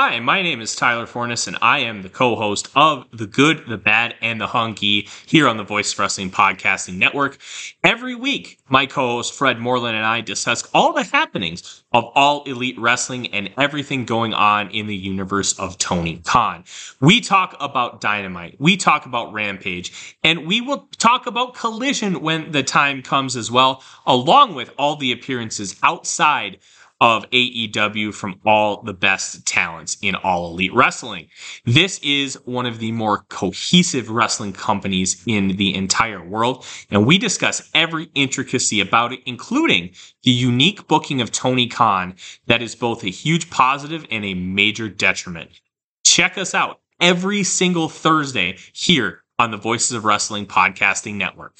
Hi, my name is Tyler Fornes, and I am the co host of The Good, the Bad, and the Hunky here on the Voice Wrestling Podcasting Network. Every week, my co host Fred Moreland and I discuss all the happenings of all elite wrestling and everything going on in the universe of Tony Khan. We talk about Dynamite, we talk about Rampage, and we will talk about Collision when the time comes as well, along with all the appearances outside of AEW from all the best talents in all elite wrestling. This is one of the more cohesive wrestling companies in the entire world, and we discuss every intricacy about it, including the unique booking of Tony Khan that is both a huge positive and a major detriment. Check us out every single Thursday here on the Voices of Wrestling Podcasting Network.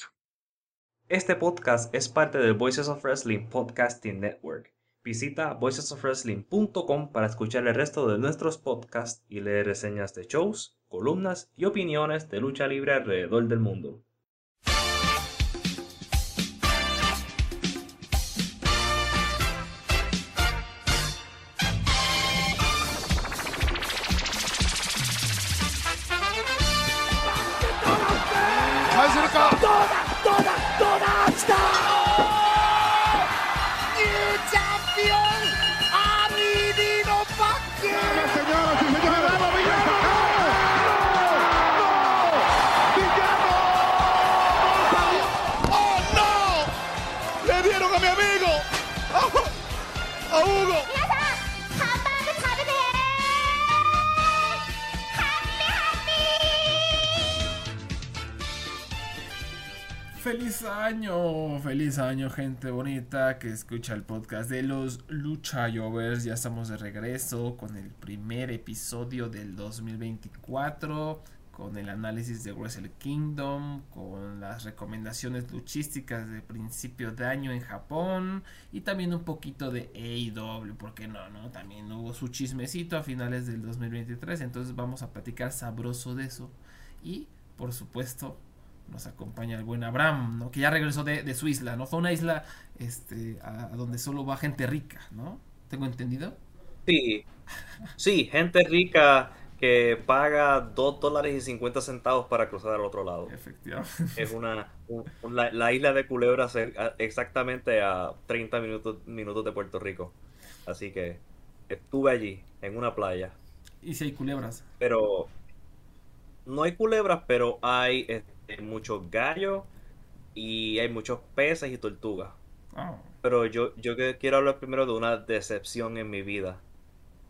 Este podcast es parte del Voices of Wrestling Podcasting Network. Visita voicesofwrestling.com para escuchar el resto de nuestros podcasts y leer reseñas de shows, columnas y opiniones de lucha libre alrededor del mundo. Feliz año, feliz año gente bonita que escucha el podcast de los Lucha Jovers. Ya estamos de regreso con el primer episodio del 2024, con el análisis de Wrestle Kingdom, con las recomendaciones luchísticas de principio de año en Japón y también un poquito de AEW, porque no, no, también hubo su chismecito a finales del 2023, entonces vamos a platicar sabroso de eso y por supuesto nos acompaña el buen Abraham, ¿no? Que ya regresó de, su isla, ¿no? Fue una isla este, a, donde solo va gente rica, ¿no? ¿Tengo entendido? Sí, sí, gente rica que paga 2 dólares y 50 centavos para cruzar al otro lado. Efectivamente. Es una, la, isla de Culebra exactamente a 30 minutos, minutos de Puerto Rico. Así que estuve allí, en una playa. ¿Y si hay culebras? Pero no hay culebras, pero hay hay muchos gallos y hay muchos peces y tortugas. Ah. Pero yo, yo quiero hablar primero de una decepción en mi vida.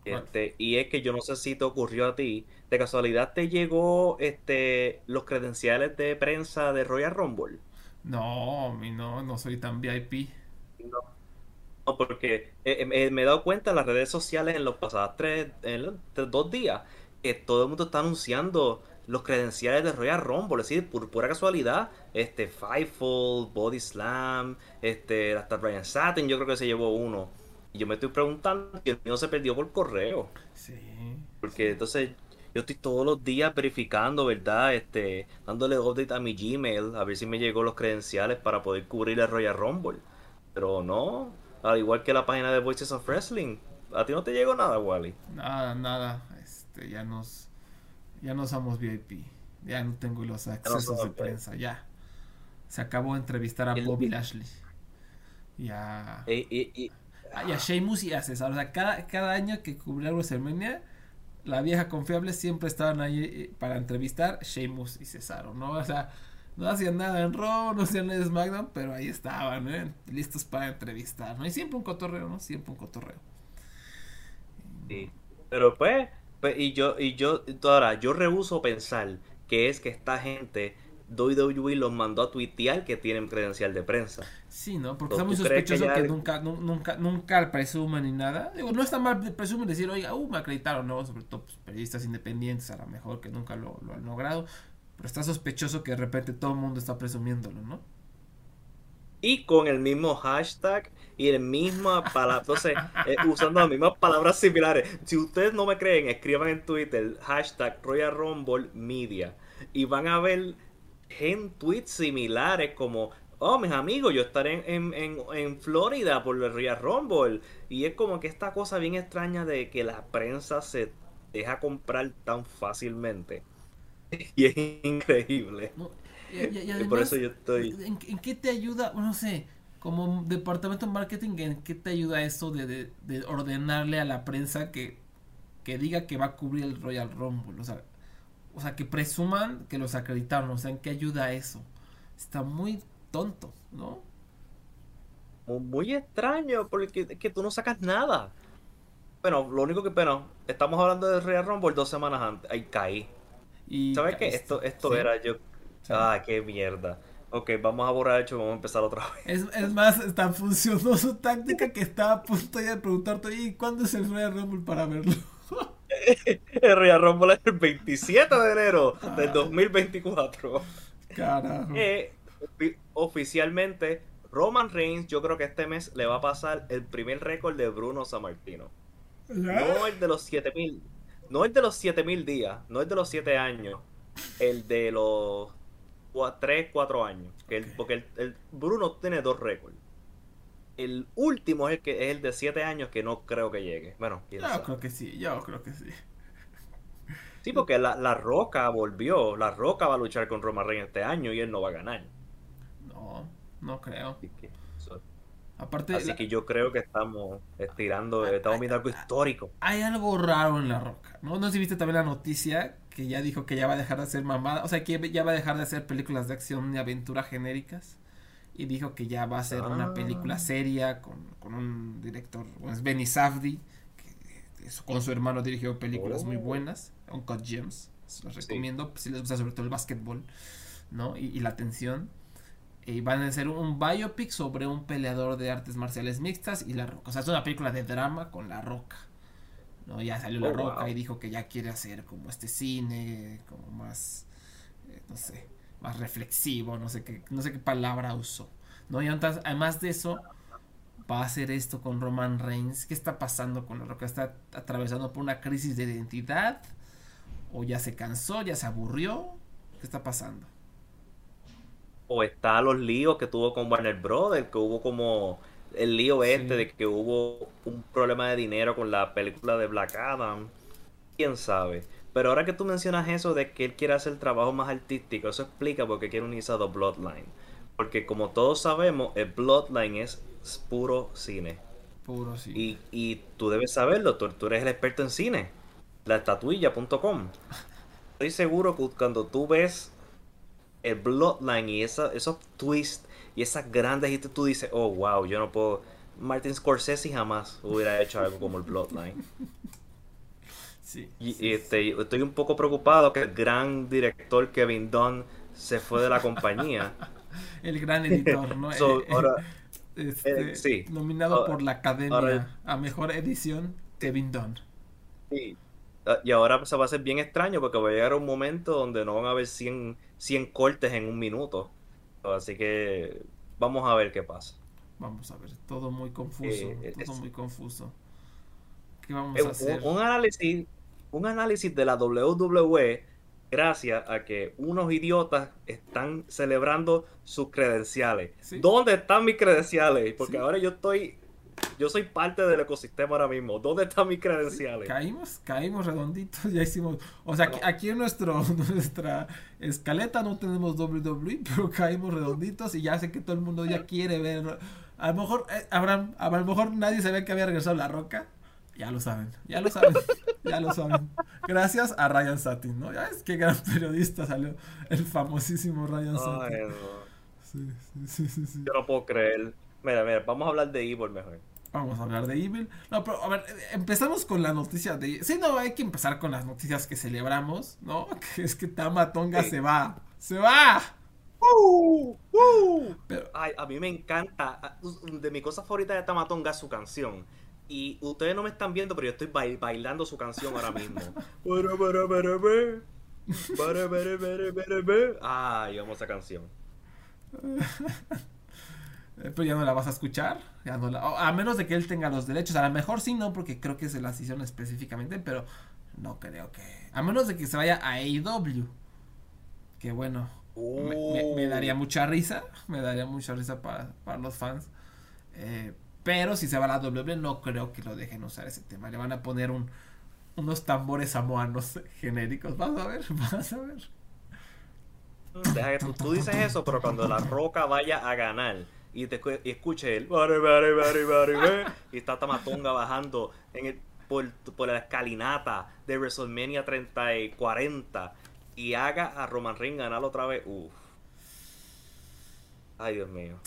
Este, y es que yo no sé si te ocurrió a ti. ¿De casualidad te llegó este los credenciales de prensa de Royal Rumble? No, mi no, no soy tan VIP. No. no porque eh, eh, me he dado cuenta en las redes sociales en los pasados tres, en dos días que todo el mundo está anunciando los credenciales de Royal Rumble, es decir, por pura casualidad, este Fightful, Body Slam, este, hasta Brian Satin, yo creo que se llevó uno. Y yo me estoy preguntando si el mío se perdió por correo. Sí. Porque entonces yo estoy todos los días verificando, ¿verdad? Este, dándole update a mi Gmail a ver si me llegó los credenciales para poder cubrir el Royal Rumble. Pero no, al igual que la página de Voices of Wrestling. ¿A ti no te llegó nada, Wally? Nada, nada. Este, ya nos ya no somos VIP. Ya no tengo los accesos de prensa. Ya. Se acabó de entrevistar a Bobby Lashley. Y a. Y, ah, a Sheamus y a César. O sea, cada, cada año que cubría WrestleMania, la vieja confiable siempre estaban ahí eh, para entrevistar Sheamus y Cesaro, ¿no? O sea, no hacían nada en Raw, no hacían nada en SmackDown, pero ahí estaban, ¿eh? Listos para entrevistar, ¿no? Y siempre un cotorreo, ¿no? Siempre un cotorreo. Sí. Pero pues, pues, y yo, y yo, ahora, yo rehuso pensar que es que esta gente WWE los mandó a tuitear que tienen credencial de prensa. Sí, ¿no? Porque está muy sospechoso que, nunca, nunca, nunca presuman ni nada. Digo, no está mal presumen decir, oiga, uh, me acreditaron, ¿no? Sobre todo pues, periodistas independientes, a lo mejor que nunca lo, lo han logrado. Pero está sospechoso que de repente todo el mundo está presumiéndolo, ¿no? y con el mismo hashtag y el misma palabra, entonces eh, usando las mismas palabras similares. Si ustedes no me creen, escriban en Twitter hashtag Royal Rumble Media y van a ver en tweets similares como oh, mis amigos, yo estaré en, en, en Florida por el Royal Rumble. Y es como que esta cosa bien extraña de que la prensa se deja comprar tan fácilmente. Y es increíble. y, por eso yo estoy... ¿en, qué te ayuda? No sé, como departamento de marketing, ¿en qué te ayuda esto de, de, ordenarle a la prensa que, que diga que va a cubrir el Royal Rumble? O sea, o sea, que presuman que los acreditaron. O sea, ¿en qué ayuda eso? Está muy tonto, ¿no? Muy extraño, porque que tú no sacas nada. Bueno, lo único que, bueno, estamos hablando de Royal Rumble dos semanas antes. Ahí caí. Y ¿Sabes qué? Esto, esto era yo. Ah, qué mierda. Ok, vamos a borrar hecho vamos a empezar otra vez. Es, más, está funcionó su táctica que estaba a punto ya de preguntarte, ¿y cuándo es el Royal Rumble para verlo? el Royal Rumble es el 27 de enero del 2024. Carajo. Eh, oficialmente, Roman Reigns, yo creo que este mes le va a pasar el primer récord de Bruno Sammartino. No el de los 7000, no el de los 7000 días, no el de los 7 años, el de los 3, 4 años. porque el, Bruno tiene dos récords. El último es el que es el de 7 años que no creo que llegue. Bueno, yo creo que sí, yo creo que sí. Sí, porque la, la, Roca volvió. La Roca va a luchar con Roman Reigns este año y él no va a ganar. No, no creo. Aparte, Así que yo creo que estamos estirando, estamos viendo algo histórico. Hay algo raro en La Roca, ¿no? No sé si viste también la noticia que ya dijo que ya va a dejar de hacer mamada, o sea, que ya va a dejar de hacer películas de acción y aventura genéricas. Y dijo que ya va a ser una película ah. seria con, con un director, es Benny Safdie, que con su hermano dirigió películas muy oh. buenas, Uncut Gems, se los recomiendo, si les gusta sobre todo el básquetbol, ¿no? Y, y la atención y van a hacer un biopic sobre un peleador de artes marciales mixtas y La Roca. O sea, es una película de drama con La Roca. ¿No? Ya salió La oh, Roca y dijo que ya quiere hacer como este cine, como más, eh, no sé, más reflexivo, no sé qué, no sé qué palabra usó. ¿no? Y entonces, además de eso, va a hacer esto con Roman Reigns. ¿Qué está pasando con La Roca? ¿Está atravesando por una crisis de identidad? ¿O ya se cansó, ya se aburrió? ¿Qué está pasando? o está los líos que tuvo con Warner Brothers, que hubo como el lío este de que hubo un problema de dinero con la película de Black Adam. Quién sabe. Pero ahora que tú mencionas eso de que él quiere hacer trabajo más artístico, eso explica por qué quiere unirse a The Bloodline. Porque como todos sabemos, el Bloodline es puro cine. Puro cine. Y, y tú debes saberlo, tú, tú eres el experto en cine. La estatuilla.com. Estoy seguro que cuando tú ves el Bloodline y esa, esos twists y esas grandes y tú dices, oh wow, yo no puedo. Martin Scorsese jamás hubiera hecho algo como el Bloodline. Sí, y, este, estoy un poco preocupado que el gran director Kevin Dunn se fue de la compañía. el gran editor, ¿no? Eh, eh, este, sí. Nominado por la Academia a Mejor Edición, Kevin Dunn. Sí. Ah, y ahora se va a ser bien extraño porque va a llegar un momento donde no van a haber 100 100 cortes en un minuto. Así que vamos a ver qué pasa. Vamos a ver, todo muy confuso, eh, todo muy confuso. ¿Qué vamos a hacer? Un, análisis, un análisis de la WWE gracias a que unos idiotas están celebrando sus credenciales. ¿Dónde están mis credenciales? Porque ahora yo estoy yo soy parte del ecosistema ahora mismo. ¿Dónde están mis credenciales? Caímos, caímos redonditos, ya hicimos. O sea, aquí en nuestro, nuestra escaleta no tenemos WWE, pero caímos redonditos y ya sé que todo el mundo ya quiere ver. A lo mejor, eh, Abraham, a lo mejor nadie sabía que había regresado La Roca. Ya lo saben, ya lo saben, ya lo saben. Gracias a Ryan Satin, ¿no? Ya es que gran periodista salió el famosísimo Ryan Satin. Sí, sí, sí, sí, Yo no puedo creer. Mira, mira, vamos a hablar de Evil mejor. Vamos a hablar de Evil. No, pero a ver, empezamos con la noticia de. Sí, no, hay que empezar con las noticias que celebramos, ¿no? Que es que Tamatonga se va. ¡Se va! Uh, uh. Ay, a mí me encanta. De mi cosa favorita de Tamatonga es su canción. Y ustedes no me están viendo, pero yo estoy bailando su canción ahora mismo. Ay, amo esa canción. Eh, pero ya no la vas a escuchar. Ya no a menos de que él tenga los derechos. A lo mejor sí, no, porque creo que se las hicieron específicamente, pero no creo que. A menos de que se vaya a AEW. Que bueno. me, daría mucha risa, me daría mucha risa para, los fans. Eh, pero si se va a la WWE, no creo que lo dejen usar ese tema. Le van a poner un, unos tambores samoanos genéricos. Vas a ver, vas a ver. Deja que tú, dices eso, pero cuando la roca vaya a ganar y te y escuche el y está Tamatonga bajando en el, por, por la escalinata de WrestleMania 30 y 40 y haga a Roman Reigns ganar otra vez, uff. Ay, Dios mío.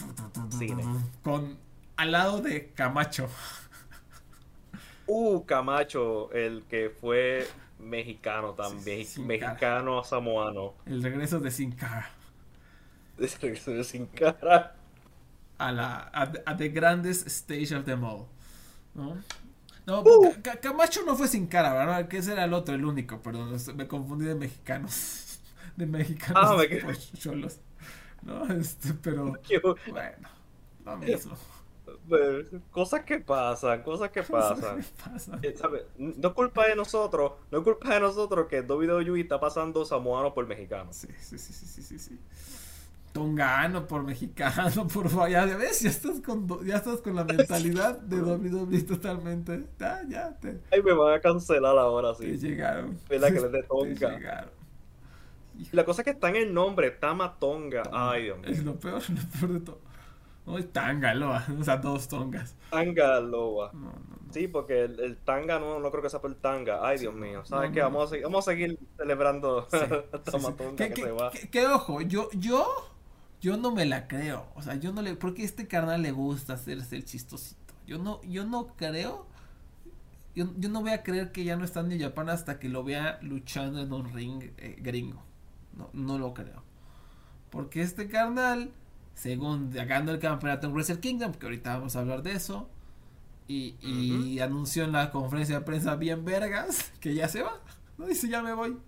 Cine. Con al lado de Camacho. Uh, Camacho, el que fue mexicano también, mexicano samoano. El regreso de Sin Cara. El regreso de Sin Cara. A la a, the grandest stage of them all. ¿No? No, uh. Camacho no fue sin cara, ¿verdad? Que ese era el otro, el único, perdón. Me confundí de mexicanos. De mexicanos. Ah, me cholos. No, este, pero. Bueno, lo mismo. Cosas que pasan, cosas que pasan. Eh, no es culpa de nosotros, no es culpa de nosotros que WWE está pasando samoano por mexicano. Sí, sí, sí, sí, sí, sí. Tongano por mexicano, por ya ves, ya estás con, ya estás con la mentalidad de WWE totalmente. Ya, ya te. Ay, me van a cancelar ahora, sí. Te llegaron. la que les de Tonga. llegaron. La cosa es que está en el nombre, Tama Tonga. Ay, Dios mío. Es lo peor, lo peor de todo. No, es Tangaloa, o sea, dos tongas. Tangaloa. No, no, no. Sí, porque el, tanga no, no creo que sea por el tanga. Ay, Dios mío. ¿Sabes qué? Vamos a, seguir, vamos a seguir celebrando sí, Tama Tonga que, se va. Que, ojo, yo, yo yo no me la creo. O sea, yo no le. Porque a este carnal le gusta hacerse el chistosito. Yo no, yo no creo. Yo, yo no voy a creer que ya no está en New Japan hasta que lo vea luchando en un ring eh, gringo. No, no lo creo. Porque este carnal, según ganando el campeonato en Wrestle Kingdom, que ahorita vamos a hablar de eso, y, y anunció en la conferencia de prensa bien vergas que ya se va. No dice ya me voy.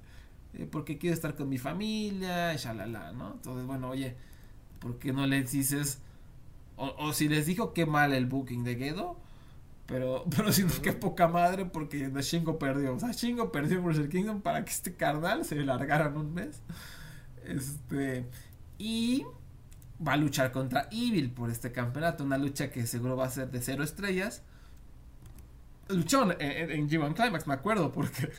Eh, porque quiero estar con mi familia, y shalala, ¿no? Entonces, bueno, oye ¿Por qué no les dices? O, si les dijo qué mal el booking de Gedo, pero, pero si no, qué poca madre porque Shingo perdió. O sea, Shingo perdió Wrestle Kingdom para que este carnal se largara en un mes. Este. Y va a luchar contra Evil por este campeonato. Una lucha que seguro va a ser de cero estrellas. Luchó en, en, G1 Climax, me acuerdo, porque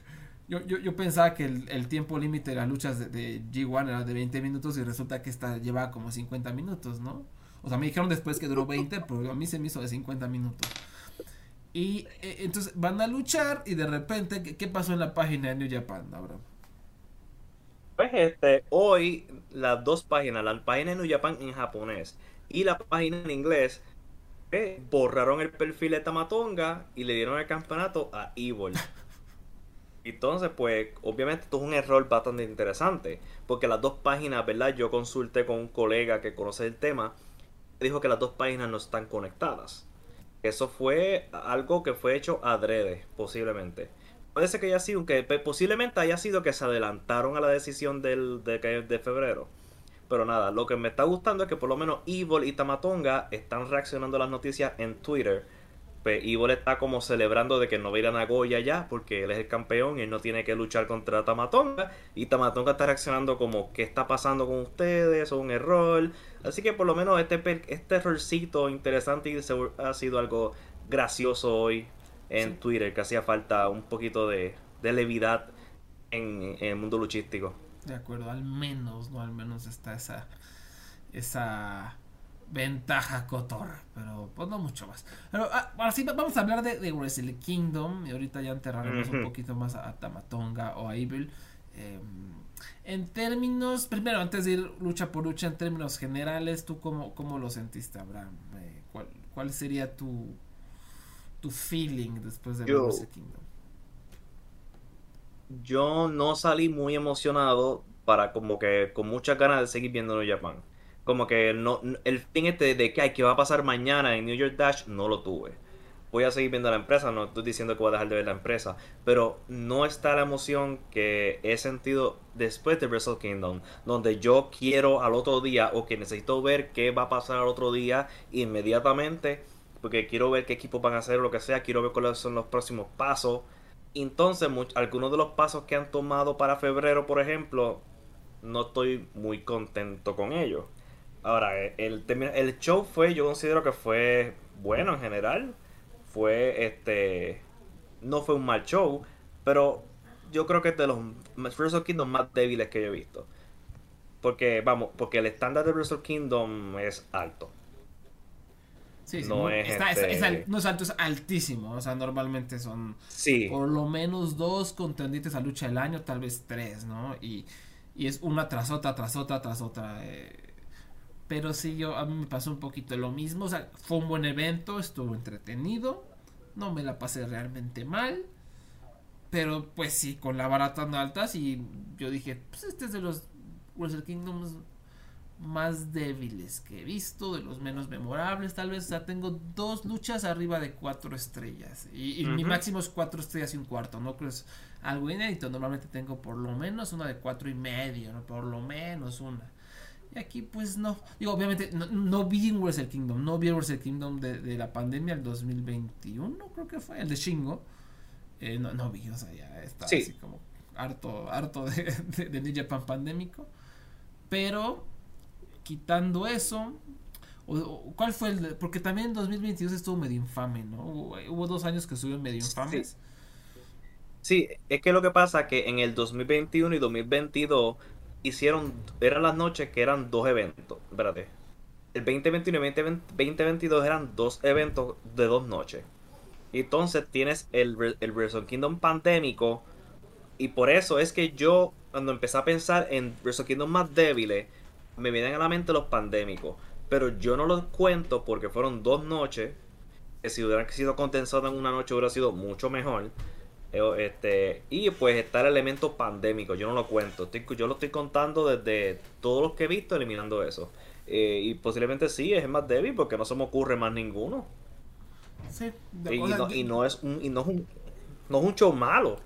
yo, yo, yo pensaba que el, el tiempo límite de las luchas de, de, G1 era de 20 minutos y resulta que esta lleva como 50 minutos, ¿no? O sea, me dijeron después que duró 20, pero a mí se me hizo de 50 minutos. Y eh, entonces van a luchar y de repente, ¿qué, pasó en la página de New Japan, Abraham? Pues este, hoy las dos páginas, la página de New Japan en japonés y la página en inglés, eh, borraron el perfil de Tamatonga y le dieron el campeonato a Evil. Entonces, pues, obviamente esto es un error bastante interesante, porque las dos páginas, ¿verdad? Yo consulté con un colega que conoce el tema, dijo que las dos páginas no están conectadas. Eso fue algo que fue hecho adrede, posiblemente. Puede ser que haya sido, que posiblemente haya sido que se adelantaron a la decisión del, de, de febrero. Pero nada, lo que me está gustando es que por lo menos Evil y Tamatonga están reaccionando a las noticias en Twitter pues Evil está como celebrando de que no va a ir a Nagoya ya porque él es el campeón y él no tiene que luchar contra Tamatonga. Y Tamatonga está reaccionando como ¿qué está pasando con ustedes? es un error. Así que por lo menos este, este errorcito interesante y ha sido algo gracioso hoy en Twitter que hacía falta un poquito de, de levidad en, en, el mundo luchístico. De acuerdo al menos no al menos está esa esa ventaja cotorra, pero pues no mucho más. Pero ah, ahora sí vamos a hablar de, de Wrestle Kingdom y ahorita ya enterraremos un poquito más a, Tamatonga o a Evil. Em, en términos, primero antes de ir lucha por lucha, en términos generales, ¿tú cómo, cómo lo sentiste, Abraham? Eh, ¿cuál, ¿cuál, sería tu, tu feeling después de Wrestle Kingdom? Yo no salí muy emocionado para como que con muchas ganas de seguir viendo en Japan como que no, el fin este de que, hay que va a pasar mañana en New York Dash, no lo tuve. Voy a seguir viendo la empresa, no estoy diciendo que voy a dejar de ver la empresa, pero no está la emoción que he sentido después de Wrestle Kingdom, donde yo quiero al otro día o que necesito ver qué va a pasar al otro día inmediatamente, porque quiero ver qué equipos van a hacer lo que sea, quiero ver cuáles son los próximos pasos. Entonces, algunos de los pasos que han tomado para febrero, por ejemplo, no estoy muy contento con ello. Ahora, el, el show fue, yo considero que fue bueno en general. Fue este. No fue un mal show, pero yo creo que es de los Wrestle Kingdom más débiles que yo he visto. Porque, vamos, porque el estándar de Wrestle Kingdom es alto. Sí, no, es, este no es alto, es altísimo. O sea, normalmente son por lo menos dos contendientes a lucha del año, tal vez tres, ¿no? Y, y es una tras otra, tras otra, tras otra. Eh. Pero sí, yo a mí me pasó un poquito lo mismo. O sea, fue un buen evento, estuvo entretenido. No me la pasé realmente mal. Pero pues sí, con la vara tan alta, y yo dije, pues este es de los Wrestle Kingdoms más débiles que he visto, de los menos memorables, tal vez. O sea, tengo dos luchas arriba de cuatro estrellas. Y, mi máximo es cuatro estrellas y un cuarto, ¿no? Creo es algo inédito. Normalmente tengo por lo menos una de cuatro y medio, ¿no? Por lo menos una. Y aquí, pues no. Digo, obviamente, no, vi en Wrestle Kingdom. No vi en Wrestle Kingdom de, la pandemia, el 2021, creo que fue, el de Shingo. Eh, no, no vi, o sea, ya está así como harto, harto de, de, de New Japan pandémico. Pero quitando eso, ¿cuál fue el? Porque también en 2022 estuvo medio infame, ¿no? Hubo, dos años que estuvieron medio infames. Sí. es que lo que pasa que en el 2021 y 2022 hicieron, eran las noches que eran dos eventos, espérate. El 2021 y 2022 eran dos eventos de dos noches. Entonces tienes el, el Wrestle Kingdom pandémico. Y por eso es que yo, cuando empecé a pensar en Wrestle Kingdom más débiles, me vienen a la mente los pandémicos. Pero yo no los cuento porque fueron dos noches. Que si hubieran sido condensadas en una noche hubiera sido mucho mejor. Eh, este, y pues está el elemento pandémico, yo no lo cuento. yo lo estoy contando desde todos los que he visto, eliminando eso. Eh, y posiblemente sí, es más débil porque no se me ocurre más ninguno. Sí, y, no, y, no, es un, y no es un no es un show malo.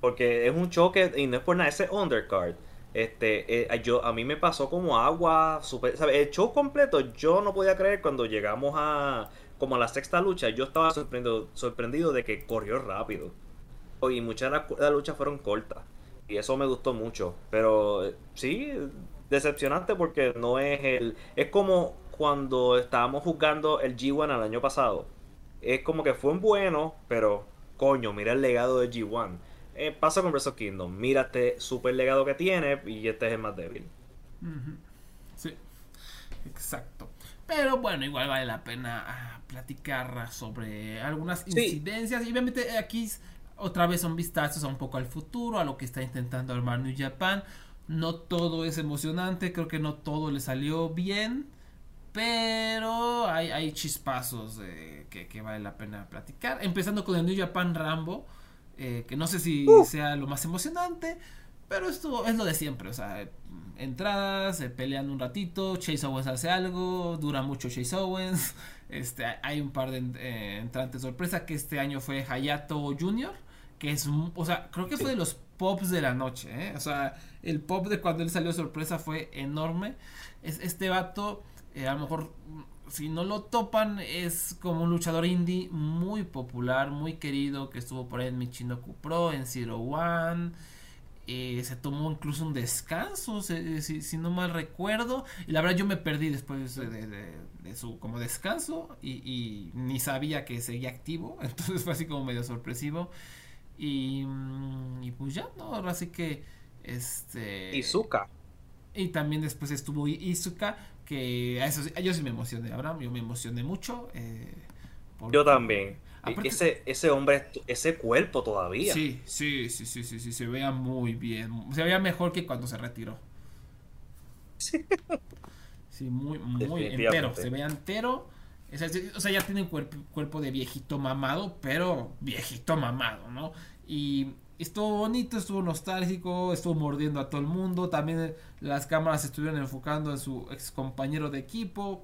Porque es un show que, y no es por nada, ese undercard este, eh, yo, a mí me pasó como agua, super, el show completo, yo no podía creer cuando llegamos a como a la sexta lucha, yo estaba sorprendido, sorprendido de que corrió rápido. Y muchas de las, luchas fueron cortas. Y eso me gustó mucho. Pero eh, sí, decepcionante porque no es el... Es como cuando estábamos jugando el G1 el año pasado. Es como que fue un bueno, pero coño, mira el legado de G1 eh, pasa con Wrestle Kingdom. Mírate este super legado que tiene y este es el más débil. Sí, exacto. Pero bueno, igual vale la pena ah, platicar sobre algunas incidencias. Y obviamente aquí otra vez son vistazos a un poco al futuro, a lo que está intentando armar New Japan. No todo es emocionante, creo que no todo le salió bien. Pero hay, hay chispazos que, que, vale la pena platicar. Empezando con el New Japan Rambo eh, que no sé si uh. sea lo más emocionante, pero esto es lo de siempre, o sea, entradas, se pelean un ratito, Chase Owens hace algo, dura mucho Chase Owens, este, hay un par de eh, entrantes sorpresa que este año fue Hayato Jr., que es, o sea, creo que fue de los pops de la noche, ¿eh? o sea, el pop de cuando él salió sorpresa fue enorme, es, este vato, a lo mejor si no lo topan, es como un luchador indie muy popular, muy querido, que estuvo por ahí en Michinoku Pro, en Zero One. Eh, se tomó incluso un descanso, si, no mal recuerdo. Y la verdad yo me perdí después de, su como descanso y, ni sabía que seguía activo. Entonces fue así como medio sorpresivo. Y, mm, y pues ya, ¿no? Ahora sí que... Este... Izuka. Y también después estuvo Izuka, que a eso yo sí me emocioné, Abraham, yo me emocioné mucho. Eh, yo también. ese, ese hombre, ese cuerpo todavía. Sí, sí, sí, sí, sí, sí, se veía muy bien. Se veía mejor que cuando se retiró. Sí. Sí, muy, muy entero. Se veía entero. O sea, ya tiene un cuerpo, cuerpo de viejito mamado, pero viejito mamado, ¿no? Y estuvo bonito, estuvo nostálgico, estuvo mordiendo a todo el mundo. También eh, las cámaras estuvieron enfocando en su ex compañero de equipo.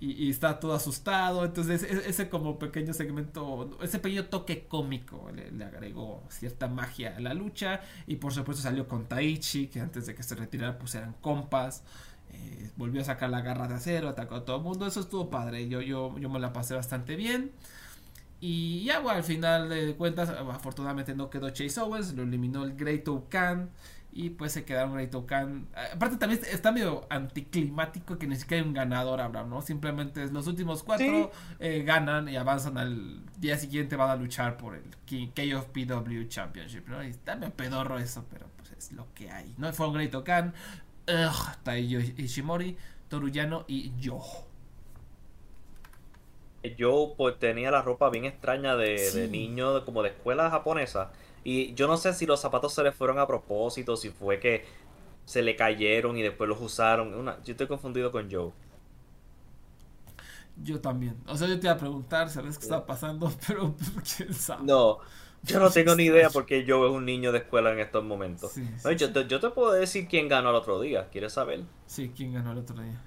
Y, está todo asustado. Entonces, e, ese, como pequeño segmento, ese pequeño toque cómico le, agregó cierta magia a la lucha. Y por supuesto salió con Taichi, que antes de que se retirara, pues eran compas. Eh, volvió a sacar la garra de acero, atacó a todo el mundo. Eso estuvo padre. Yo, yo, yo me la pasé bastante bien. Y ya, bueno, al final de cuentas, afortunadamente no quedó Chase Owens, lo eliminó el Great Khan. Y pues se quedaron Great Khan. Aparte también está medio anticlimático que ni siquiera hay un ganador, Abraham, ¿no? Simplemente los últimos cuatro eh, ganan y avanzan al día siguiente van a luchar por el KOPW Championship, ¿no? Y está medio pedorro eso, pero pues es lo que hay, ¿no? Fue un Great Khan, Taiyo Ishimori, Toruyano y yo. Yo pues tenía la ropa bien extraña de, de niño, como de escuela japonesa y yo no sé si los zapatos se le fueron a propósito, si fue que se le cayeron y después los usaron. yo estoy confundido con Joe. Yo también. O sea, yo te iba a preguntar, ¿sabes qué está pasando? Pero quién sabe. No, yo no tengo ni idea porque Joe es un niño de escuela en estos momentos. yo, te, yo, te, puedo decir quién ganó el otro día. ¿Quieres saber? Sí, quién ganó el otro día.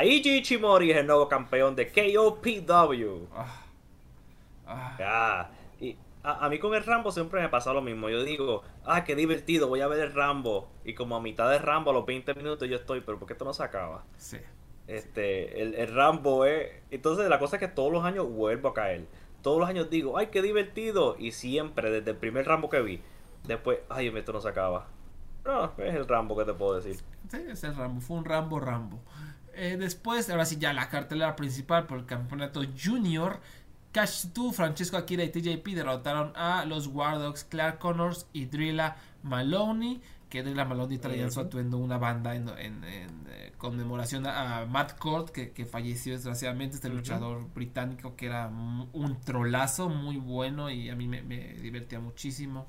Aiji Ichimori es el nuevo campeón de KOPW. Ah. Ah a, mí con el Rambo siempre me pasa lo mismo. Yo digo, ah, qué divertido, voy a ver el Rambo. Y como a mitad de Rambo, a los 20 minutos, yo estoy, pero ¿por qué esto no se acaba? Sí. Este, el, el Rambo es. Entonces, la cosa es que todos los años vuelvo a caer. Todos los años digo, ay, qué divertido. Y siempre, desde el primer Rambo que vi, después, ay, esto no se acaba. No, es el Rambo que te puedo decir. Sí, es el Rambo. Fue un Rambo Rambo. Eh, después, ahora sí, ya la cartelera principal por el campeonato junior. Cash 2, Francesco Akira y TJP derrotaron a los War Dogs, Clark Connors y Drilla Maloney. Que Drilla Maloney traía su atuendo una banda en, eh, conmemoración a, Matt Court, que, falleció desgraciadamente, este luchador británico que era un trolazo muy bueno y a mí me, divertía muchísimo.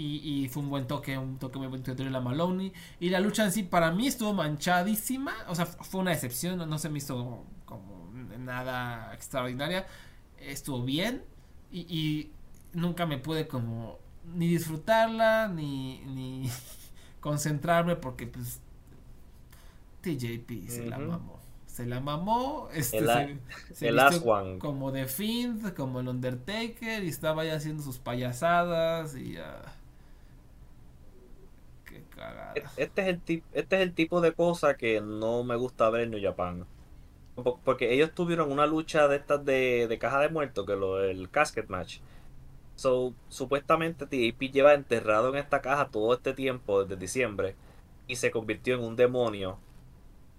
Y, fue un buen toque, un toque muy bueno de Drilla Maloney. Y la lucha en sí para mí estuvo manchadísima, o sea, fue una excepción, no se me hizo como nada extraordinaria. Estuvo bien. Y, nunca me pude como ni disfrutarla ni, ni concentrarme porque pues TJP se la mamó. Se la mamó, este, se, el como The Fiend, como el Undertaker y estaba ya haciendo sus payasadas y ya... Qué cagada. Este es el, este es el tipo de cosa que no me gusta ver en New Japan porque ellos tuvieron una lucha de estas de, caja de muertos, que lo el casket match. So, supuestamente TAP lleva enterrado en esta caja todo este tiempo, desde diciembre, y se convirtió en un demonio.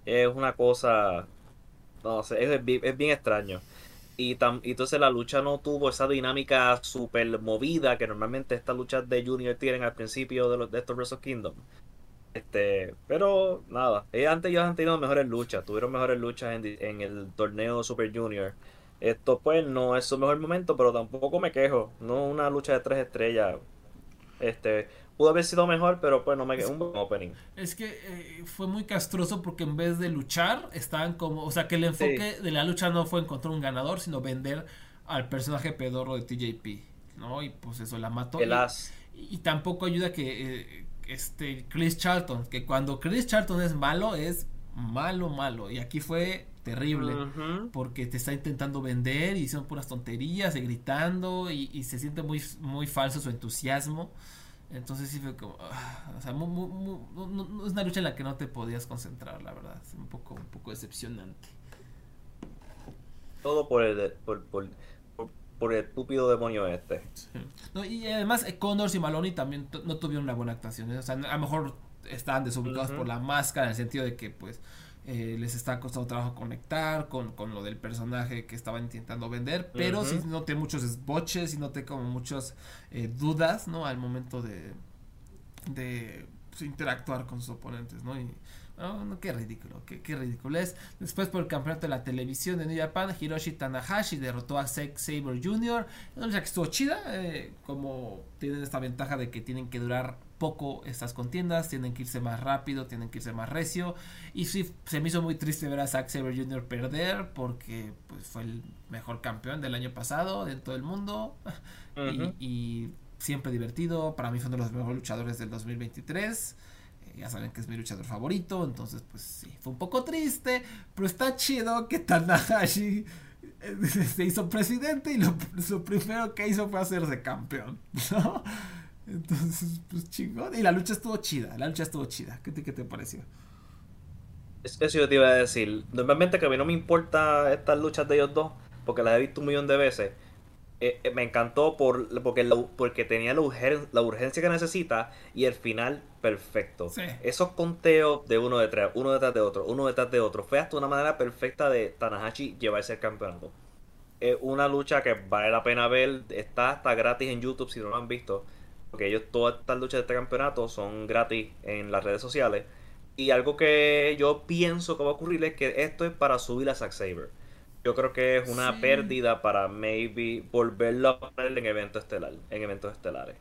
Es una cosa. No sé, es, bien, extraño. Y, entonces la lucha no tuvo esa dinámica super movida que normalmente estas luchas de Junior tienen al principio de, los, de estos Wrestle Kingdom. Este, pero nada, antes ellos han tenido mejores luchas, tuvieron mejores luchas en, el torneo Super Junior. Esto pues no es su mejor momento, pero tampoco me quejo. No una lucha de tres estrellas. Este, pudo haber sido mejor, pero pues no me quejo. Un buen opening. Es que eh, fue muy castroso porque en vez de luchar, estaban como. O sea, que el enfoque de la lucha no fue encontrar un ganador, sino vender al personaje pedorro de TJP. ¿No? Y pues eso la mató. El y, y, tampoco ayuda que. Eh, este Chris Charlton, que cuando Chris Charlton es malo, es malo, malo. Y aquí fue terrible, porque te está intentando vender y son puras tonterías y gritando y, se siente muy, muy falso su entusiasmo. Entonces sí fue como, ah, o sea, no, es una lucha en la que no te podías concentrar, la verdad, es un poco, un poco decepcionante. Todo por el, por, por, por el estúpido demonio este. y además eh, Connors y Maloney también no tuvieron una buena actuación. ¿eh? O sea, a lo mejor estaban desubicados por la máscara en el sentido de que pues eh, les está costando trabajo conectar con, lo del personaje que estaban intentando vender. Pero sí noté muchos esboches y noté como muchas dudas, ¿no? Al momento de, de pues, interactuar con sus oponentes, ¿no? Y, no, qué ridículo, qué, qué ridículo es. Después por el campeonato de la televisión de New Japan, Hiroshi Tanahashi derrotó a Zack Saber Jr. Una lucha que estuvo chida, eh, como tienen esta ventaja de que tienen que durar poco estas contiendas, tienen que irse más rápido, tienen que irse más recio. Y sí, se me hizo muy triste ver a Zack Saber Jr. perder porque pues, fue el mejor campeón del año pasado de todo el mundo. y, y siempre divertido, para mí fue uno de los mejores luchadores del 2023 ya saben que es mi luchador favorito, entonces pues sí, fue un poco triste, pero está chido que Tanahashi eh, se hizo presidente y lo, primero que hizo fue hacerse campeón, ¿no? Entonces, pues chingón. Y la lucha estuvo chida, la lucha estuvo chida. ¿Qué te, qué te pareció? Eso yo te iba a decir. Normalmente que a mí no me importa estas luchas de ellos dos, porque las he visto un millón de veces. eh, eh, me encantó por, porque, porque tenía la, la, urgencia que necesita y el final perfecto. Esos conteos de uno detrás, uno detrás de otro, uno detrás de otro, fue hasta una manera perfecta de Tanahashi llevarse el campeonato. Es una lucha que vale la pena ver, está hasta gratis en YouTube si no lo han visto, porque ellos todas estas luchas de este campeonato son gratis en las redes sociales. Y algo que yo pienso que va a ocurrir es que esto es para subir a Zack Saber yo creo que es una pérdida para maybe volverlo a poner en eventos estelar, en eventos estelares.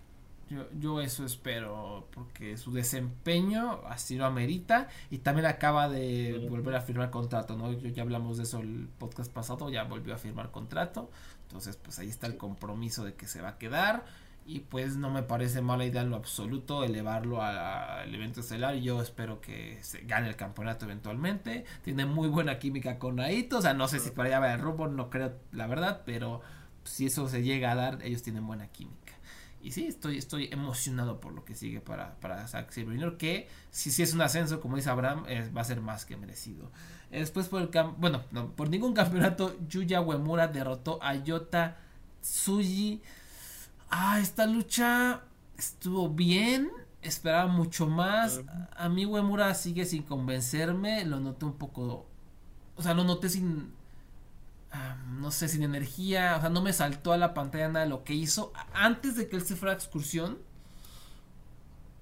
Yo, yo eso espero, porque su desempeño así lo amerita y también acaba de volver a firmar contrato, ¿no? Yo, ya hablamos de eso el podcast pasado, ya volvió a firmar contrato, entonces pues ahí está el compromiso de que se va a quedar y pues no me parece mala idea en lo absoluto elevarlo al evento estelar. Yo espero que se gane el campeonato eventualmente. Tiene muy buena química con Naito. O sea, no sé si para allá va el rumbo, no creo la verdad, pero si eso se llega a dar, ellos tienen buena química. Y sí, estoy, estoy emocionado por lo que sigue para, para Zack Sabre que si, si es un ascenso, como dice Abraham, va a ser más que merecido. Después por el bueno, no, por ningún campeonato, Yuya Uemura derrotó a Yota Tsuji ah, esta lucha estuvo bien, esperaba mucho más. A mí Uemura sigue sin convencerme, lo noté un poco, o sea, lo noté sin, no sé, sin energía, o sea, no me saltó a la pantalla nada de lo que hizo. Antes de que él se fuera a excursión,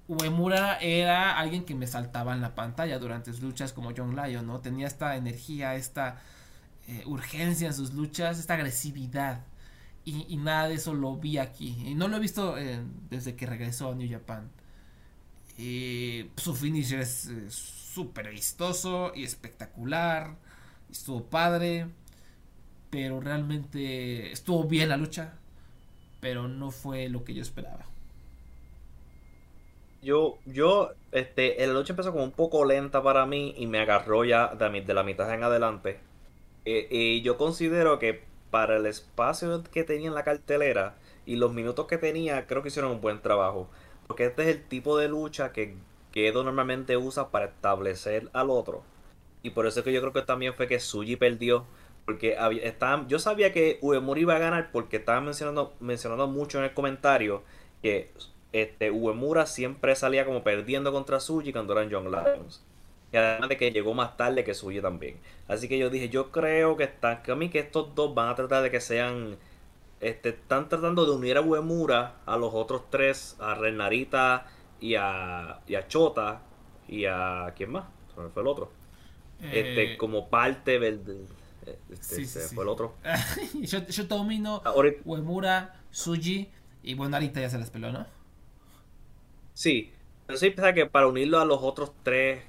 Uemura era alguien que me saltaba en la pantalla durante sus luchas como John Lyon, ¿no? Tenía esta energía, esta eh, urgencia en sus luchas, esta agresividad. Y, nada de eso lo vi aquí. Y no lo he visto eh, desde que regresó a New Japan. su finisher es súper vistoso y espectacular. Estuvo padre. Pero realmente estuvo bien la lucha. Pero no fue lo que yo esperaba. Yo, yo, este, la lucha empezó como un poco lenta para mí y me agarró ya de, la mitad en adelante. Eh, y yo considero que para el espacio que tenía en la cartelera y los minutos que tenía, creo que hicieron un buen trabajo. Porque este es el tipo de lucha que Gedo normalmente usa para establecer al otro. Y por eso es que yo creo que también fue que Suji perdió. Porque había, yo sabía que Uemura iba a ganar porque estaba mencionando, mencionando mucho en el comentario que este, Uemura siempre salía como perdiendo contra Suji cuando eran John Lions. Y además de que llegó más tarde que suyo también. Así que yo dije, yo creo que están, que a mí que estos dos van a tratar de que sean. Este, están tratando de unir a Uemura a los otros tres, a Renarita y a, y a Chota y a. ¿Quién más? Se fue el otro. Este, eh, como parte del. Este, se fue el otro. yo, yo domino Uemura, Suji y bueno, ya se las peló, ¿no? Sí. Pero sí, que para unirlo a los otros tres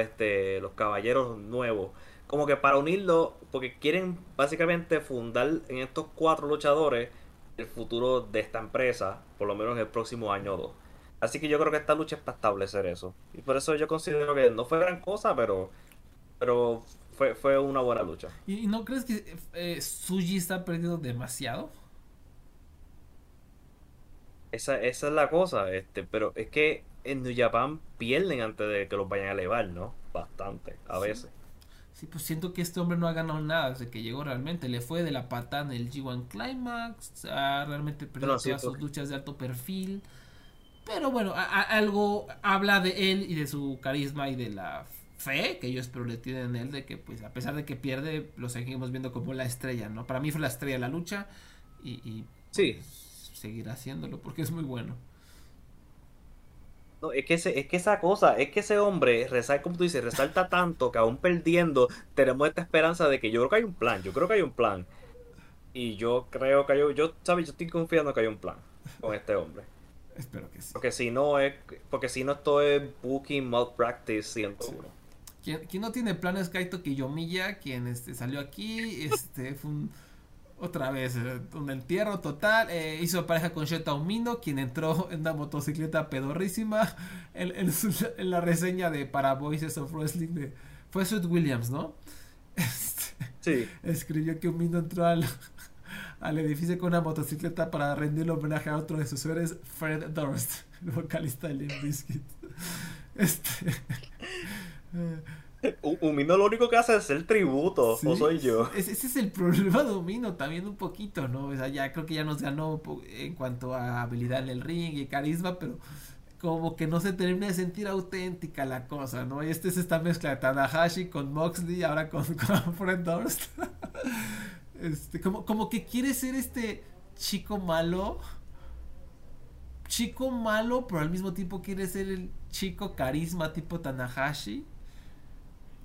este, los caballeros nuevos. Como que para unirlo, porque quieren básicamente fundar en estos cuatro luchadores el futuro de esta empresa, por lo menos en el próximo año o dos. Así que yo creo que esta lucha es para establecer eso. Y por eso yo considero que no fue gran cosa, pero, pero fue, fue una buena lucha. ¿Y no crees que eh, Suji está perdiendo demasiado? Esa, esa es la cosa, este, pero es que en New Japan pierden antes de que los vayan a elevar, ¿no? Bastante, a veces. Sí, pues siento que este hombre no ha ganado nada desde que llegó realmente. Le fue de la patada en el G1 Climax, ha realmente perdido todas sus luchas de alto perfil. Pero bueno, algo habla de él y de su carisma y de la fe que yo espero le tienen en él de que pues a pesar de que pierde lo seguimos viendo como la estrella no para mí fue la estrella de la lucha y, sí pues, seguirá haciéndolo porque es muy bueno no, es que, es que esa cosa, es que ese hombre, resalta, como tú dices, resalta tanto que aún perdiendo, tenemos esta esperanza de que yo creo que hay un plan, yo creo que hay un plan. Y yo creo que hay, yo, ¿sabes? Yo estoy confiando que hay un plan con este hombre. Espero que sí. Porque si no es, porque si no esto es booking malpractice 101. Quien, no tiene plan es Kaito Kiyomiya, quien este, salió aquí, este, fue un otra vez, eh, un entierro total. Eh, hizo pareja con Shota Umino, quien entró en una motocicleta pedorrísima en, la reseña de para Voices of Wrestling de. Fue Seth Williams, ¿no? Este, sí. Escribió que Umino entró al, al edificio con una motocicleta para rendirle homenaje a otro de sus héroes, Fred Durst, el vocalista de Limp Bizkit. Este. Umino lo único que hace es el tributo, o soy yo. Ese, es el problema de Umino también un poquito, ¿no? O sea, ya creo que ya nos ganó en cuanto a habilidad en el ring y carisma, pero como que no se termina de sentir auténtica la cosa, ¿no? Y este es esta mezcla de Tanahashi con Moxley, ahora con, con Fred Durst. este, como, como que quiere ser este chico malo. Chico malo, pero al mismo tiempo quiere ser el chico carisma tipo Tanahashi.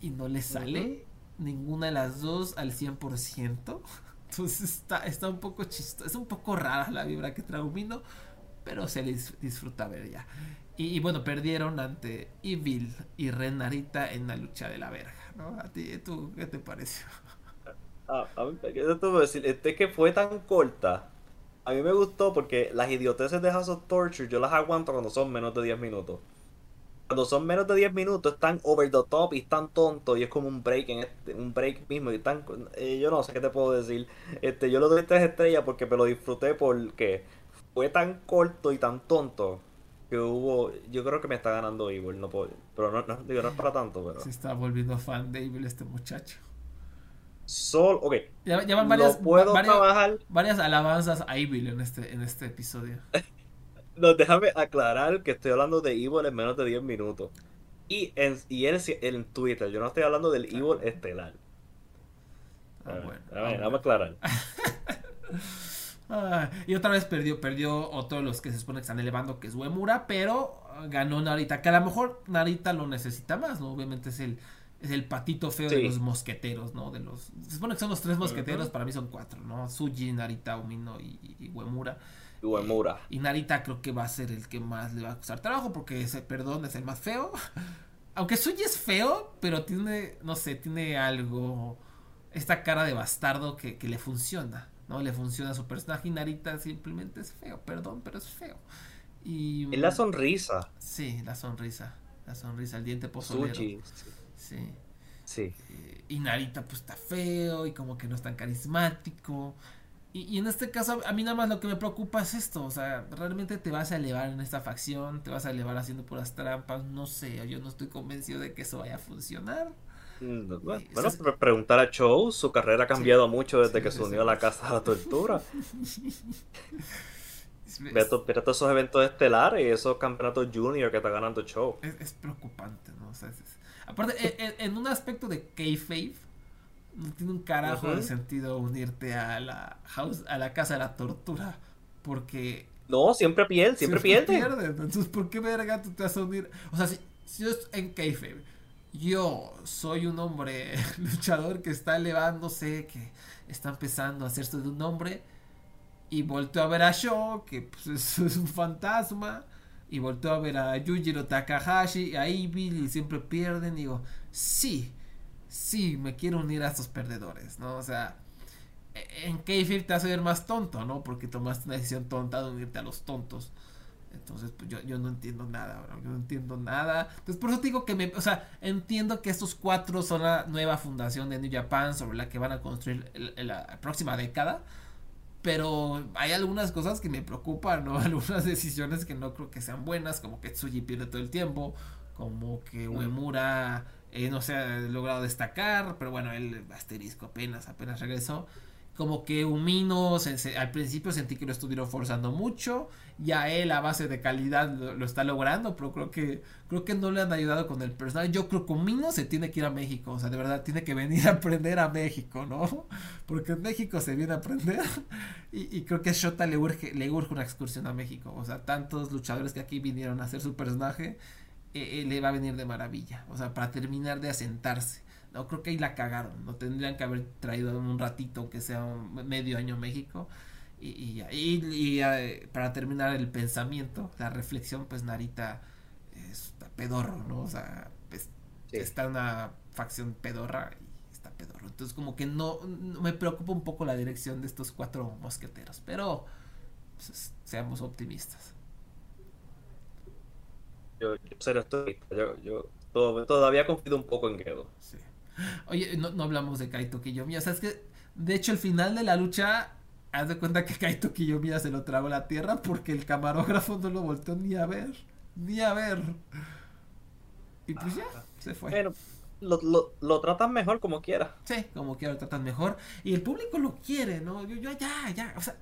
Y no le sale ninguna de las dos al 100%. Entonces está, está un poco chistoso. Es un poco rara la vibra que trae Umino pero se les disfruta ver ya. Y, bueno, perdieron ante Evil y Renarita en la lucha de la verga, ¿no? ¿A ti, tú, qué te pareció? A, mí, ¿qué te puedo decir? Este que fue tan corta. A mí me gustó porque las idioteces de House of Torture yo las aguanto cuando son menos de 10 minutos. Cuando son menos de 10 minutos están over the top y están tontos y es como un break en este, un break mismo y están eh, yo no sé qué te puedo decir. Este yo lo doy tres estrellas porque me lo disfruté porque fue tan corto y tan tonto que hubo. Yo creo que me está ganando Evil, no puedo, pero no, no, digo, no es para tanto. Pero... Se está volviendo fan de Evil este muchacho. Sol, ok. Ya, van varias, puedo trabajar. varias alabanzas a Evil en este, en este episodio. no, déjame aclarar que estoy hablando de Evil en menos de 10 minutos. Y en, y en, en Twitter, yo no estoy hablando del Evil estelar. Ah, bueno. A ver, vamos a aclarar. Ah, y otra vez perdió, perdió otro de los que se supone que están elevando, que es Uemura, pero ganó Narita, que a lo mejor Narita lo necesita más, ¿no? Obviamente es el, es el patito feo de los mosqueteros, ¿no? De los, se supone que son los tres mosqueteros, para mí son cuatro, ¿no? Suji, Narita, Umino y, y Uemura. Uemura. Y Narita creo que va a ser el que más le va a costar trabajo, porque ese, perdón, es el más feo. Aunque Suji es feo, pero tiene, no sé, tiene algo, esta cara de bastardo que, que le funciona. ¿no? Le funciona a su personaje y Narita simplemente es feo, perdón, pero es feo. Y, la sonrisa. Sí, la sonrisa. La sonrisa, el diente pozolero. sí. Sí. sí. Eh, y Narita pues está feo y como que no es tan carismático. Y, en este caso a mí nada más lo que me preocupa es esto, o sea, realmente te vas a elevar en esta facción, te vas a elevar haciendo puras trampas, no sé, yo no estoy convencido de que eso vaya a funcionar. Mm, bueno, preguntar a Cho, su carrera ha cambiado mucho desde que se unió a la Casa de la Tortura. Ve todos esos eventos estelares y esos campeonatos junior que está ganando Cho. Es, preocupante, ¿no? aparte, e, e, en, un aspecto de kayfabe, no tiene un carajo de sentido unirte a la house, a la Casa de la Tortura, porque... No, siempre pierde, siempre, pierde. Entonces, ¿por qué verga tú te vas a unir? O sea, si, si yo en kayfabe yo soy un hombre luchador que está elevándose, que está empezando a hacerse de un hombre. Y volteo a ver a Sho, que pues, es, un fantasma. Y volteo a ver a Yujiro Takahashi, a Evil, y siempre pierden. Y digo, sí, sí, me quiero unir a estos perdedores, ¿no? O sea, en K-Fit te vas a ver más tonto, ¿no? Porque tomaste una decisión tonta de unirte a los tontos. Entonces, pues yo, yo no entiendo nada, yo no entiendo nada. Entonces, por eso digo que me, o sea, entiendo que estos cuatro son la nueva fundación de New Japan sobre la que van a construir la próxima década. Pero hay algunas cosas que me preocupan, ¿no? Algunas decisiones que no creo que sean buenas, como que Tsuji pierde todo el tiempo, como que. Uemura eh, no se ha logrado destacar, pero bueno, el asterisco apenas, apenas regresó. Como que Umino al principio sentí que lo estuvieron forzando mucho ya él a base de calidad lo, está logrando pero creo que creo que no le han ayudado con el personal. Yo creo que Umino se tiene que ir a México o sea de verdad tiene que venir a aprender a México no porque en México se viene a aprender y, creo que a Shota le urge le urge una excursión a México. O sea tantos luchadores que aquí vinieron a hacer su personaje eh, eh, le va a venir de maravilla o sea para terminar de asentarse no, creo que ahí la cagaron. No tendrían que haber traído un ratito, aunque sea medio año México. Y, y, y, eh, para terminar el pensamiento, la reflexión, pues Narita está pedorro, ¿no? O sea, pues, está una facción pedorra y está pedorro. Entonces, como que no, me preocupa un poco la dirección de estos cuatro mosqueteros, pero pues, seamos optimistas. Yo, yo, yo, todavía confío un poco en Gedo. Sí. Oye, no, hablamos de Kaito Kiyomiya. O sea, es que, de hecho, el final de la lucha, haz de cuenta que Kaito Kiyomiya se lo tragó a la tierra porque el camarógrafo no lo volteó ni a ver. Ni a ver. Y pues ya, se fue. Bueno, lo, lo, lo, tratan mejor como quiera. Sí, como quiera lo tratan mejor. Y el público lo quiere, ¿no? Yo, yo ya, ya, o sea,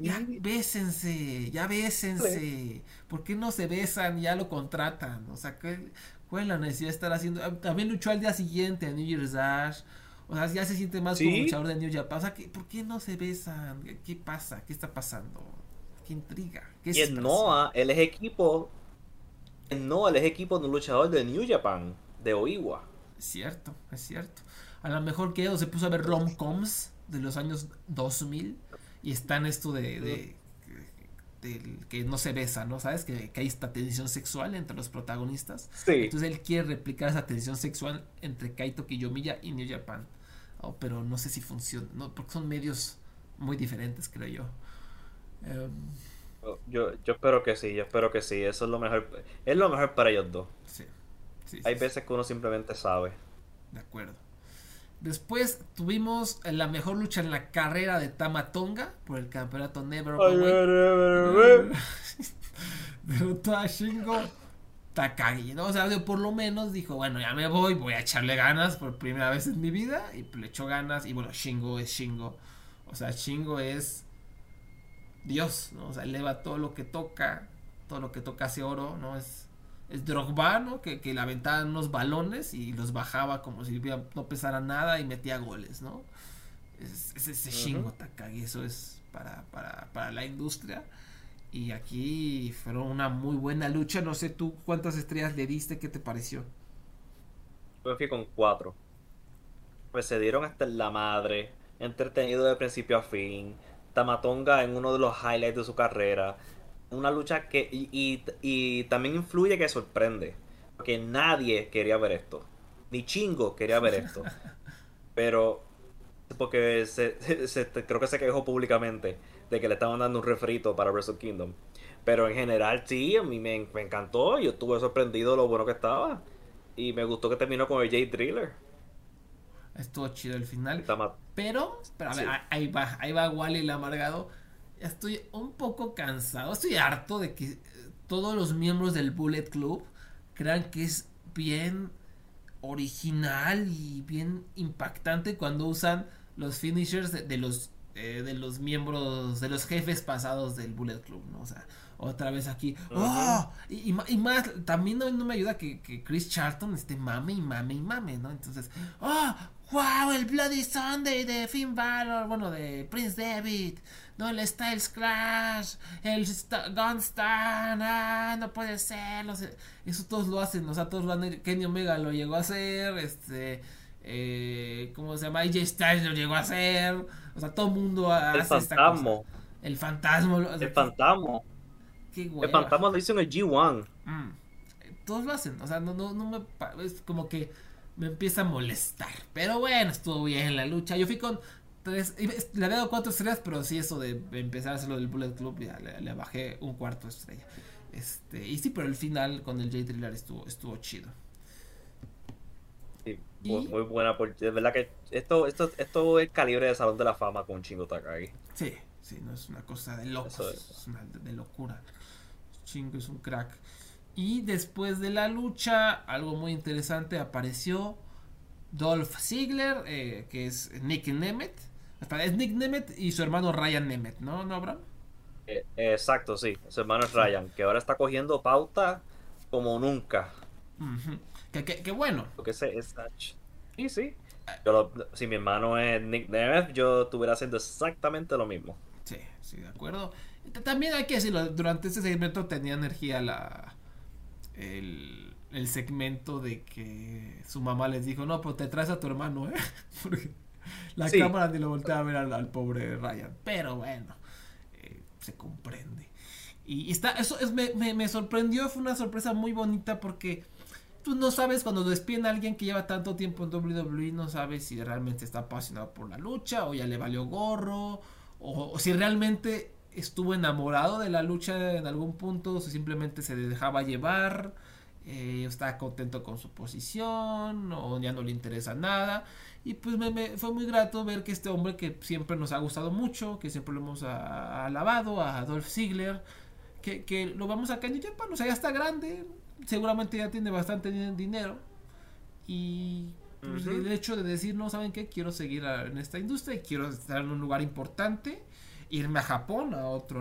ya bésense, ya bésense. ¿Por qué no se besan ya lo contratan? O sea, ¿cuál es la necesidad de estar haciendo? Ah, también luchó al día siguiente a New Year's Dash. O sea, ya se siente más como luchador de New Japan. O sea, ¿por qué no se besan? ¿Qué pasa? ¿Qué está pasando? ¿Qué intriga? ¿Qué y en Noah, él es equipo. En Noah, él es equipo de un luchador de New Japan, de Oiwa. Es cierto, es cierto. A lo mejor que se puso a ver rom-coms de los años 2000 y está en esto de, de, que no se besa, ¿no? ¿Sabes? Que, hay esta tensión sexual entre los protagonistas. Sí. Entonces él quiere replicar esa tensión sexual entre Kaito Kiyomiya y New Japan. Oh, pero no sé si funciona, ¿no? Porque son medios muy diferentes, creo yo. Em, yo. Yo espero que sí, yo espero que sí. Eso es lo mejor. Es lo mejor para ellos dos. Sí. sí hay veces que uno simplemente sabe. De acuerdo. Después tuvimos la mejor lucha en la carrera de Tamatonga por el campeonato Never Derrotó a Shingo Takagi, ¿no? O sea, por lo menos dijo, bueno, ya me voy, voy a echarle ganas por primera vez en mi vida. Y le echó ganas. Y bueno, Shingo es Shingo. O sea, Shingo es Dios, ¿no? O sea, eleva todo lo que toca. Todo lo que toca hace oro, ¿no? Es es Drogba, ¿no? Que, que le aventaban unos balones y los bajaba como si no pesara nada y metía goles, ¿no? Es, ese Shingo Takagi, eso es para, para, para la industria. Y aquí fueron una muy buena lucha. No sé tú cuántas estrellas le diste, ¿qué te pareció? Yo fui con cuatro. Pues se dieron hasta la madre, entretenido de principio a fin. Tamatonga en uno de los highlights de su carrera una lucha que. Y, también influye que sorprende. Porque nadie quería ver esto. Ni Chingo quería ver esto. Pero. Porque se, creo que se quejó públicamente de que le estaban dando un refrito para Wrestle Kingdom. Pero en general, sí, a mí me, encantó. Yo estuve sorprendido de lo bueno que estaba. Y me gustó que terminó con el Jay Driller. Estuvo chido el final. Pero, pero a ver, ahí va, ahí va Wally el amargado estoy un poco cansado, estoy harto de que todos los miembros del Bullet Club crean que es bien original y bien impactante cuando usan los finishers de, los eh, de los miembros de los jefes pasados del Bullet Club, ¿no? O sea, otra vez aquí. ¡Oh! Y, más, también no, me ayuda que, que, Chris Charlton esté mame y mame y mame, ¿no? Entonces, ¡oh! ¡Wow! El Bloody Sunday de Finn Balor, bueno, de Prince David. No, el Styles Crash, el Gunstar, ah, no puede ser. eso todos lo hacen, o sea, todos lo han Kenny Omega lo llegó a hacer, este. Eh, ¿Cómo se llama? AJ Styles lo llegó a hacer. O sea, todo el mundo hace el fantasma. El fantasma. el fantasma. El fantasma lo hizo en el G1. Mm. Todos lo hacen, o sea, no, no, no me. Es como que me empieza a molestar. Pero bueno, estuvo bien la lucha. Yo fui con tres. Le había dado cuatro estrellas, pero sí, eso de empezar a hacerlo del Bullet Club, ya le, bajé un cuarto estrella. Este, y sí, pero el final con el J Thriller estuvo, estuvo chido. Sí, muy, buena. Porque es verdad que esto, esto, esto es calibre de Salón de la Fama con Chingo Takagi. Sí, sí, no es una cosa de locos. Es. una de locura. Chingo es un crack. Y después de la lucha, algo muy interesante, apareció Dolph Ziggler, eh, que es Nick Nemeth. Es Nick Nemeth y su hermano Ryan Nemeth, ¿no, ¿No Abraham? Eh, exacto, sí. Su hermano es Ryan, que ahora está cogiendo pauta como nunca. que, bueno. Porque ese es... Sí, sí. si mi hermano es Nick Nemeth, yo estuviera haciendo exactamente lo mismo. Sí, sí, de acuerdo. También hay que decirlo, durante ese segmento tenía energía la, el, segmento de que su mamá les dijo, no, pero te traes a tu hermano, ¿eh? Porque la cámara ni lo voltea a ver al, pobre Ryan. Pero bueno, eh, se comprende. Y está, eso es, me, me, sorprendió, fue una sorpresa muy bonita porque tú no sabes cuando despiden a alguien que lleva tanto tiempo en WWE, no sabes si realmente está apasionado por la lucha o ya le valió gorro o, o si realmente estuvo enamorado de la lucha en algún punto, o simplemente se dejaba llevar, eh, estaba contento con su posición, o ya no le interesa nada. Y pues me, fue muy grato ver que este hombre que siempre nos ha gustado mucho, que siempre lo hemos alabado, a Adolf Ziegler, que, lo vamos a cañar ya, o sea, ya está grande, seguramente ya tiene bastante dinero. Y pues, el hecho de decir, no, ¿saben qué? Quiero seguir en esta industria y quiero estar en un lugar importante, irme a Japón, a otra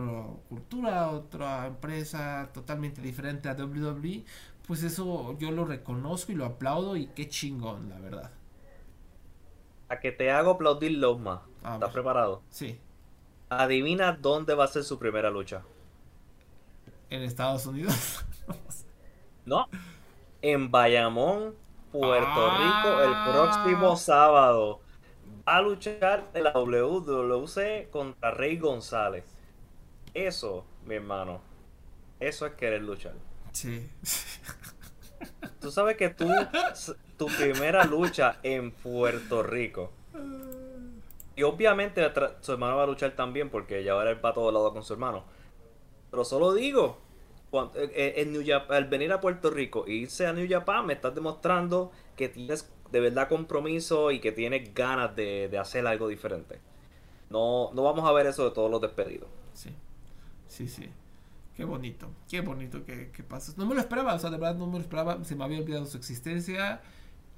cultura, a otra empresa totalmente diferente a WWE, pues eso yo lo reconozco y lo aplaudo y qué chingón, la verdad. A que te hago aplaudir los más. ¿Estás preparado? Sí. Adivina dónde va a ser su primera lucha. En Estados Unidos. no. En Bayamón, Puerto Rico, el próximo ah. sábado. Va a luchar en la WWC contra Rey González. Eso, mi hermano. Eso es querer luchar. Sí. Tú sabes que tú, tu primera lucha en Puerto Rico. Y obviamente su hermano va a luchar también porque ya ahora él va a todo lado con su hermano. Pero solo digo, eh, eh, al venir a Puerto Rico e irse a New Japan, me estás demostrando que tienes de verdad compromiso y que tienes ganas de, hacer algo diferente. No, no vamos a ver eso de todos los despedidos. Sí, sí, sí. Qué bonito, qué bonito que, que pasa. No me lo esperaba, o sea, de verdad no me lo esperaba, se me había olvidado su existencia.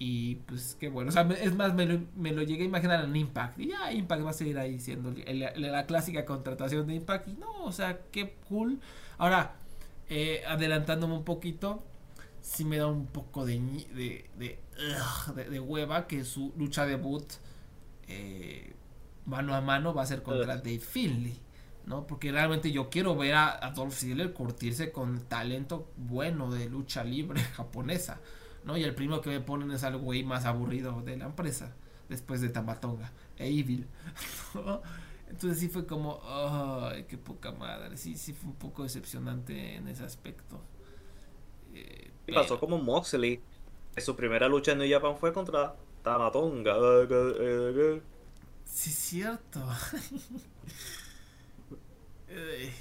Y pues qué bueno, o sea, es más, me lo, me lo llegué a imaginar en Impact. Y ya Impact va a seguir ahí siendo la, clásica contratación de Impact. Y no, o sea, qué cool. Ahora, eh, adelantándome un poquito, sí me da un poco de, de, de, de, hueva que su lucha debut eh, mano a mano va a ser contra Dave Finley. ¿no? Porque realmente yo quiero ver a, a Dolph Ziggler curtirse con talento bueno de lucha libre japonesa, ¿no? Y el primero que me ponen es al güey más aburrido de la empresa, después de Tamatonga, e Evil, Entonces sí fue como, ay, qué poca madre, sí, sí fue un poco decepcionante en ese aspecto. Eh, pasó como Moxley, su primera lucha en New Japan fue contra Tamatonga. Sí, cierto.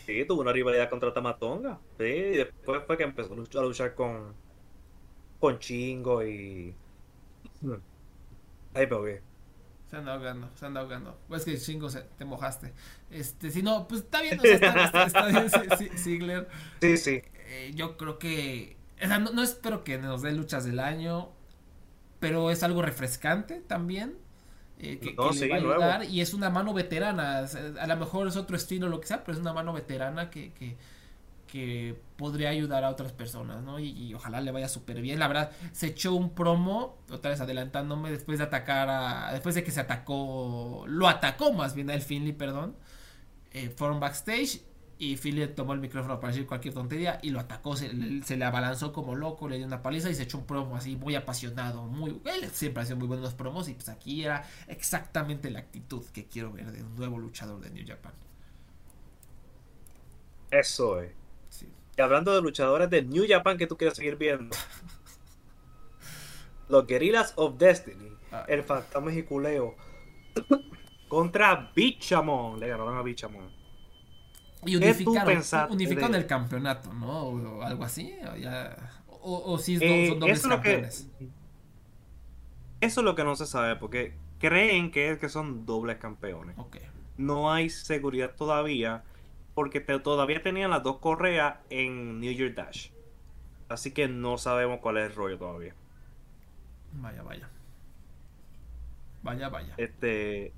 Sí, tuvo una rivalidad contra Tamatonga. Sí, y después fue que empezó a luchar con, con Chingo y. Ay, pero qué. Se anda ahogando, se anda ahogando. Pues que Chingo se, te mojaste. Este, si no, pues está bien, está, bien, Sigler. Sí, sí. Eh, yo creo que. no, no espero que nos dé luchas del año, pero es algo refrescante también. Eh, que, le va a ayudar y es una mano veterana. A lo mejor es otro estilo, lo que sea, pero es una mano veterana que, que, podría ayudar a otras personas, ¿no? Y, ojalá le vaya súper bien. La verdad, se echó un promo, otra vez adelantándome, después de atacar a. Después de que se atacó. Lo atacó más bien a el Finley, perdón. Eh, fueron backstage y Philip tomó el micrófono para decir cualquier tontería y lo atacó, se, le abalanzó como loco, le dio una paliza y se echó un promo así muy apasionado, muy él siempre ha muy bueno en los promos y pues aquí era exactamente la actitud que quiero ver de un nuevo luchador de New Japan. Eso es. Y hablando de luchadores de New Japan que tú quieres seguir viendo. los Guerrillas of Destiny, ah. el fantasma y culeo contra Bichamon. Le ganaron a Bichamon. Y unificaron, el campeonato, ¿no? O algo así. O, si eh, son dobles campeones. eso es lo que no se sabe, porque creen que es que son dobles campeones. No hay seguridad todavía, porque todavía tenían las dos correas en New Year Dash. Así que no sabemos cuál es el rollo todavía. Vaya, vaya. Vaya, vaya. Este,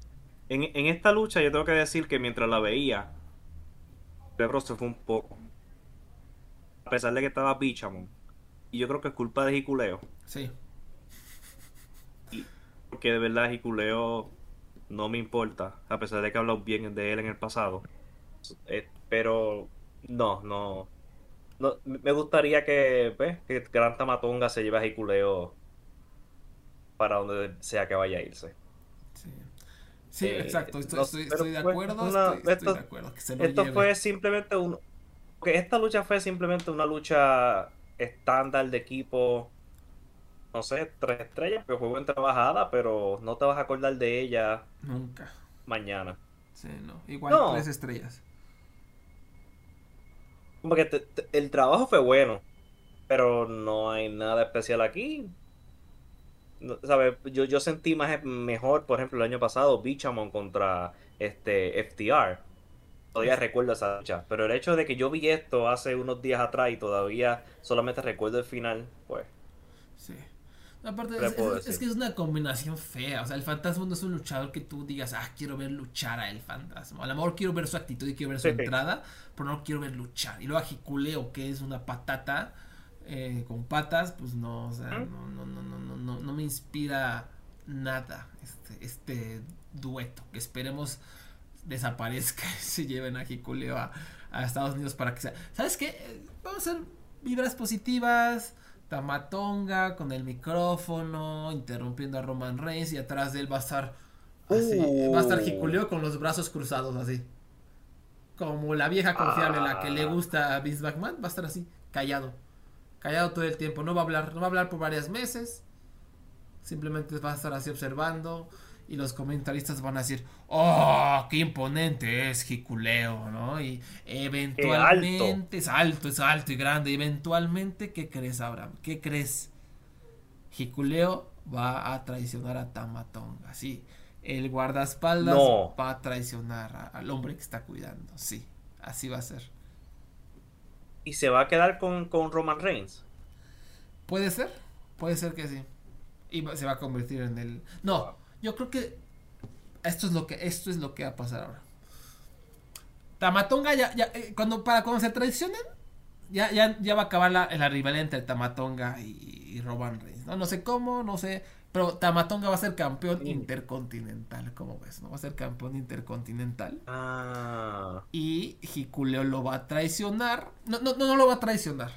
en, en esta lucha yo tengo que decir que mientras la veía, Lebron se fue un poco. A pesar de que estaba Bichamon. Y yo creo que es culpa de Jiculeo. Sí. porque de verdad Jiculeo no me importa. A pesar de que he hablado bien de él en el pasado. Eh, pero no, no. No, me gustaría que, pues, que Gran Tamatonga se lleve a Jiculeo para donde sea que vaya a irse. Sí, eh, exacto, estoy, de acuerdo. esto, de acuerdo esto fue simplemente un. Que esta lucha fue simplemente una lucha estándar de equipo. No sé, tres estrellas, que fue buena trabajada, pero no te vas a acordar de ella. Nunca. Mañana. Sí, no. Igual tres estrellas. Como que el trabajo fue bueno, pero no hay nada especial aquí. Yo, yo sentí más mejor, por ejemplo, el año pasado, Bichamon contra este FTR. Todavía recuerdo esa lucha. Pero el hecho de que yo vi esto hace unos días atrás y todavía solamente recuerdo el final, pues. Sí. Aparte, es, que es una combinación fea. O sea, el fantasma no es un luchador que tú digas, ah, quiero ver luchar a el fantasma. A lo mejor quiero ver su actitud y quiero ver su entrada, pero no quiero ver luchar. Y luego a Jiculeo, que es una patata eh, con patas, pues no, o sea, no, no, no, no, no, no me inspira nada este, este dueto. Que esperemos desaparezca y se lleven a Jiculeo a, a Estados Unidos para que sea. ¿Sabes qué? Vamos a hacer vibras positivas Tamatonga con el micrófono, interrumpiendo a Roman Reigns y atrás de él va a estar así, va a estar Jiculeo con los brazos cruzados así. Como la vieja confiable, la que le gusta a Vince McMahon, va a estar así, callado. Callado todo el tiempo, no va a hablar, no va a hablar por varios meses. Simplemente va a estar así observando y los comentaristas van a decir, oh, qué imponente es Jiculeo, ¿no? Y eventualmente es alto, es alto y grande. Eventualmente, ¿qué crees, Abraham? ¿Qué crees? Jiculeo va a traicionar a Tamatonga, sí. El guardaespaldas va a traicionar al hombre que está cuidando, sí. Así va a ser. ¿Y se va a quedar con, con Roman Reigns? Puede ser, puede ser que sí. Y se va a convertir en el... No, yo creo que esto es lo que, esto es lo que va a pasar ahora. Tamatonga ya, ya eh, cuando, para cuando se traicionen, ya, ya, ya va a acabar la, la rivalidad entre Tamatonga y, Roman Reigns. ¿no? no sé cómo, no sé. Pero Tamatonga va a ser campeón intercontinental, ¿cómo ves? ¿No? Va a ser campeón intercontinental. Ah. Y Hikuleo lo va a traicionar. No, no, no, no lo va a traicionar.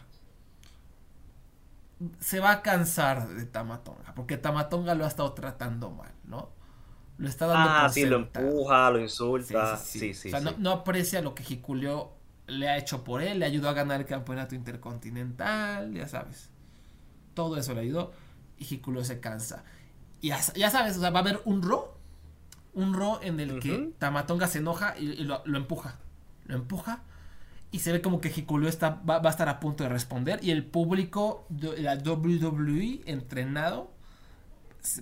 Se va a cansar de Tamatonga. Porque Tamatonga lo ha estado tratando mal, ¿no? Lo está dando ah, sí, lo empuja, lo insulta. Sí, sí, o sea, no, aprecia lo que Jiculio le ha hecho por él, le ayudó a ganar el campeonato intercontinental, ya sabes. Todo eso le ayudó y Jiculio se cansa. Y ya, sabes, o sea, va a haber un ro, un ro en el que Tamatonga se enoja y, lo, empuja. Lo empuja y se ve como que Jiculio está, va, va, a estar a punto de responder y el público la WWE entrenado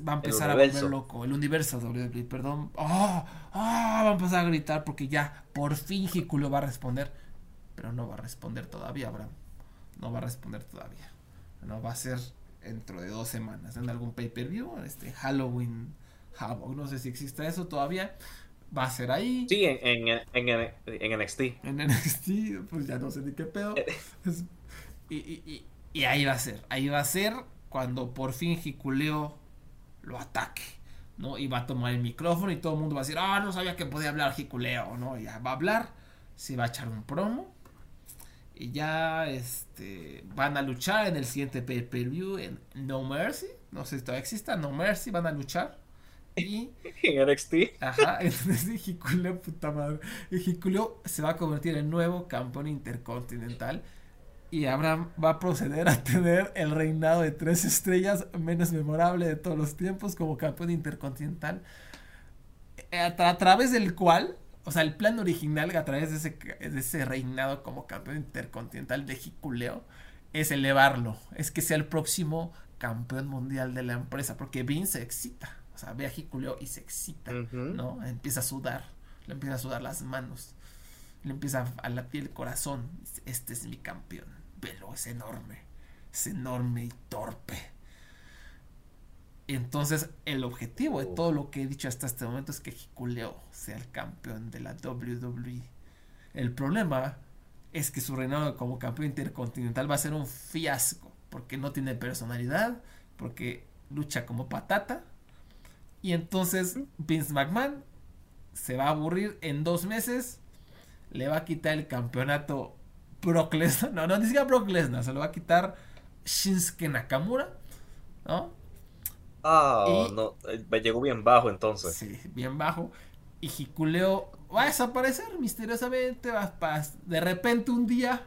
va a empezar a volver loco. El universo WWE, perdón. ¡Ah! ¡Ah! Va a empezar a gritar porque ya, por fin Hikuleo va a responder. Pero no va a responder todavía, Abraham. No va a responder todavía. No va a ser dentro de dos semanas. En algún pay-per-view, este Halloween Havoc. No sé si existe eso todavía. Va a ser ahí. Sí, en, en, en, en NXT. En NXT, pues ya no sé ni qué pedo. y, y, y, ahí va a ser. Ahí va a ser cuando por fin Hikuleo lo ataque, ¿no? Y va a tomar el micrófono y todo el mundo va a decir, ah, no sabía que podía hablar jiculeo, ¿no? ya va a hablar, se va a echar un promo y ya este van a luchar en el siguiente pay-per-view en No Mercy, no sé si todavía exista, No Mercy, van a luchar. Y en NXT. Ajá, entonces Jiculeo, puta madre. Jiculeo se va a convertir en nuevo campeón intercontinental y Abraham va a proceder a tener el reinado de tres estrellas menos memorable de todos los tiempos como campeón intercontinental, eh, a, través del cual, o sea, el plan original a través de ese, de ese reinado como campeón intercontinental de Jiculeo es elevarlo, es que sea el próximo campeón mundial de la empresa, porque Vince se excita, o sea, ve a Jiculeo y se excita, ¿no? Empieza a sudar, le empieza a sudar las manos, le empieza a latir el corazón, este es mi campeón pero es enorme, es enorme y torpe. Entonces, el objetivo de todo lo que he dicho hasta este momento es que Hikuleo sea el campeón de la WWE. El problema es que su reinado como campeón intercontinental va a ser un fiasco, porque no tiene personalidad, porque lucha como patata. Y entonces Vince McMahon se va a aburrir en dos meses, le va a quitar el campeonato Brock Lesnar, no, no, ni siquiera Brock Lesnar, se lo va a quitar Shinsuke Nakamura, ¿no? Ah, no, eh, llegó bien bajo entonces. Sí, bien bajo. Y Hikuleo va a desaparecer misteriosamente. Va de repente un día,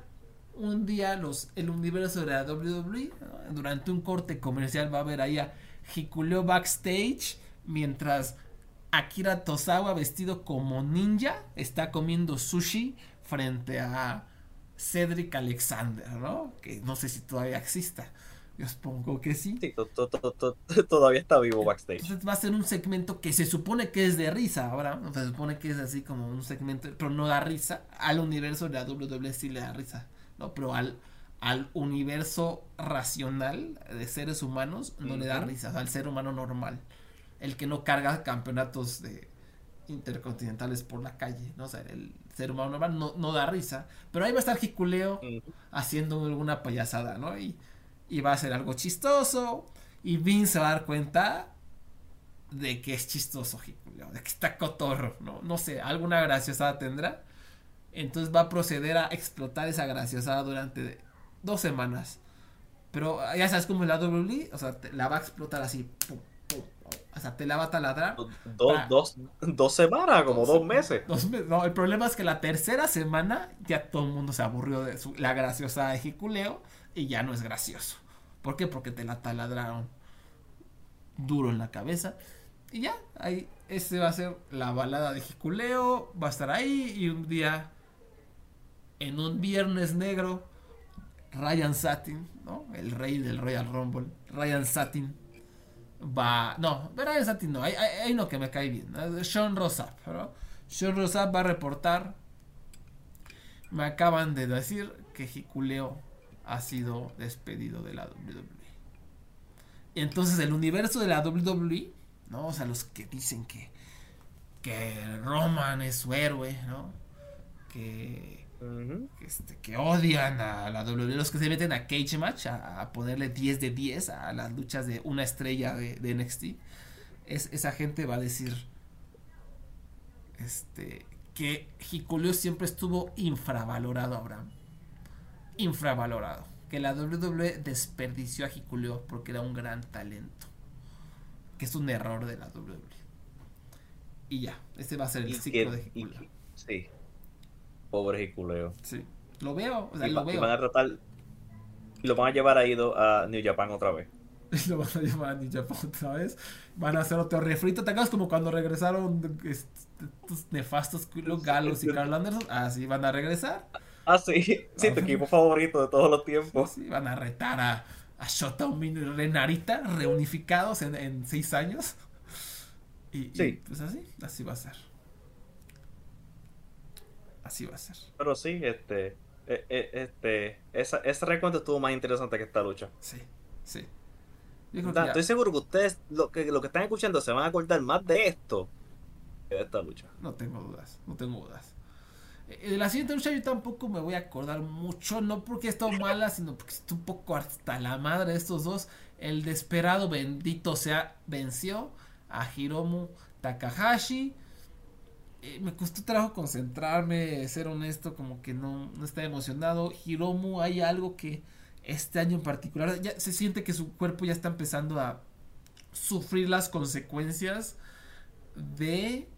un día los, el universo de la WWE, durante un corte comercial va a ver ahí a Hikuleo backstage mientras Akira Tosawa vestido como ninja está comiendo sushi frente a Cedric Alexander, ¿no? Que no sé si todavía exista. Yo supongo que sí. Sí, todavía está vivo backstage. Entonces va a ser un segmento que se supone que es de risa ahora. Se supone que es así como un segmento, pero no da risa. Al universo de la WWE sí le da risa, ¿no? Pero al, al universo racional de seres humanos no le da risa, al ser humano normal, el que no carga campeonatos de intercontinentales por la calle, ¿no? O sea, el ser humano normal no, da risa, pero ahí va a estar Jiculeo haciendo alguna payasada, ¿no? Y, y va a ser algo chistoso y Vince se va a dar cuenta de que es chistoso Jiculeo, de que está cotorro, ¿no? No sé, alguna graciosada tendrá. Entonces va a proceder a explotar esa graciosada durante dos semanas. Pero ya sabes cómo es la WWE, o sea, la va a explotar así. O sea, te la va a taladrar. dos, dos, semanas, como dos, meses. No, el problema es que la tercera semana ya todo el mundo se aburrió de su, la graciosa de Jiculeo y ya no es gracioso. ¿Por qué? Porque te la taladraron duro en la cabeza. Y ya, ahí, ese va a ser la balada de Jiculeo. Va a estar ahí y un día, en un viernes negro, Ryan Satin, ¿no? El rey del Royal Rumble. Ryan Satin va. No, Ryan Satin no. Hay, no que me cae bien. Sean Rossap, ¿no? Sean Rossap va a reportar. Me acaban de decir que Jiculeo ha sido despedido de la WWE. Entonces, el universo de la WWE, ¿no? O sea, los que dicen que. Que Roman es su héroe, ¿no? Que este, que odian a la WWE, los que se meten a Cage Match, a, ponerle 10 de 10 a las luchas de una estrella de, NXT, es, esa gente va a decir este, que Hikuleo siempre estuvo infravalorado, Abraham. Infravalorado. Que la WWE desperdició a Hikuleo porque era un gran talento. Que es un error de la WWE. Y ya, este va a ser el ciclo de Hikuleo. Sí, pobre Hikuleo. Sí. Lo veo, o sea, lo veo. van a tratar. Y lo van a llevar a ido a New Japan otra vez. lo van a llevar a New Japan otra vez. Van a hacer otro refrito. ¿Te acuerdas como cuando regresaron estos nefastos los Galos y Carl Anderson? Ah, sí, van a regresar. Ah, sí. Sí, tu equipo favorito de todos los tiempos. Sí, van a retar a, a Shota y Renarita reunificados en, en seis años. Y, sí. y pues así, así va a ser así va a ser. Pero sí, este, e, e, este, esa, ese recuento estuvo más interesante que esta lucha. Sí, sí. estoy seguro que ustedes, lo que, lo que están escuchando, se van a acordar más de esto que de esta lucha. No tengo dudas, no tengo dudas. Eh, de la siguiente lucha yo tampoco me voy a acordar mucho, no porque esté mala, sino porque estoy un poco hasta la madre de estos dos. El desesperado bendito sea venció a Hiromu Takahashi eh, me costó trabajo concentrarme, ser honesto, como que no, no estaba emocionado. Hiromu, hay algo que este año en particular, se siente que su cuerpo ya está empezando a sufrir las consecuencias de,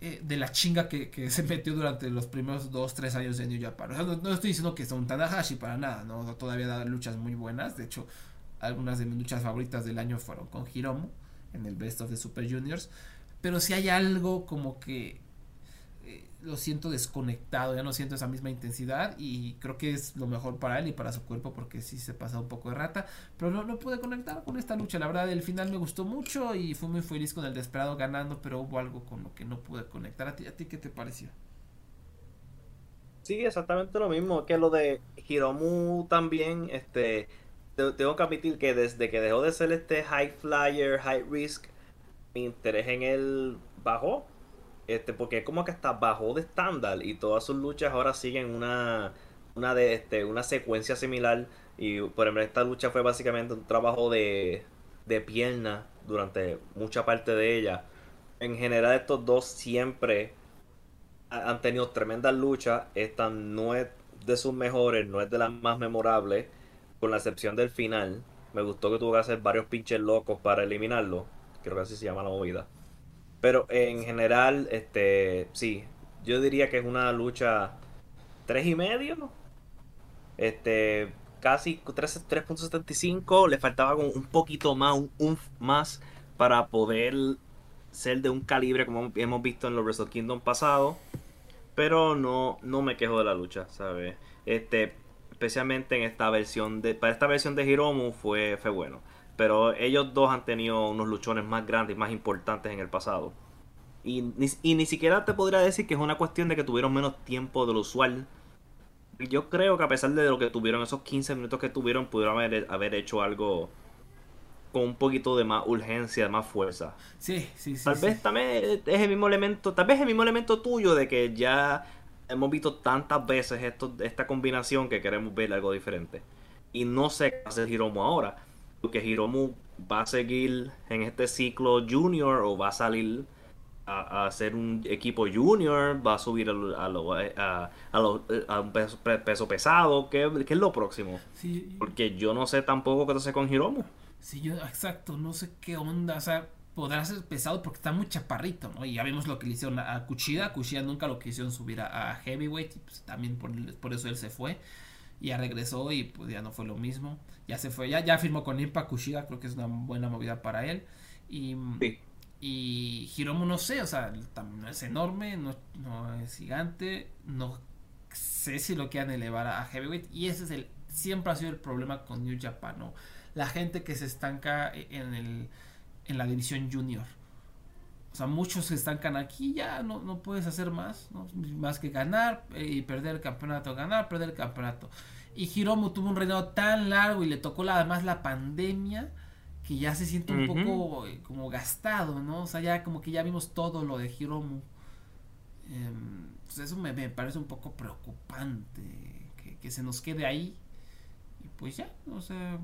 eh, de la chinga que, se metió durante los primeros 2, 3 años de New Japan. no, estoy diciendo que son Tanahashi para nada, ¿no? todavía da luchas muy buenas. De hecho, algunas de mis luchas favoritas del año fueron con Hiromu en el Best of the Super Juniors. Pero si hay algo como que lo siento desconectado, ya no siento esa misma intensidad y creo que es lo mejor para él y para su cuerpo porque sí se pasa un poco de rata, pero no, no pude conectar con esta lucha, la verdad el final me gustó mucho y fui muy feliz con el desesperado ganando, pero hubo algo con lo que no pude conectar. ¿A ti, a ti qué te pareció? Sí, exactamente lo mismo que lo de Hiromu también, este, tengo que admitir que desde que dejó de ser este high flyer, high risk, mi interés en él bajó este, porque es como que está bajo de estándar y todas sus luchas ahora siguen una, una, de, este, una secuencia similar. Y por ejemplo, esta lucha fue básicamente un trabajo de, de pierna durante mucha parte de ella. En general, estos dos siempre han tenido tremendas luchas. Esta no es de sus mejores, no es de las más memorables, con la excepción del final. Me gustó que tuvo que hacer varios pinches locos para eliminarlo. Creo que así se llama la movida. Pero en general, este, sí, yo diría que es una lucha tres y medio. Este, casi 3.75. Le faltaba un poquito más, un más para poder ser de un calibre como hemos visto en los Wrestle Kingdom pasado. Pero no, no me quejo de la lucha, ¿sabes? Este, especialmente en esta versión de. Para esta versión de Hiromu fue, fue bueno. Pero ellos dos han tenido unos luchones más grandes y más importantes en el pasado. Y ni, y ni siquiera te podría decir que es una cuestión de que tuvieron menos tiempo de lo usual yo creo que a pesar de lo que tuvieron, esos 15 minutos que tuvieron, pudieron haber, haber hecho algo con un poquito de más urgencia, de más fuerza. Sí, sí, sí. Tal vez también es el mismo elemento, tal vez el mismo elemento tuyo de que ya hemos visto tantas veces esto, esta combinación que queremos ver algo diferente. Y no sé qué hace Hiromu ahora. Porque Hiromu va a seguir en este ciclo junior o va a salir a, hacer un equipo junior, va a subir a, a, a, un peso, pesado. ¿Qué, es lo próximo? Porque yo no sé tampoco qué hace con Hiromu. Sí, yo, exacto, no sé qué onda. O sea, podrá ser pesado porque está muy chaparrito, ¿no? Y ya vimos lo que le hicieron a Kuchida. Kuchida nunca lo quisieron subir a, Heavyweight y pues también por, por, eso él se fue. Ya regresó y pues ya no fue lo mismo. Ya se fue, ya, ya firmó con Impa Kushida, creo que es una buena movida para él. Y, y Hiromu no sé, o sea, no es enorme, no, no es gigante, no sé si lo quieran elevar a Heavyweight. Y ese es el, siempre ha sido el problema con New Japan, ¿no? La gente que se estanca en el en la división junior. O sea, muchos se estancan aquí, ya no, no puedes hacer más, más que ganar eh, y perder el campeonato, ganar, perder el campeonato. Y Hiromu tuvo un reinado tan largo y le tocó la, además la pandemia que ya se siente un poco eh, como gastado, ¿no? O sea, ya como que ya vimos todo lo de Hiromu. Em, pues eso me, parece un poco preocupante, que, que se nos quede ahí. Y pues ya, o sea,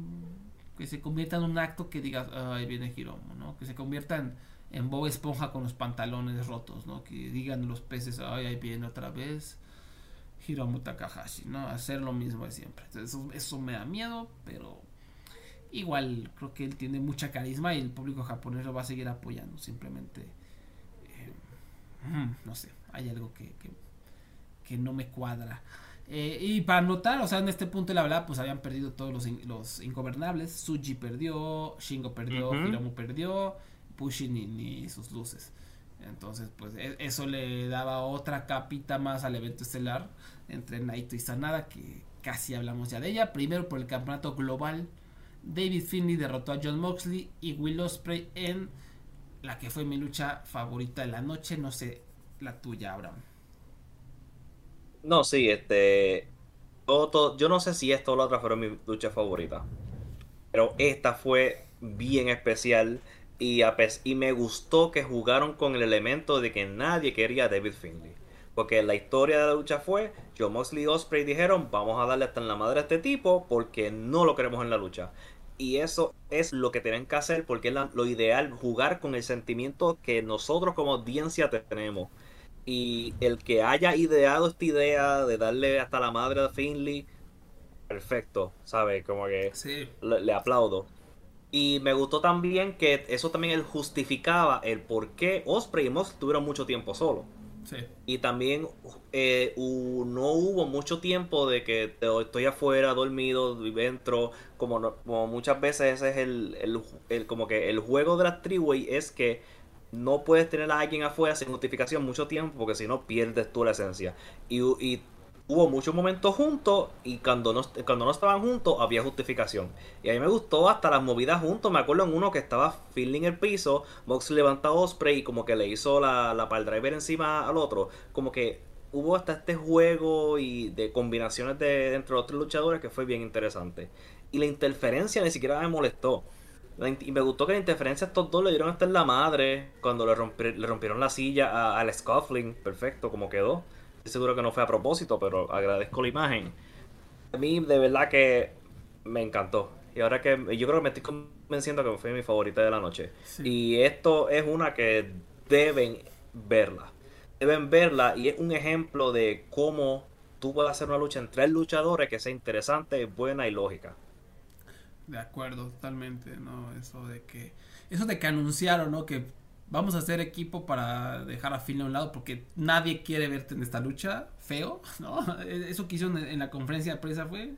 que se convierta en un acto que digas, ahí viene Hiromu, ¿no? Que se convierta en, en Bob Esponja con los pantalones rotos, ¿no? Que digan los peces, ay, ahí viene otra vez Hiromu Takahashi, ¿no? Hacer lo mismo de siempre. eso, eso me da miedo, pero igual creo que él tiene mucha carisma y el público japonés lo va a seguir apoyando. Simplemente, eh, mm, no sé, hay algo que, que, que no me cuadra. Eh, y para notar, o sea, en este punto de la verdad, pues habían perdido todos los, los ingobernables. Suji perdió, Shingo perdió, Hiromu perdió, Pushi ni, sus luces. Entonces, pues e, eso le daba otra capita más al evento estelar entre Naito y Sanada, que casi hablamos ya de ella. Primero por el campeonato global, David Finley derrotó a John Moxley y Will Ospreay en la que fue mi lucha favorita de la noche. No sé, la tuya, Abraham. No, sí, este. yo no sé si esta o la otra fueron mi lucha favorita. Pero esta fue bien especial. Y, a y me gustó que jugaron con el elemento de que nadie quería a David Finley. Porque la historia de la lucha fue: John Mosley y Osprey dijeron, vamos a darle hasta en la madre a este tipo porque no lo queremos en la lucha. Y eso es lo que tienen que hacer porque es lo ideal, jugar con el sentimiento que nosotros como audiencia tenemos y el que haya ideado esta idea de darle hasta la madre a Finley, perfecto, ¿sabes? Como que le, aplaudo. Y me gustó también que eso también él justificaba el por qué Osprey y tuvieron mucho tiempo solo. Sí. Y también eh, no hubo mucho tiempo de que estoy afuera, dormido, dentro, como, como muchas veces ese es el, el, como que el juego de la Triway es que no puedes tener a alguien afuera sin justificación mucho tiempo porque si no pierdes tú la esencia. Y, hubo muchos momentos juntos y cuando no, cuando no estaban juntos había justificación. Y a mí me gustó hasta las movidas juntos. Me acuerdo en uno que estaba feeling el piso, Mox levanta Osprey y como que le hizo la, la pal driver encima al otro. Como que hubo hasta este juego y de combinaciones de, entre los tres luchadores que fue bien interesante. Y la interferencia ni siquiera me molestó. Y me gustó que la interferencia a estos dos le dieron hasta en la madre cuando le, le rompieron la silla al Scuffling. Perfecto, como quedó. Estoy seguro que no fue a propósito, pero agradezco la imagen. A mí, de verdad que me encantó. Y ahora que yo creo que me estoy convenciendo que fue mi favorita de la noche. Y esto es una que deben verla. Deben verla y es un ejemplo de cómo tú puedes hacer una lucha entre luchadores que sea interesante, buena y lógica. De acuerdo, totalmente, ¿no? Eso de que, eso de que anunciaron, ¿no? Que vamos a hacer equipo para dejar a Phil a un lado porque nadie quiere verte en esta lucha, feo, ¿no? E, eso que hicieron en la conferencia de prensa fue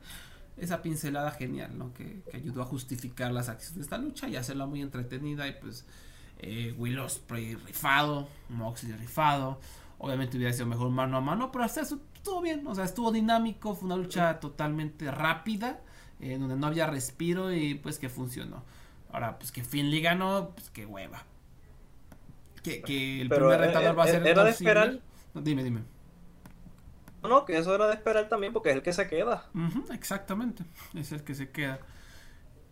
esa pincelada genial, ¿no? Que, ayudó a justificar las acciones de esta lucha y hacerla muy entretenida y pues eh, Will rifado, Moxley rifado, obviamente hubiera sido mejor mano a mano, pero hasta eso estuvo bien, o sea, estuvo dinámico, fue una lucha totalmente rápida en donde no había respiro y pues que funcionó. Ahora, pues que Finley ganó, pues que hueva. Que, que el primer retador va a ser. Era de esperar. dime, dime. No, que eso era de esperar también porque es el que se queda. exactamente, es el que se queda.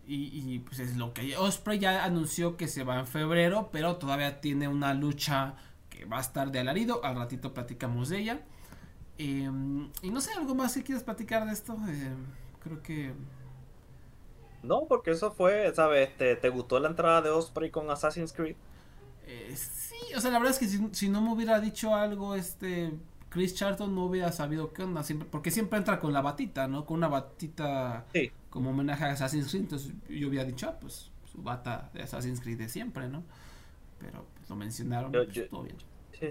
Y, pues es lo que Osprey ya anunció que se va en febrero, pero todavía tiene una lucha que va a estar de alarido. Al ratito platicamos de ella. Em, y no sé, ¿algo más que quieras platicar de esto? Eh, creo que. No, porque eso fue, ¿sabes? ¿Te, ¿Te, gustó la entrada de Osprey con Assassin's Creed? Eh, sí, o sea, la verdad es que si, si, no me hubiera dicho algo, este. Chris Charlton no hubiera sabido qué onda, siempre, porque siempre entra con la batita, ¿no? Con una batita como homenaje a Assassin's Creed, entonces yo hubiera dicho, ah, pues su bata de Assassin's Creed de siempre, ¿no? Pero pues, lo mencionaron, yo, pues, todo bien. Sí.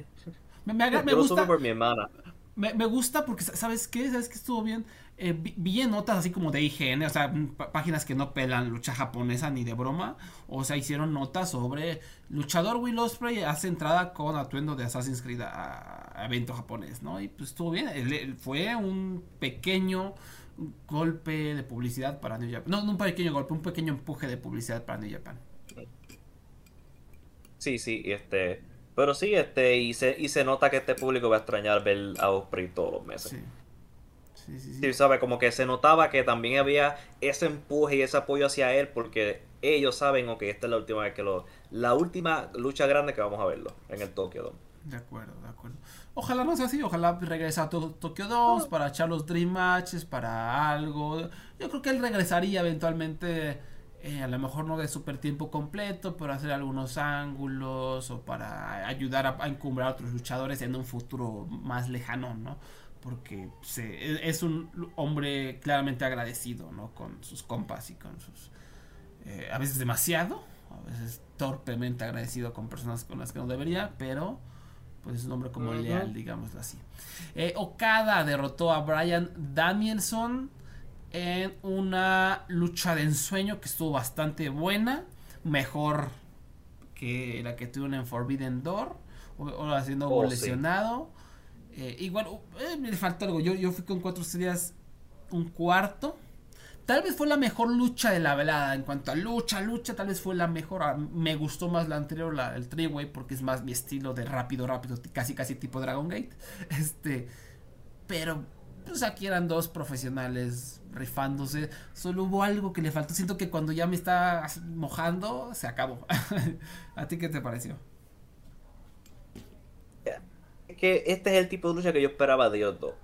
Me, me, me gusta, por mi hermana. Me, me, gusta porque, ¿sabes qué? ¿Sabes qué estuvo bien? Eh, vi, en notas así como de IGN, o sea, páginas que no pelan lucha japonesa ni de broma. O sea, hicieron notas sobre luchador Will Ospreay hace entrada con atuendo de Assassin's Creed a, evento japonés, ¿no? Y pues estuvo bien. fue un pequeño golpe de publicidad para New Japan. No, no un pequeño golpe, un pequeño empuje de publicidad para New Japan. Sí, sí, este pero sí, este, y se, y se nota que este público va a extrañar ver a Osprey todos los meses. Sí. Sí, sí, sí. sabe, como que se notaba que también había ese empuje y ese apoyo hacia él porque ellos saben, ok, esta es la última vez que lo... La última lucha grande que vamos a verlo en el Tokyo Dome. De acuerdo, de acuerdo. Ojalá no sea así, ojalá regrese a Tokyo Dome para echar los Dream Matches, para algo. Yo creo que él regresaría eventualmente eh, a lo mejor no de super tiempo completo, pero hacer algunos ángulos o para ayudar a, encumbrar a otros luchadores en un futuro más lejano, ¿no? Porque e, es un hombre claramente agradecido, ¿no? Con sus compas y con sus... Eh, a veces demasiado, a veces torpemente agradecido con personas con las que no debería, pero pues es un hombre como leal, digámoslo así. Eh, Okada derrotó a Brian Danielson en una lucha de ensueño que estuvo bastante buena, mejor que la que tuvo en Forbidden Door, o, haciendo oh, lesionado. Eh, igual, eh, me falta algo, yo, yo fui con cuatro estrellas, un cuarto. Tal vez fue la mejor lucha de la velada. En cuanto a lucha, lucha, tal vez fue la mejor. Ah, me gustó más la anterior, la, el Triway, porque es más mi estilo de rápido, rápido, casi, casi tipo Dragon Gate. Este, pero pues aquí eran dos profesionales rifándose. Solo hubo algo que le faltó. Siento que cuando ya me está mojando, se acabó. ¿A ti qué te pareció? Que este es el tipo de lucha que yo esperaba de ellos dos.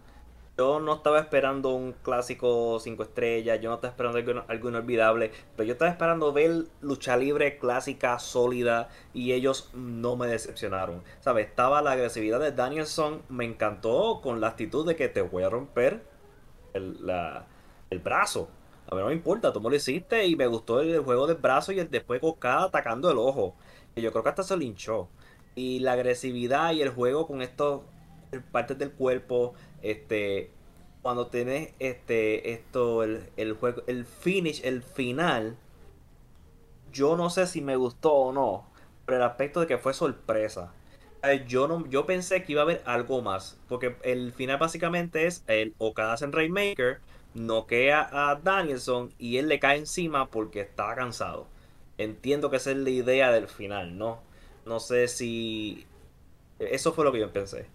Yo no estaba esperando un clásico 5 estrellas, yo no estaba esperando algo, inolvidable, pero yo estaba esperando ver lucha libre clásica, sólida, y ellos no me decepcionaron. ¿Sabes? Estaba la agresividad de Danielson, me encantó con la actitud de que te voy a romper el, brazo. A mí no me importa, tú me lo hiciste y me gustó el, juego del brazo y el después cada atacando el ojo. Y yo creo que hasta se linchó. Y la agresividad y el juego con estos partes del cuerpo este cuando tenés este esto el, juego el finish el final yo no sé si me gustó o no pero el aspecto de que fue sorpresa. Yo no yo pensé que iba a haber algo más porque el final básicamente es el Okada en Rainmaker noquea a Danielson y él le cae encima porque está cansado. Entiendo que esa es la idea del final no no sé si eso fue lo que yo pensé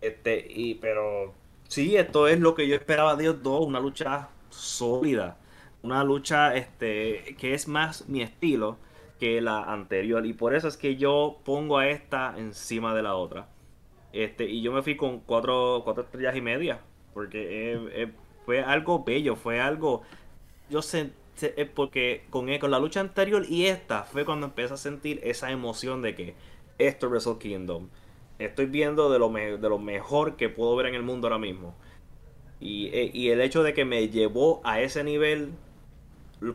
este, y, pero sí, esto es lo que yo esperaba de ellos dos, una lucha sólida, una lucha este, que es más mi estilo que la anterior. Y por eso es que yo pongo a esta encima de la otra. Este, y yo me fui con cuatro, cuatro estrellas y media. Porque fue algo bello, fue algo. Yo sé, porque con, con la lucha anterior y esta fue cuando empecé a sentir esa emoción de que esto es Wrestle Kingdom estoy viendo de lo, de lo mejor que puedo ver en el mundo ahora mismo. Eh, y, el hecho de que me llevó a ese nivel,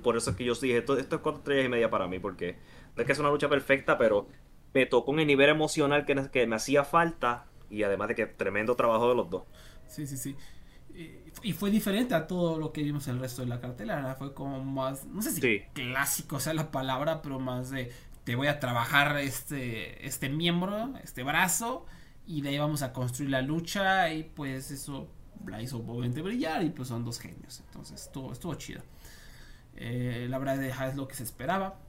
por eso es que yo dije, esto, esto es cuatro estrellas y media para mí, porque es que es una lucha perfecta, pero me tocó en el nivel emocional que, que me hacía falta y además de que tremendo trabajo de los dos. Sí, sí, sí. Y fue diferente a todo lo que vimos el resto de la cartelera. Fue como más, no sé si clásico sea la palabra, pero más de te voy a trabajar este, este miembro, este brazo, y de ahí vamos a construir la lucha, y pues eso la hizo obviamente brillar, y pues son dos genios, entonces estuvo, estuvo chido. Eh, la verdad es lo que se esperaba,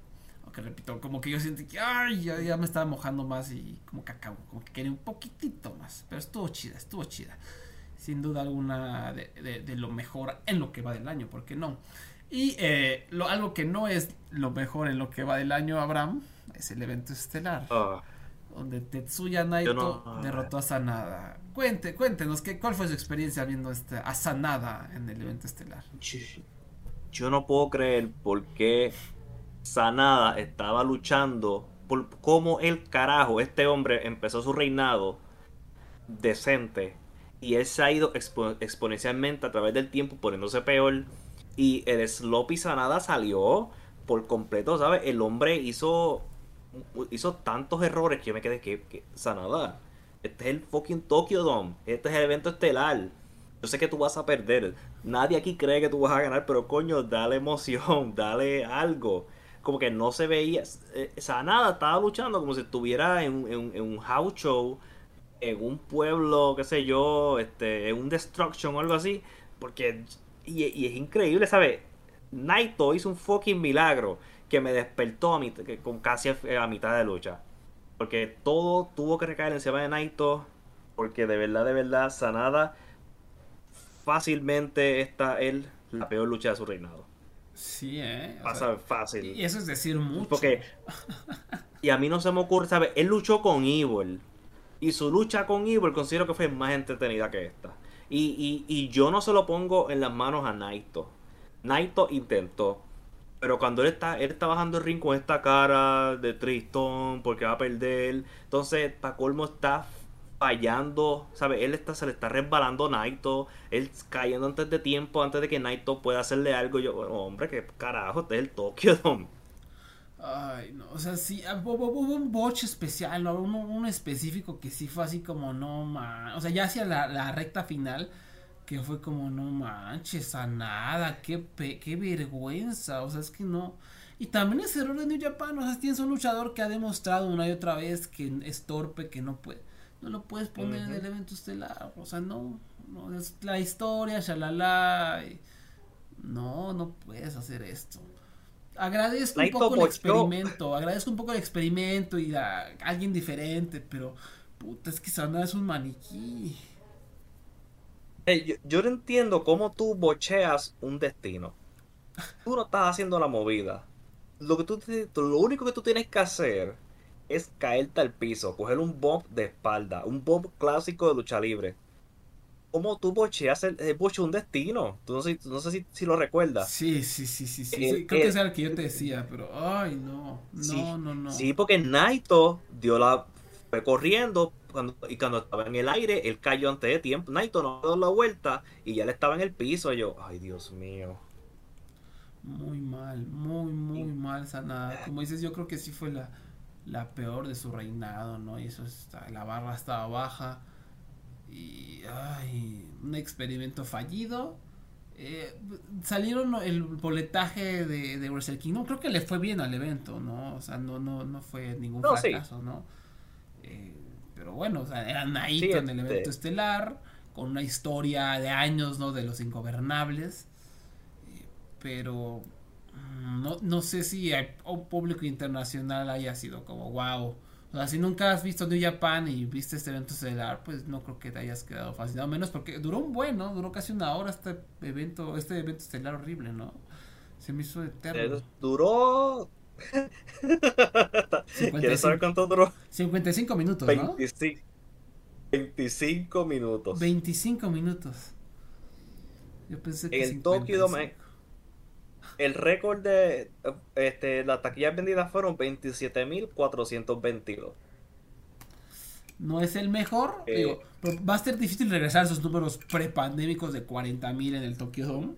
aunque repito, como que yo sentí que ay, ya, me estaba mojando más y como que acabo, como que quería un poquitito más, pero estuvo chida, estuvo chida. Sin duda alguna de, lo mejor en lo que va del año, ¿por qué no? Y eh, lo, algo que no es lo mejor en lo que va del año, Abraham, es el evento estelar. Ah. Donde Tetsuya Naito derrotó a Sanada. Cuente, cuéntenos, ¿qué, ¿cuál fue su experiencia viendo este, a Sanada en el evento estelar? Yo no puedo creer por qué Sanada estaba luchando por cómo el carajo este hombre empezó su reinado decente y él se ha ido exponencialmente a través del tiempo poniéndose peor. Y el Sloppy Sanada salió por completo, ¿sabes? El hombre hizo hizo tantos errores que yo me quedé que, Sanada. Este es el fucking Tokyo Dome. Este es el evento estelar. Yo sé que tú vas a perder. Nadie aquí cree que tú vas a ganar, pero coño, dale emoción, dale algo. Como que no se veía. Eh, Sanada estaba luchando como si estuviera en, en un house show en un pueblo, qué sé yo, este, en un destruction o algo así. Porque, y, es increíble, ¿sabes? Naito hizo un fucking milagro que me despertó a con casi a, mitad de lucha. Porque todo tuvo que recaer encima de Naito. Porque de verdad, de verdad, Sanada fácilmente está él la peor lucha de su reinado. Sí, eh. Pasa fácil. Y eso es decir mucho. Porque. Y a mí no se me ocurre, ¿sabes? Él luchó con Evil. Y su lucha con Evil considero que fue más entretenida que esta. Y, y, yo no se lo pongo en las manos a Naito. Naito intentó. Pero cuando él está, él está bajando el ring con esta cara de tristón porque va a perder. Entonces, para está fallando. ¿Sabes? Él está, se le está resbalando Naito. Él cayendo antes de tiempo, antes de que Naito pueda hacerle algo. Yo, hombre, qué carajo, este es el Tokyo Dome. Ay, no, o sea, sí, ah, hubo, un botch especial, ¿no? Uno, específico que sí fue así como, no man, o sea, ya hacia la, recta final, que fue como, no manches, a nada, qué, qué vergüenza, o sea, es que no. Y también ese error de New Japan, o sea, tienes un luchador que ha demostrado una y otra vez que es torpe, que no puede, no lo puedes poner en el evento estelar, o sea, no, no, es la historia, shalala, no, no puedes hacer esto agradezco un poco el experimento, agradezco un poco el experimento y a alguien diferente, pero puta, es que Sana es un maniquí. yo, no entiendo cómo tú bocheas un destino. Tú no estás haciendo la movida. Lo, que tú, lo único que tú tienes que hacer es caerte al piso, coger un bomb de espalda, un bomb clásico de lucha libre cómo tú bocheas el, el boche un destino. Tú no sé, no sé si, lo recuerdas. Sí, sí, sí, sí. sí, eh, Creo que es el que yo te decía, pero ay, no. No, no, no. Sí, porque Naito dio la. fue corriendo cuando, y cuando estaba en el aire, él cayó antes de tiempo. Naito no dio la vuelta y ya le estaba en el piso. Y yo, ay, Dios mío. Muy mal, muy, muy mal Sanada. Como dices, yo creo que sí fue la, la peor de su reinado, ¿no? Y eso está, la barra estaba baja y, ay, un experimento fallido. Eh, salieron el boletaje de, de Wrestle Kingdom, creo que le fue bien al evento, ¿no? O sea, no, no, no fue ningún fracaso, ¿no? Eh, pero bueno, o sea, eran ahí en el evento estelar, con una historia de años, ¿no? De los ingobernables. Eh, pero mm, no, no sé si un público internacional haya sido como, wow o sea, si nunca has visto New Japan y viste este evento estelar, pues no creo que te hayas quedado fascinado. Menos porque duró un buen, ¿no? Duró casi una hora este evento, este evento estelar horrible, ¿no? Se me hizo eterno. Duró. ¿Quieres saber cuánto duró? 55 minutos, ¿no? 25, minutos. 25 minutos. Yo pensé que. El Tokyo el récord de este, las taquillas vendidas fueron 27.422. No es el mejor. Eh, va a ser difícil regresar a esos números prepandémicos de 40.000 en el Tokyo Dome.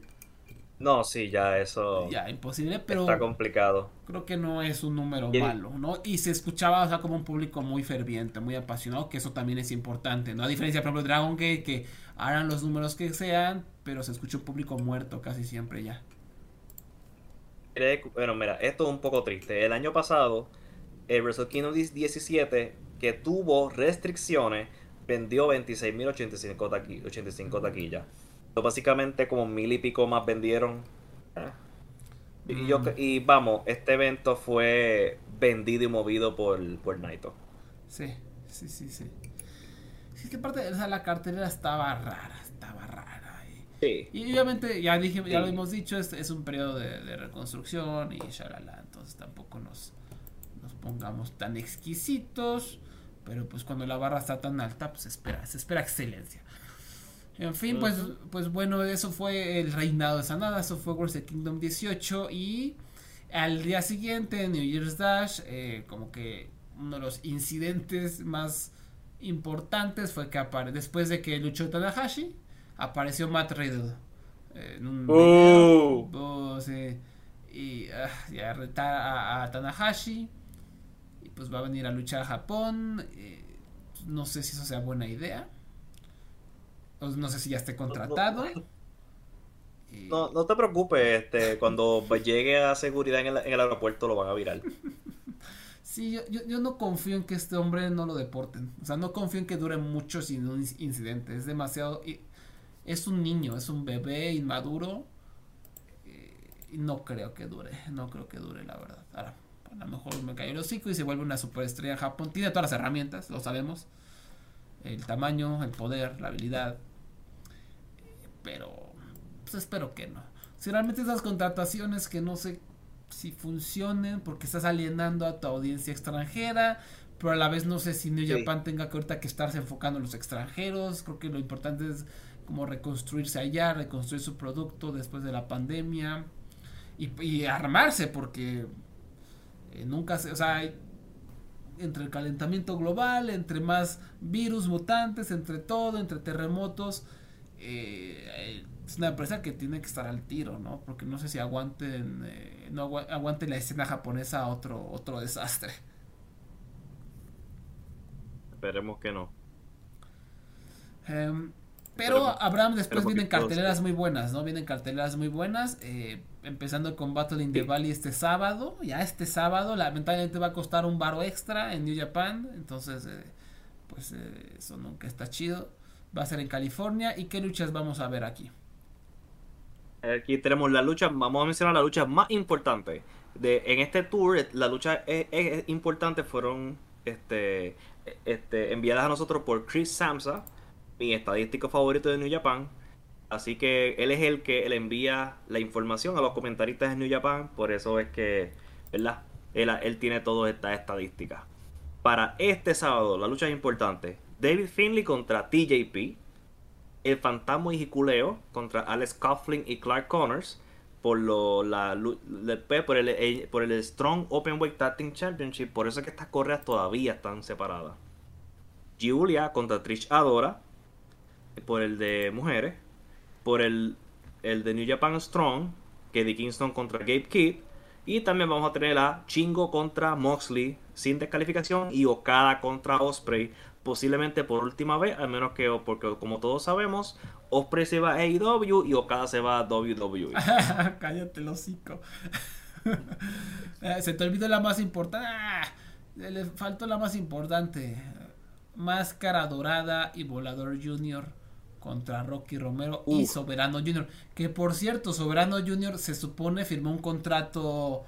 No, sí, ya eso. Ya, imposible, pero. Está complicado. Creo que no es un número malo, ¿no? Y se escuchaba, o sea, como un público muy ferviente, muy apasionado, que eso también es importante, ¿no? A diferencia, por ejemplo, de Dragon Gate, que harán los números que sean, pero se escucha un público muerto casi siempre ya. Bueno, mira, esto es un poco triste. El año pasado, el Wrestle Kingdom 17, que tuvo restricciones, vendió 26.085 taquillas. básicamente como mil y pico más vendieron. Y, yo, mm. y vamos, este evento fue vendido y movido por, por Naito. Sí, sí, sí, sí. Sí, que parte, o sea, la cartelera estaba rara estaba rara. Y, y obviamente, ya dije, ya lo hemos dicho, es, es un periodo de, reconstrucción y shalala, entonces tampoco nos, nos pongamos tan exquisitos. Pero pues cuando la barra está tan alta, pues espera, se espera excelencia. En fin, pues, pues bueno, eso fue el reinado de Sanada, eso fue Wrestle Kingdom 18 y al día siguiente, New Year's Dash, eh, como que uno de los incidentes más importantes fue que después de que luchó Tanahashi, apareció Matt Riddle. en un oh. Oh, y uh, a retar a, Tanahashi. Y pues va a venir a luchar a Japón. Eh, no sé si eso sea buena idea. no sé si ya esté contratado. No, no te preocupes, este, cuando llegue a seguridad en el, en el aeropuerto lo van a virar. Sí, yo, yo, no confío en que este hombre no lo deporten. O sea, no confío en que dure mucho sin un incidente. Es demasiado... Es un niño, es un bebé inmaduro. Eh, y no creo que dure. No creo que dure, la verdad. Ahora, a lo mejor me cayó el hocico y se vuelve una superestrella en Japón. Tiene todas las herramientas, lo sabemos. El tamaño, el poder, la habilidad. Pero, pues espero que no. Si realmente esas contrataciones que no sé si funcionen porque estás alienando a tu audiencia extranjera, pero a la vez no sé si New Japan tenga que ahorita que estarse enfocando en los extranjeros, creo que lo importante es como reconstruirse allá, reconstruir su producto después de la pandemia y, armarse porque eh, nunca se, o sea, entre el calentamiento global, entre más virus mutantes, entre todo, entre terremotos, eh, es una empresa que tiene que estar al tiro, ¿no? Porque no sé si aguanten, eh, no aguante la escena japonesa otro, otro desastre. Esperemos que no. Em, pero Abraham después vienen carteleras muy buenas, ¿no? Vienen carteleras muy buenas. Eh, empezando con Battle in the Valley este sábado. Ya este sábado, lamentablemente va a costar un baro extra en New Japan. Entonces, eh, pues eso nunca está chido. Va a ser en California. ¿Y qué luchas vamos a ver aquí? Aquí tenemos la lucha, vamos a mencionar la lucha más importante. De, en este tour, la lucha es, importante fueron este, este, enviadas a nosotros por Chris Samsa, mi estadístico favorito de New Japan. Así que él es el que le envía la información a los comentaristas de New Japan. Por eso es que, ¿verdad? Él, él tiene todas estas estadísticas. Para este sábado, la lucha es importante. David Finley contra TJP el Fantasma y Jiculeo contra Alex Coughlin y Clark Connors por lo la, por el, por el Strong Open Weight Tag Championship por eso es que estas correas todavía están separadas Julia contra Trish Adora por el de mujeres por el, el de New Japan Strong que de Kingston contra Gabe Kidd y también vamos a tener a Chingo contra Moxley sin descalificación y Okada contra Osprey posiblemente por última vez, al menos que, porque como todos sabemos, Osprey se va a AEW y Okada se va a WWE. Cállate el hocico. Eh, se te olvidó la más importante. Ah, le faltó la más importante. Máscara Dorada y Volador Junior contra Rocky Romero y Soberano Junior. Que por cierto, Soberano Junior se supone firmó un contrato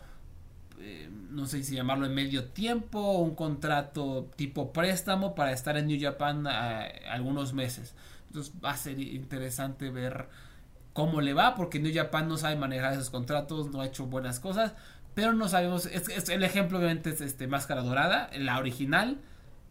eh, no sé si llamarlo en medio tiempo, un contrato tipo préstamo para estar en New Japan eh, algunos meses. Entonces va a ser interesante ver cómo le va, porque New Japan no sabe manejar esos contratos, no ha hecho buenas cosas, pero no sabemos, es, el ejemplo obviamente es este Máscara Dorada, la original,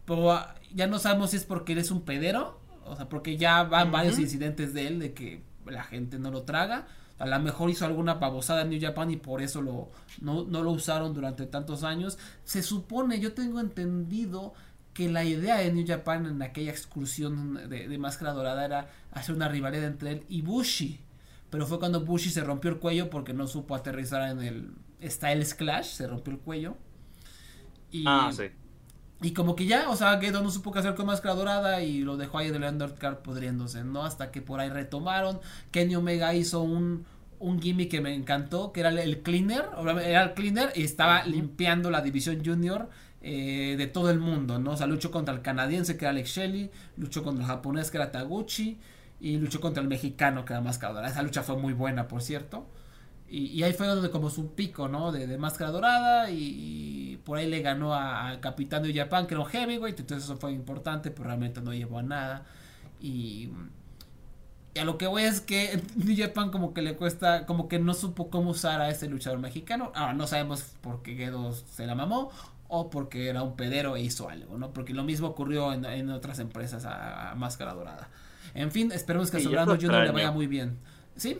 pero ya no sabemos si es porque él es un pedero, o sea, porque ya van varios incidentes de él de que la gente no lo traga a lo mejor hizo alguna pavosada en New Japan y por eso lo, no, lo usaron durante tantos años. Se supone, yo tengo entendido que la idea de New Japan en aquella excursión de, de Máscara Dorada era hacer una rivalidad entre él y Bushi. Pero fue cuando Bushi se rompió el cuello porque no supo aterrizar en el Styles Clash, se rompió el cuello. Y, ah, sí. Y como que ya, o sea, Gedo no supo qué hacer con Máscara Dorada y lo dejó ahí del undercard pudriéndose, ¿no? Hasta que por ahí retomaron. Kenny Omega hizo un, un gimmick que me encantó, que era el cleaner, era el cleaner y estaba limpiando la división junior eh, de todo el mundo, ¿no? O sea, luchó contra el canadiense que era Alex Shelley, luchó contra el japonés que era Taguchi y luchó contra el mexicano que era Máscara Dorada. Esa lucha fue muy buena, por cierto. Y, ahí fue donde como su pico, ¿no? De, Máscara Dorada y, por ahí le ganó a, Capitán de Japan, que era un heavyweight, entonces eso fue importante, pero realmente no llevó a nada. Y, Y a lo que voy es que New Japan como que le cuesta, como que no supo cómo usar a ese luchador mexicano. Ahora no sabemos por qué Gedo se la mamó o porque era un pedero e hizo algo, ¿no? Porque lo mismo ocurrió en, otras empresas a, Máscara Dorada. En fin, esperemos que a Sobrano Junior le vaya muy bien. ¿Sí?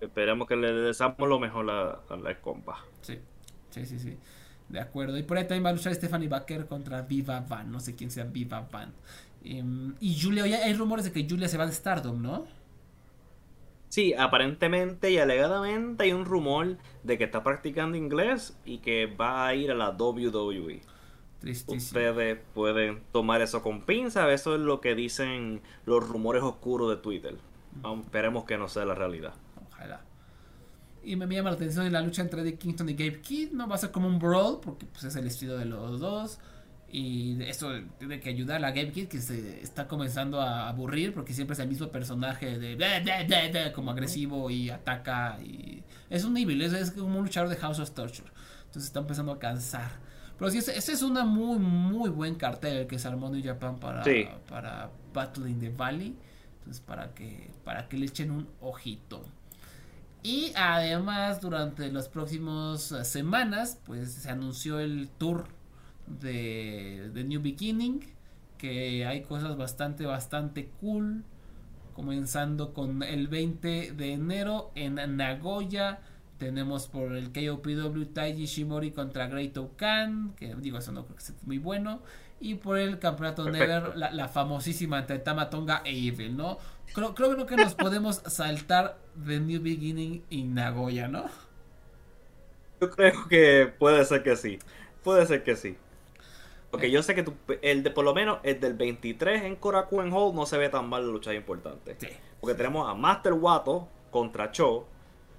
Esperemos que le deseamos lo mejor a, la compa. Sí, sí, sí, sí. De acuerdo. Y por ahí también va a luchar Stephanie Baker contra Viva Van. No sé quién sea Viva Van. Em, y Julia, ya hay rumores de que Julia se va de Stardom, ¿no? Sí, aparentemente y alegadamente hay un rumor de que está practicando inglés y que va a ir a la WWE. Tristísimo. Ustedes pueden tomar eso con pinza, eso es lo que dicen los rumores oscuros de Twitter. esperemos que no sea la realidad. Ojalá. Y me llama la atención en la lucha entre Eddie Kingston y Gabe Kidd, no va a ser como un brawl, porque pues, es el estilo de los dos. Y eso tiene que ayudar a Game Kid que se está comenzando a aburrir porque siempre es el mismo personaje de, como agresivo y ataca. y Es un nivel, es, como un luchador de House of Torture. Entonces está empezando a cansar. Pero sí, ese, es una muy, muy buen cartel que se armó New Japan para, para Battle in the Valley. Entonces para que, para que le echen un ojito. Y además durante las próximas semanas pues se anunció el tour de, de New Beginning, que hay cosas bastante, bastante cool. Comenzando con el 20 de enero en Nagoya. Tenemos por el KOPW Taiji Shimori contra Great Okan, que digo, eso no creo que sea muy bueno. Y por el campeonato Never, la, famosísima entre Tamatonga e Evil, ¿no? Creo, creo que nos podemos saltar de New Beginning y Nagoya, ¿no? Yo creo que puede ser que sí. Puede ser que sí. Porque yo sé que el de por lo menos el del 23 en Korakuen Hall no se ve tan mal la lucha importante. Porque tenemos a Master Wato contra Cho.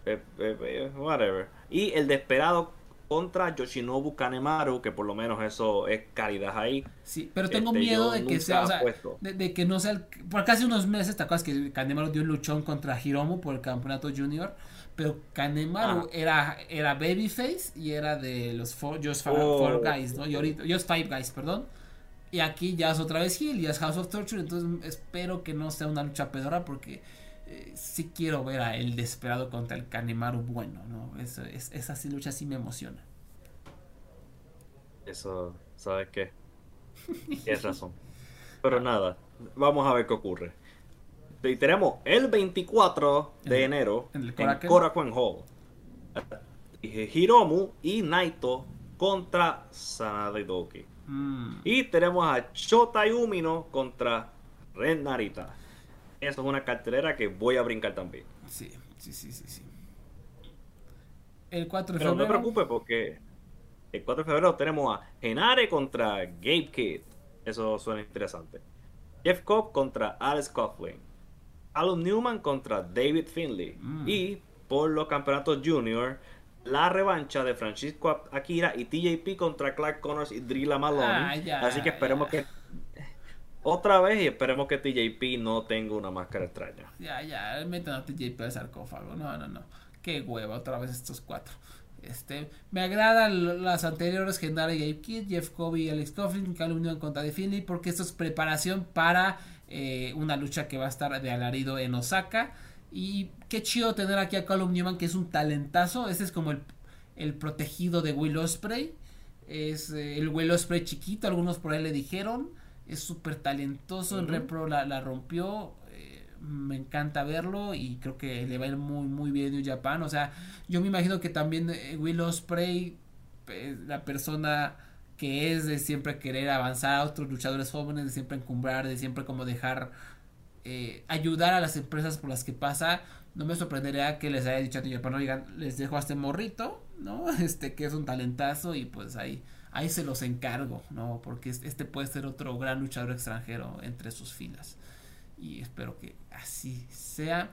Eh, eh, eh, whatever. Y el desesperado contra Yoshinobu Kanemaru, que por lo menos eso es calidad ahí. Sí, pero tengo este, miedo de que sea, o sea de, que no sea, por casi unos meses, ¿te acuerdas que Kanemaru dio un luchón contra Hiromu por el campeonato junior? Pero Kanemaru era, era Babyface y era de los four, Just oh, Guys, ¿no? Y ahorita, Just Five Guys, perdón. Y aquí ya es otra vez Hill, y es House of Torture. Entonces espero que no sea una lucha pedora porque eh, sí quiero ver a el desesperado contra el Kanemaru bueno, ¿no? Es, es, esa lucha sí me emociona. Eso, ¿sabes qué? Tienes razón. Pero nada, vamos a ver qué ocurre. Y tenemos el 24 de enero en, Korakuen Hall. Hiromu y Naito contra Sanadidoki. Mm. Y tenemos a Shota Umino contra Ren Narita. Eso es una cartelera que voy a brincar también. Sí, sí, sí, sí. sí. El 4 de febrero. no te preocupes porque el 4 de febrero tenemos a Genare contra Gabe Kidd. Eso suena interesante. Jeff Cobb contra Alex Coughlin. Alan Newman contra David Finley. Mm. Y por los campeonatos junior, la revancha de Francisco Akira y TJP contra Clark Connors y Drilla Maloney. Ah, Así que esperemos que otra vez y esperemos que TJP no tenga una máscara extraña. Ya, ya, metan a TJP al sarcófago. No, no, no. Qué hueva, otra vez estos cuatro. Este, me agradan las anteriores Gendara y Gabe Kidd, Jeff Kobe y Alex Coughlin, Callum Newman contra The porque esto es preparación para eh, una lucha que va a estar de alarido en Osaka. Y qué chido tener aquí a Callum Newman, que es un talentazo. Este es como el, protegido de Will Osprey. Es eh, el Will Osprey chiquito, algunos por ahí le dijeron. Es súper talentoso, en Repro la, la rompió. Eh, me encanta verlo y creo que le va a ir muy, muy bien New Japan. O sea, yo me imagino que también Will Osprey, la persona que es de siempre querer avanzar a otros luchadores jóvenes, de siempre encumbrar, de siempre como dejar eh, ayudar a las empresas por las que pasa. No me sorprendería que les haya dicho a ti, no digan, les dejo a este morrito, ¿no? Este que es un talentazo y pues ahí, ahí se los encargo, ¿no? Porque este puede ser otro gran luchador extranjero entre sus filas. Y espero que así sea.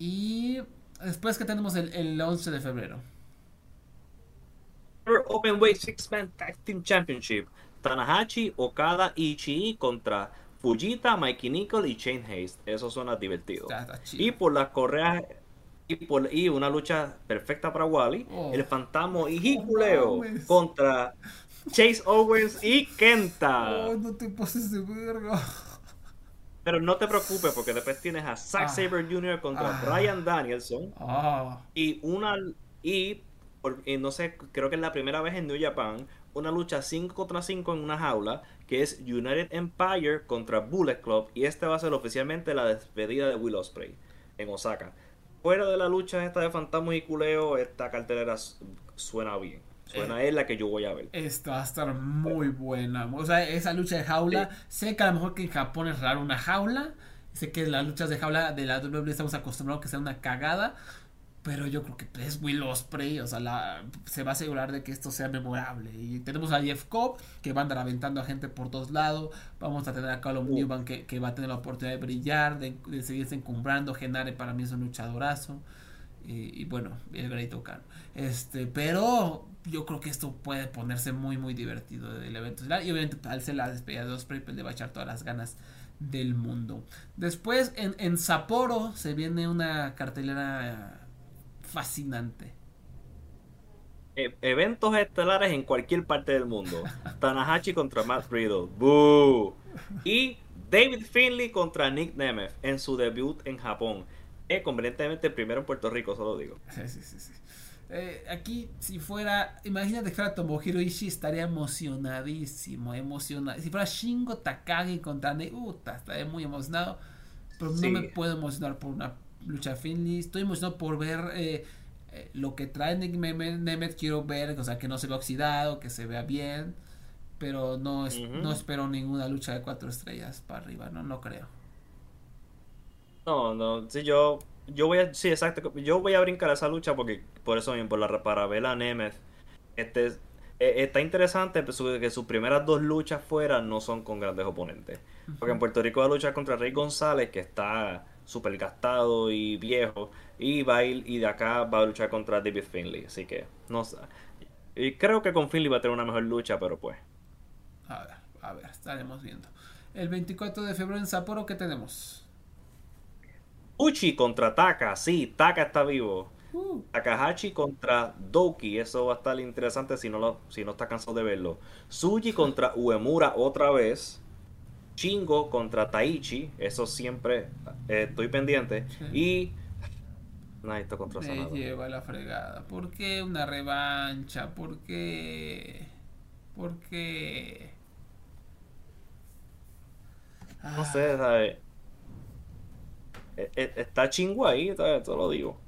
Y después que tenemos el, el 11 de febrero. Openweight Six Man Tag Team Championship. Tanahashi, Okada y Ishii contra Fujita, Mikey Nickel y Shane Hayes. Eso suena divertido. Y por las correas y, por, y una lucha perfecta para Wally, oh. el fantasma y Hikuleo contra Chase Owens y Kenta. Oh, no te pases de verga. Pero no te preocupes porque después tienes a Zack ah. Saber Jr. contra ah. Brian Danielson. Ah. Y una. Y, no sé, creo que es la primera vez en New Japan. Una lucha 5 contra 5 en una jaula. Que es United Empire contra Bullet Club. Y esta va a ser oficialmente la despedida de Will Ospreay en Osaka. Fuera de la lucha esta de fantasmas y culeo, esta cartelera suena bien. Suena es la que yo voy a ver. Esta va a estar muy buena. O sea, esa lucha de jaula. Sé que a lo mejor que en Japón es raro una jaula. Sé que las luchas de jaula de la WWE estamos acostumbrados a que sea una cagada. Pero yo creo que es Will Osprey, o sea, la, se va a asegurar de que esto sea memorable. Y tenemos a Jeff Cobb, que va a andar aventando a gente por todos lados. Vamos a tener a Callum uh. Newman, que, que, va a tener la oportunidad de brillar, de, seguirse encumbrando. Genare para mí es un luchadorazo. Y, y bueno, el Great Okan. Este, pero yo creo que esto puede ponerse muy, muy divertido del evento. Y obviamente, al ser la despedida de Osprey, pues le va a echar todas las ganas del mundo. Después, en, en Sapporo se viene una cartelera fascinante. E, eventos estelares en cualquier parte del mundo. Tanahashi contra Matt Riddle. ¡Boo! Y David Finley contra Nick Nemeth en su debut en Japón. Eh, convenientemente primero en Puerto Rico, solo digo. Sí, sí, sí. Eh, aquí, si fuera, imagínate que fuera Tomohiro Ishii, estaría emocionadísimo, emocionado. Si fuera Shingo Takagi contra Neuta, estaría muy emocionado. Pero no me puedo emocionar por una lucha Finley. Estoy emocionado por ver eh, eh, lo que trae Nick Nemeth. Quiero ver, o sea, que no se vea oxidado, que se vea bien. Pero no, no espero ninguna lucha de cuatro estrellas para arriba, no, no creo. No, no, sí, yo, yo voy a, sí, exacto, yo voy a brincar esa lucha porque, por eso mismo, por la, para ver a Nemeth, este, e, está interesante que sus primeras dos luchas fuera no son con grandes oponentes. Porque en Puerto Rico va a luchar contra Rey González, que está súper gastado y viejo. Y va a ir, y de acá va a luchar contra David Finley. Así que, no sé. Y creo que con Finley va a tener una mejor lucha, pero pues. A ver, a ver, estaremos viendo. El 24 de febrero en Sapporo, ¿qué tenemos? Uchi contra Taka, sí, Taka está vivo. Uh. Takahashi contra Doki, eso va a estar interesante si no, lo, si no está cansado de verlo. Suji contra Uemura otra vez. Chingo contra Taichi, eso siempre eh, estoy pendiente. Y Naito contra Me lleva la fregada. ¿Por qué una revancha? ¿Por qué? ¿Por qué? No sé, ¿sabes? E, e, está chingo ahí, ¿sabes? Te lo digo.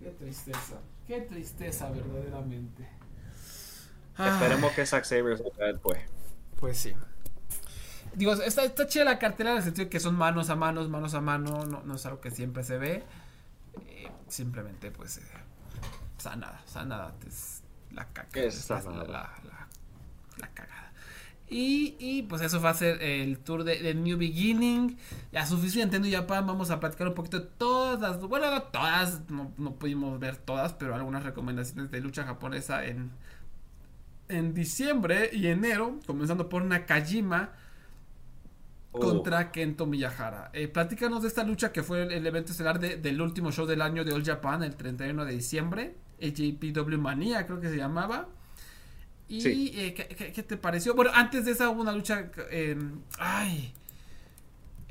Qué tristeza. Qué tristeza, verdaderamente. Esperemos que Zack Saber pues. Pues sí. Digo, está, está chida la cartera en el sentido que son manos a manos, manos a mano, no, no es algo que siempre se ve. Eh, simplemente, pues, eh, sanada, sanada, es la caca. Es la, la, la, cagada. Y, y, pues eso va a ser el tour de, New Beginning. Ya suficiente en Japan. Vamos a platicar un poquito de todas las. Bueno, no todas, no, no pudimos ver todas, pero algunas recomendaciones de lucha japonesa en, en diciembre y enero. Comenzando por Nakajima contra Kento Miyahara. Eh, platícanos de esta lucha que fue el, evento estelar del último show del año de All Japan, el 31 de diciembre. AJPW Manía, creo que se llamaba. ¿Y eh, ¿qué, te pareció? Bueno, antes de esa hubo una lucha. Em, ay.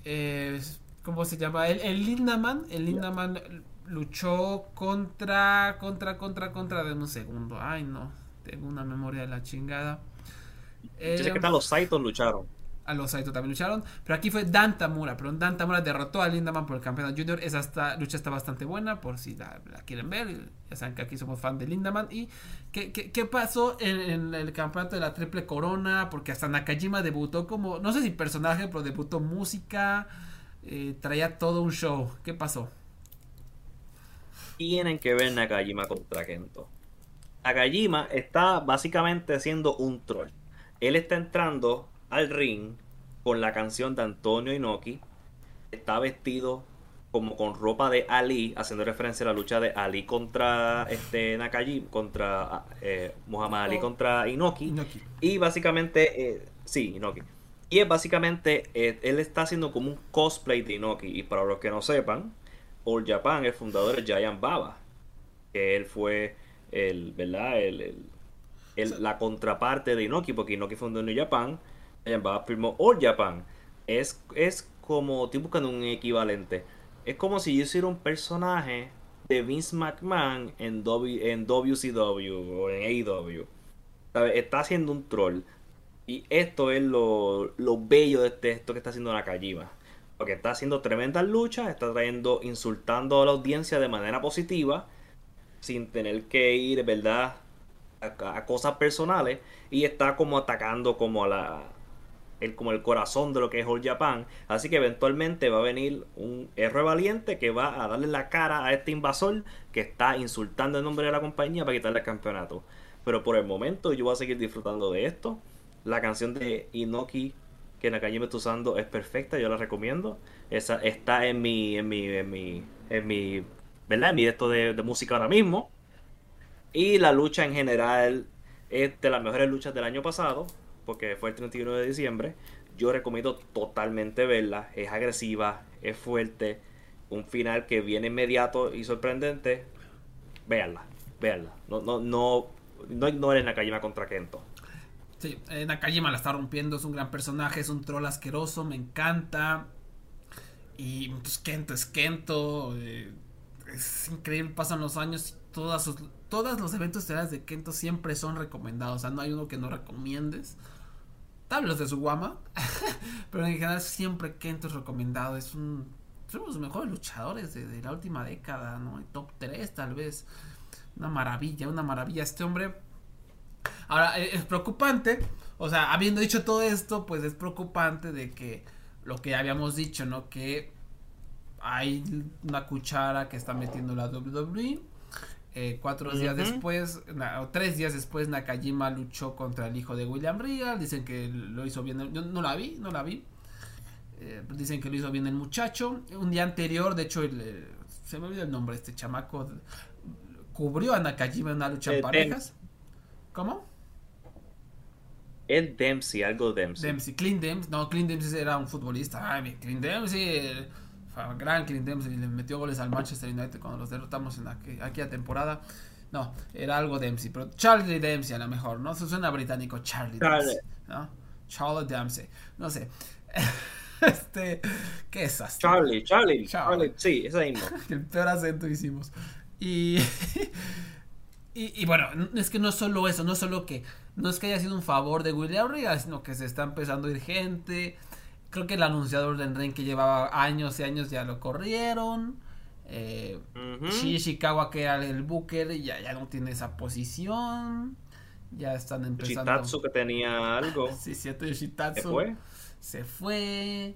Eh, ¿Cómo se llama? El, el Lindaman. El Lindaman luchó contra. Contra, contra, contra. De un segundo. Ay, no. Tengo una memoria de la chingada. Dice que tal los Saitos lucharon a los Saito también lucharon. Pero aquí fue Dan Tamura. Pero Dan Tamura derrotó a Lindaman por el campeonato junior. Esa lucha está bastante buena por si la, quieren ver. Ya saben que aquí somos fan de Lindaman. ¿Y qué, qué, pasó en, el campeonato de la Triple Corona? Porque hasta Nakajima debutó como, no sé si personaje, pero debutó música. Eh, traía todo un show. ¿Qué pasó? Tienen que ver Nakajima contra Kento. Nakajima está básicamente siendo un troll. Él está entrando al ring con la canción de Antonio Inoki. Está vestido como con ropa de Ali, haciendo referencia a la lucha de Ali contra este Nakajima, contra eh, Muhammad Ali oh. contra Inoki. Y básicamente, eh, sí, Inoki. Y es básicamente, eh, él está haciendo como un cosplay de Inoki. Y para los que no sepan, All Japan, el fundador es Giant Baba. Que él fue el, ¿verdad? El, la contraparte de Inoki, porque Inoki fundó New Japan Japan firmó All Japan. es, es como, estoy buscando un equivalente. Es como si yo hiciera un personaje de Vince McMahon en, w, en WCW o en AEW. Está haciendo un troll. Y esto es lo, bello de este, esto que está haciendo Nakajima. Porque está haciendo tremendas luchas, está trayendo, insultando a la audiencia de manera positiva, sin tener que ir, ¿verdad? A, cosas personales. Y está como atacando como a la. El, como el corazón de lo que es All Japan. Así que eventualmente va a venir un R valiente que va a darle la cara a este invasor que está insultando el nombre de la compañía para quitarle el campeonato. Pero por el momento yo voy a seguir disfrutando de esto. La canción de Inoki que Nakajima está usando es perfecta, yo la recomiendo. Esa está en mi, en mi, en mi, en mi, ¿verdad? En mi esto de, música ahora mismo. Y la lucha en general es de las mejores luchas del año pasado, porque fue el 31 de diciembre. Yo recomiendo totalmente verla. Es agresiva, es fuerte. Un final que viene inmediato y sorprendente. Véanla, véanla. No, no, no, no ignoren Nakajima contra Kento. Sí, eh, Nakajima la está rompiendo, es un gran personaje, es un troll asqueroso, me encanta. Y pues Kento es Kento. Eh, es increíble, pasan los años todas todos los eventos de Kento siempre son recomendados. O sea, no hay uno que no recomiendes. Tal de su guama. pero en general siempre Kento es recomendado. Es un. Son los mejores luchadores de, de la última década, ¿no? Top 3 tal vez. Una maravilla, una maravilla. Este hombre Ahora, e, es preocupante, o sea, habiendo dicho todo esto, pues es preocupante de que lo que habíamos dicho, ¿no? Que hay una cuchara que está metiendo la WWE. Eh, cuatro días después, o tres días después, Nakajima luchó contra el hijo de William Regal. Dicen que lo hizo bien. Yo no la vi, no la vi. Eh, dicen que lo hizo bien el muchacho. Un día anterior, de hecho, eh, se me olvidó el nombre, este chamaco cubrió a Nakajima en una lucha en parejas. ¿Cómo? Es Dempsey, algo Dempsey. Dempsey, Clint Dempsey. No, Clint Dempsey era un futbolista. Ay, Clint Dempsey. Gran Clint Dempsey. Le metió goles al Manchester United cuando los derrotamos en aquella temporada. No, era algo Dempsey. Pero Charlie Dempsey a lo mejor, ¿no? Eso suena británico. Charlie Dempsey. ¿no? Charlie Dempsey. No sé. este. ¿Qué es esto? Charlie, Charlie, Charlie. Sí, ese mismo. El peor acento hicimos. Y. Y, bueno, es que no es solo eso, no es solo que no es que haya sido un favor de William Regal, sino que se está empezando a ir gente. Creo que el anunciador de Enren que llevaba años y años ya lo corrieron. Eh, Ishikawa, que era el Booker, ya, ya no tiene esa posición. Ya están empezando. Yoshitatsu que tenía algo. sí, cierto, Yoshitatsu. Se fue. Se fue.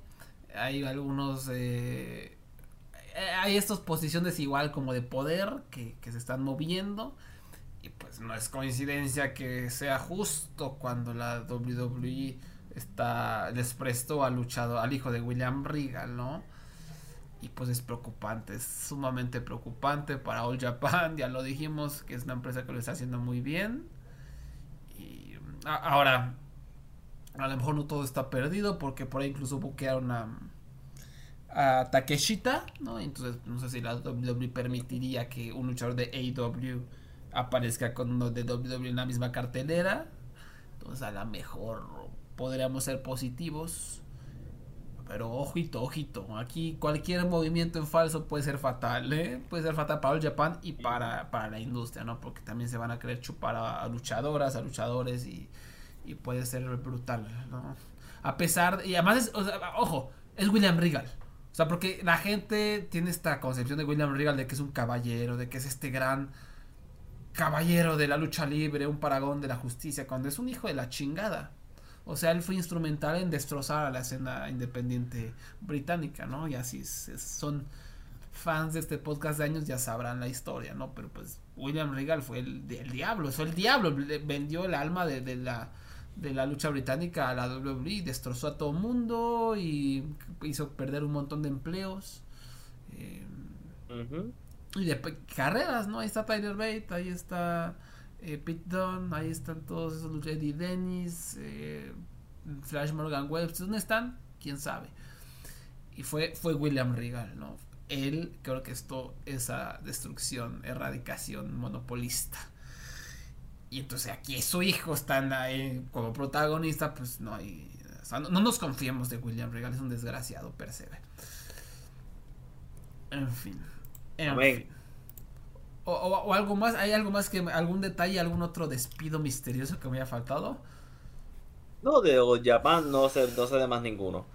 Hay algunos. Eh, hay estas posiciones igual como de poder que, que se están moviendo. Y pues no es coincidencia que sea justo cuando la WWE está les prestó al luchado al hijo de William Regal, ¿no? Y pues es preocupante, es sumamente preocupante para All Japan, ya lo dijimos que es una empresa que lo está haciendo muy bien. Y ahora a lo mejor no todo está perdido porque por ahí incluso buquearon a a Takeshita, ¿no? Entonces no sé si la WWE permitiría que un luchador de AEW aparezca con uno de WWE en la misma cartelera. Entonces a lo mejor podríamos ser positivos. Pero ojito, ojito. Aquí cualquier movimiento en falso puede ser fatal, ¿eh? Puede ser fatal para el Japan y para, para la industria, ¿no? Porque también se van a querer chupar a, luchadoras, a luchadores y, y, puede ser brutal, ¿no? A pesar, y además, es, ojo, es William Regal. O sea, porque la gente tiene esta concepción de William Regal de que es un caballero, de que es este gran caballero de la lucha libre, un paragón de la justicia, cuando es un hijo de la chingada. O sea, él fue instrumental en destrozar a la escena independiente británica, ¿no? Y así son fans de este podcast de años ya sabrán la historia, ¿no? Pero pues William Regal fue el, diablo, fue el diablo, vendió el alma de, la de la lucha británica a la WWE, destrozó a todo mundo y hizo perder un montón de empleos. Eh, y de carreras, ¿no? Ahí está Tyler Bate, ahí está eh, Pete Dunne, ahí están todos esos Eddie Dennis, eh, Flash Morgan Webster, ¿dónde están? ¿Quién sabe? Y fue, fue William Regal, ¿no? Él creo que esto, esa destrucción, erradicación monopolista. Y entonces aquí su hijo está ahí como protagonista, pues no hay, no, nos confiemos de William Regal, es un desgraciado, percebe. En fin. En fin. O, algo más, ¿hay algo más que algún detalle, algún otro despido misterioso que me haya faltado? No, de Japan no sé, no sé de más ninguno.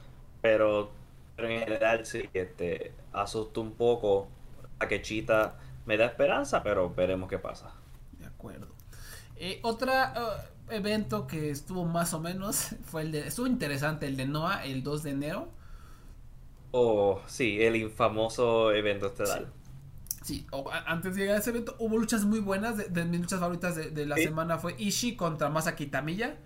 Pero, en general sí, este, asusta un poco. A que Chita me da esperanza, pero veremos qué pasa. De acuerdo. Eh, otra uh, evento que estuvo más o menos fue el de. Estuvo interesante el de Noah el 2 de enero. Oh, sí, el infamoso evento estelar. Sí. Antes de llegar a ese evento hubo luchas muy buenas. De, mis luchas favoritas de, la semana fue Ishii contra Masaki Tamilla.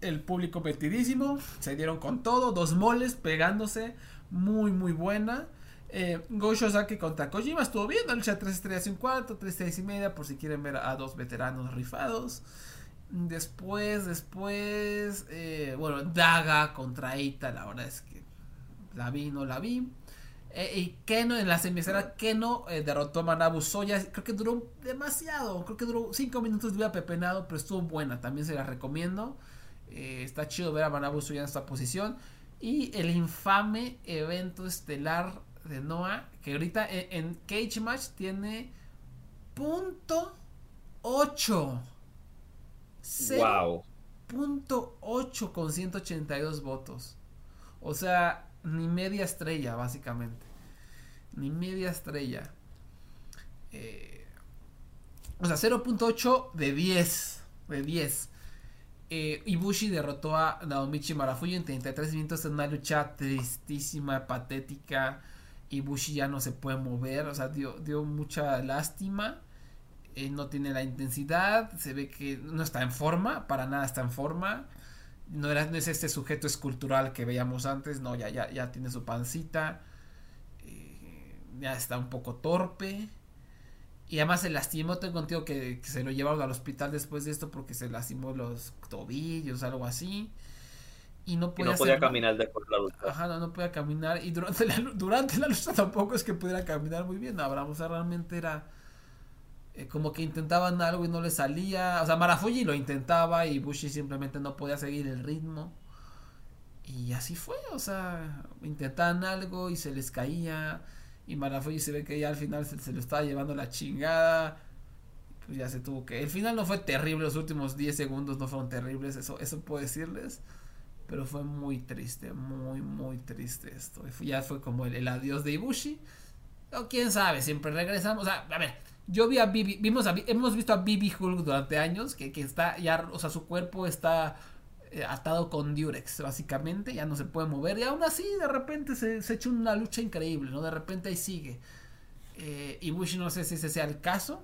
El público metidísimo. Se dieron con todo. Dos moles pegándose. Muy, muy buena. Eh, Go Shosaki contra Kojima estuvo bien, la lucha 3 estrellas y un cuarto, 3 estrellas y media, por si quieren ver a dos veteranos rifados. Después, después, eh, bueno, Daga contra Eita, la verdad es que la vi, no la vi. Eh, y Keno en la semiesfera, Keno eh, derrotó a Manabu Soya. Creo que duró demasiado, creo que duró 5 minutos de pepenado, pero estuvo buena, también se la recomiendo. está chido ver a Manabu Soya en esta posición. Y el infame evento estelar de Noah, que ahorita en, Cage Match tiene punto 8. Wow. Punto 8 con 182 votos. O sea, ni media estrella, básicamente. Ni media estrella. Eh, o sea, 0.8 de 10. De 10. Eh, Ibushi derrotó a Naomichi Marafuji en 33 minutos en una lucha tristísima, patética. Ibushi ya no se puede mover, o sea, dio, dio mucha lástima. Eh, no tiene la intensidad, se ve que no está en forma, para nada está en forma. No, era, no es este sujeto escultural que veíamos antes, no, ya, ya, ya tiene su pancita. Eh, ya está un poco torpe. Y además se lastimó, tengo contigo que, que, se lo llevaron al hospital después de esto porque se lastimó los tobillos, algo así y no podía, caminar después de la lucha. Ajá, no, podía caminar. Y durante la, durante la lucha tampoco es que pudiera caminar muy bien. Sea, realmente era eh, como que intentaban algo y no le salía. O sea, Marafuji lo intentaba y Bushi simplemente no podía seguir el ritmo. Y así fue, o sea, intentaban algo y se les caía. Y Marafuji se ve que ya al final se, se lo estaba llevando la chingada. Pues ya se tuvo que. El final no fue terrible, los últimos 10 segundos no fueron terribles, eso, eso puedo decirles. Pero fue muy triste, muy, muy triste esto. Ya fue como el, adiós de Ibushi. O quién sabe, siempre regresamos. a ver, yo vi a Bibi, vimos a, hemos visto a Bibi Hulk durante años, que, que está ya, o sea, su cuerpo está eh, atado con Durex, básicamente, ya no se puede mover. Y aún así, de repente se, se echa una lucha increíble, ¿no? De repente ahí sigue. Eh, Ibushi no sé si ese sea el caso,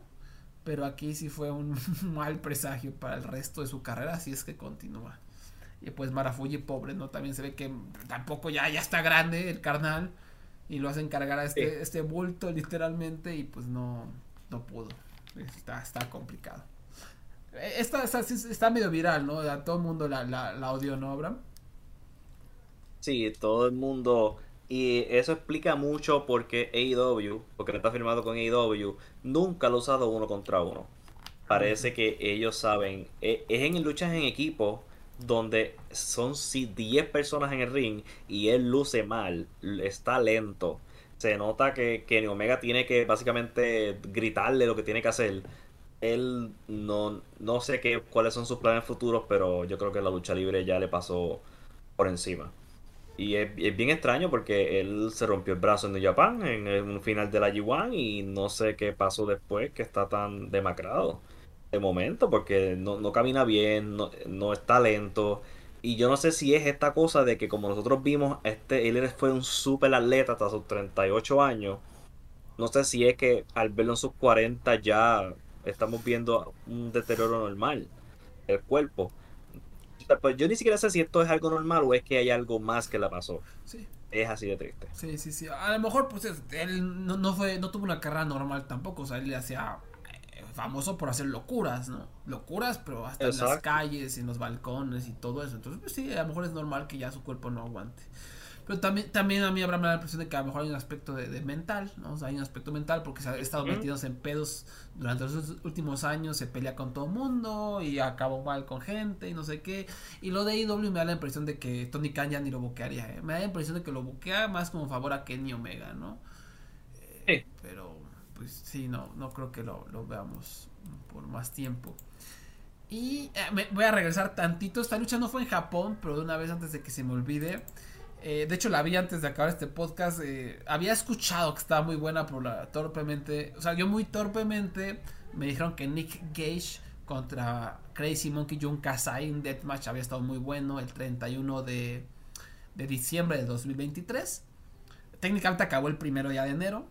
pero aquí sí fue un mal presagio para el resto de su carrera, si es que continúa. Y pues Marafuji, pobre, ¿no? También se ve que tampoco ya, ya está grande el carnal. Y lo hacen cargar a este, este bulto literalmente y pues no, no pudo. Está, está complicado. Esta, está medio viral, ¿no? Todo el mundo la, la, ¿no, Abraham? Sí, todo el mundo. Y eso explica mucho porque AEW, porque no está firmado con AEW, nunca lo ha usado uno contra uno. Parece que ellos saben. E, es en luchas en equipo donde son 10 personas en el ring y él luce mal, está lento. Se nota que Kenny Omega tiene que básicamente gritarle lo que tiene que hacer. Él no, no sé qué, cuáles son sus planes futuros, pero yo creo que la lucha libre ya le pasó por encima. Y es, bien extraño porque él se rompió el brazo en New Japan en un final de la G1 y no sé qué pasó después que está tan demacrado de momento, porque no, camina bien, no, está lento. Y yo no sé si es esta cosa de que como nosotros vimos, este él fue un super atleta hasta sus 38 años. No sé si es que al verlo en sus 40 ya estamos viendo un deterioro normal del cuerpo. Pues yo ni siquiera sé si esto es algo normal o es que hay algo más que le pasó. Es así de triste. Sí, sí, sí. A lo mejor pues él no, no fue no tuvo una carrera normal tampoco, o sea, él le hacía famoso por hacer locuras, ¿no? Locuras, pero hasta en las calles, en los balcones y todo eso. Entonces, pues sí, a lo mejor es normal que ya su cuerpo no aguante. Pero también, también a mí habrá la impresión de que a lo mejor hay un aspecto de, mental, ¿no? O sea, hay un aspecto mental porque se ha estado metidos en pedos durante los últimos años, se pelea con todo el mundo y acabó mal con gente y no sé qué. Y lo de IW me da la impresión de que Tony Khan ya ni lo boquearía, ¿eh? Me da la impresión de que lo boquea más como favor a Kenny Omega, ¿no? Eh, pero, pues sí, no, no creo que lo, lo veamos por más tiempo. Y eh, me voy a regresar tantito. Esta lucha no fue en Japón, pero de una vez antes de que se me olvide. Eh, de hecho, la vi antes de acabar este podcast. Eh, había escuchado que estaba muy buena, pero la, torpemente. O sea, yo muy torpemente me dijeron que Nick Gage contra Crazy Monkey Jun Kasai en Deathmatch había estado muy bueno el 31 de, de diciembre de 2023. Técnicamente acabó el primero día de enero.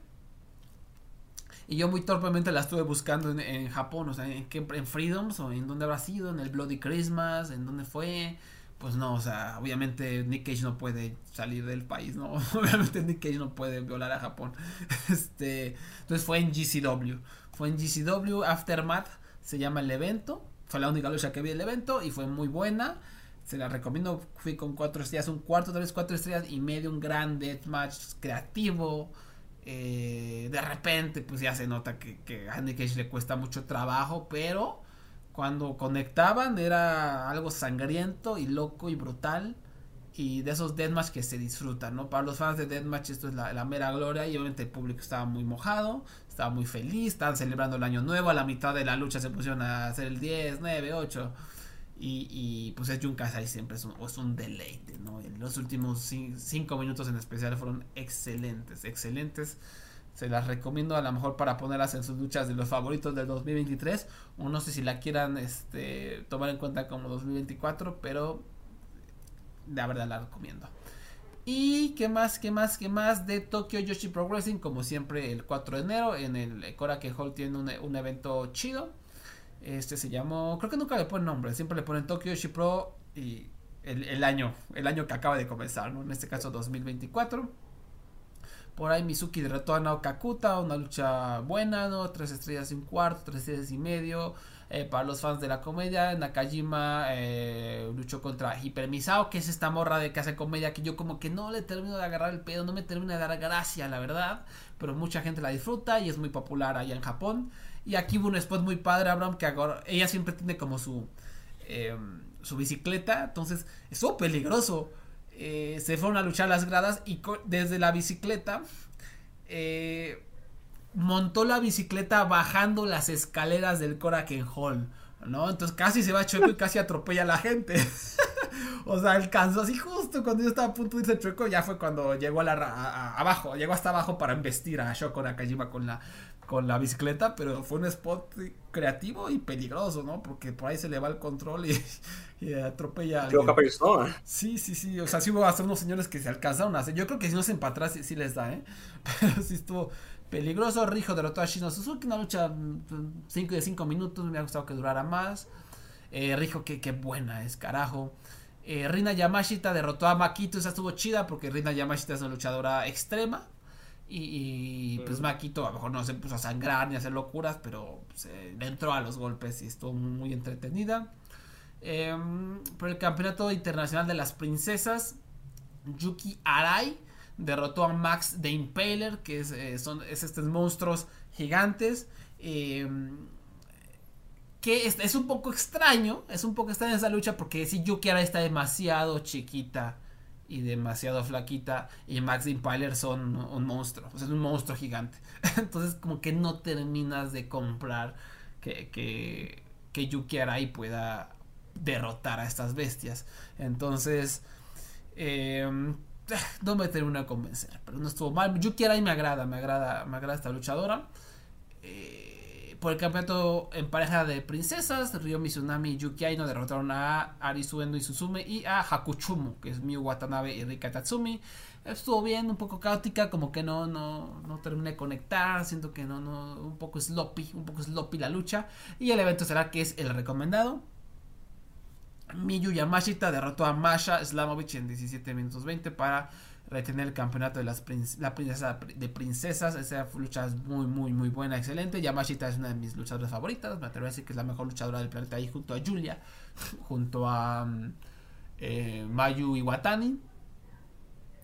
Y yo muy torpemente la estuve buscando en, Japón, o sea, en, en Freedoms o en dónde habrá sido, en el Bloody Christmas, en dónde fue. Pues no, o sea, obviamente Nick Cage no puede salir del país, ¿no? Obviamente Nick Cage no puede violar a Japón. Este, entonces fue en GCW. Fue en GCW, Aftermath se llama el evento. Fue la única lucha que vi el evento y fue muy buena. Se la recomiendo. Fui con cuatro estrellas, un cuarto, tres, cuatro estrellas y medio, un gran deathmatch creativo eh, de repente, pues ya se nota que, que a Nick Cage le cuesta mucho trabajo, pero cuando conectaban era algo sangriento y loco y brutal. Y de esos deathmatch que se disfrutan, ¿no? Para los fans de deathmatch esto es la, mera gloria y obviamente el público estaba muy mojado, estaba muy feliz, estaban celebrando el año nuevo, a la mitad de la lucha se pusieron a hacer el 10, 9, 8. Y, pues es Jun Kasai siempre es un, es un deleite, ¿no? Los últimos cinco minutos en especial fueron excelentes, excelentes. Se las recomiendo a lo mejor para ponerlas en sus luchas de los favoritos del 2023. O no sé si la quieran este, tomar en cuenta como 2024, pero la verdad la recomiendo. Y qué más, qué más, qué más de Tokyo Yoshi Progressing, como siempre el 4 de enero en el Korakuen Hall tiene un, un evento chido. Este se llamó, creo que nunca le ponen nombre, siempre le ponen Tokyo Yoshi Pro y el, año, el año que acaba de comenzar, ¿no? En este caso 2024. Por ahí Mizuki derrotó a Nao Kakuta, una lucha buena, ¿no? Tres estrellas y un cuarto, tres estrellas y medio. Eh, para los fans de la comedia, Nakajima eh, luchó contra Hipermisao, que es esta morra de que hace comedia que yo como que no le termino de agarrar el pedo, no me termina de dar gracia, la verdad. Pero mucha gente la disfruta y es muy popular allá en Japón. Y aquí hubo un spot muy padre, Abraham, que ella siempre tiene como su, em, su bicicleta, entonces estuvo peligroso. Eh, se fueron a luchar las gradas y desde la bicicleta eh, montó la bicicleta bajando las escaleras del Koraken Hall, ¿no? Entonces casi se va chueco y casi atropella a la gente. o sea, alcanzó así justo cuando yo estaba a punto de irse chueco, ya fue cuando llegó a la abajo, llegó hasta abajo para embestir a Shoko Nakajima con la con la bicicleta, pero fue un spot creativo y peligroso, ¿no? Porque por ahí se le va el control y, y atropella a alguien. persona. Sí, sí, sí. O sea, sí hubo hasta unos señores que se alcanzaron a hacer. Yo creo que si no se empatras sí, sí, les da, ¿eh? Pero sí estuvo peligroso. Rijo derrotó a Shino Suzuki. Una lucha 5 de 5 minutos. Me ha gustado que durara más. Eh, Rijo, que, qué buena es, carajo. Eh, Rina Yamashita derrotó a Makito. Esa estuvo chida porque Rina Yamashita es una luchadora extrema. Y, pues Maquito a lo mejor no se puso a sangrar ni a hacer locuras, pero se le entró a los golpes y estuvo muy entretenida. Em, por el campeonato internacional de las princesas, Yuki Arai derrotó a Max de Impaler, que es, eh, son estos monstruos gigantes. Em, que es, es, un poco extraño, es un poco extraña esa lucha porque si Yuki Arai está demasiado chiquita y demasiado flaquita y Max Impaler son un monstruo, o sea, es un monstruo gigante. Entonces como que no terminas de comprar que, que, que Yuki Arai pueda derrotar a estas bestias. Entonces, eh, no me termina a convencer, pero no estuvo mal. Yuki Arai me agrada, me agrada, me agrada esta luchadora. Eh, por el campeonato en pareja de princesas, Ryo Mizunami y Yuki Aino derrotaron a Arisu Endo y Suzume y a Hakuchumo, que es Miu Watanabe y Rika Tatsumi. Estuvo bien, un poco caótica, como que no, no, no terminé de conectar, siento que no, no, un poco sloppy, un poco sloppy la lucha. Y el evento será que es el recomendado. Miyu Yamashita derrotó a Masha Slamovich en 17 minutos 20 para retener el campeonato de las la princesa de princesas. Esa lucha es muy, muy, muy buena, excelente. Yamashita es una de mis luchadoras favoritas. Me atrevo a decir que es la mejor luchadora del planeta ahí junto a Julia, junto a mm, eh, Mayu Iwatani.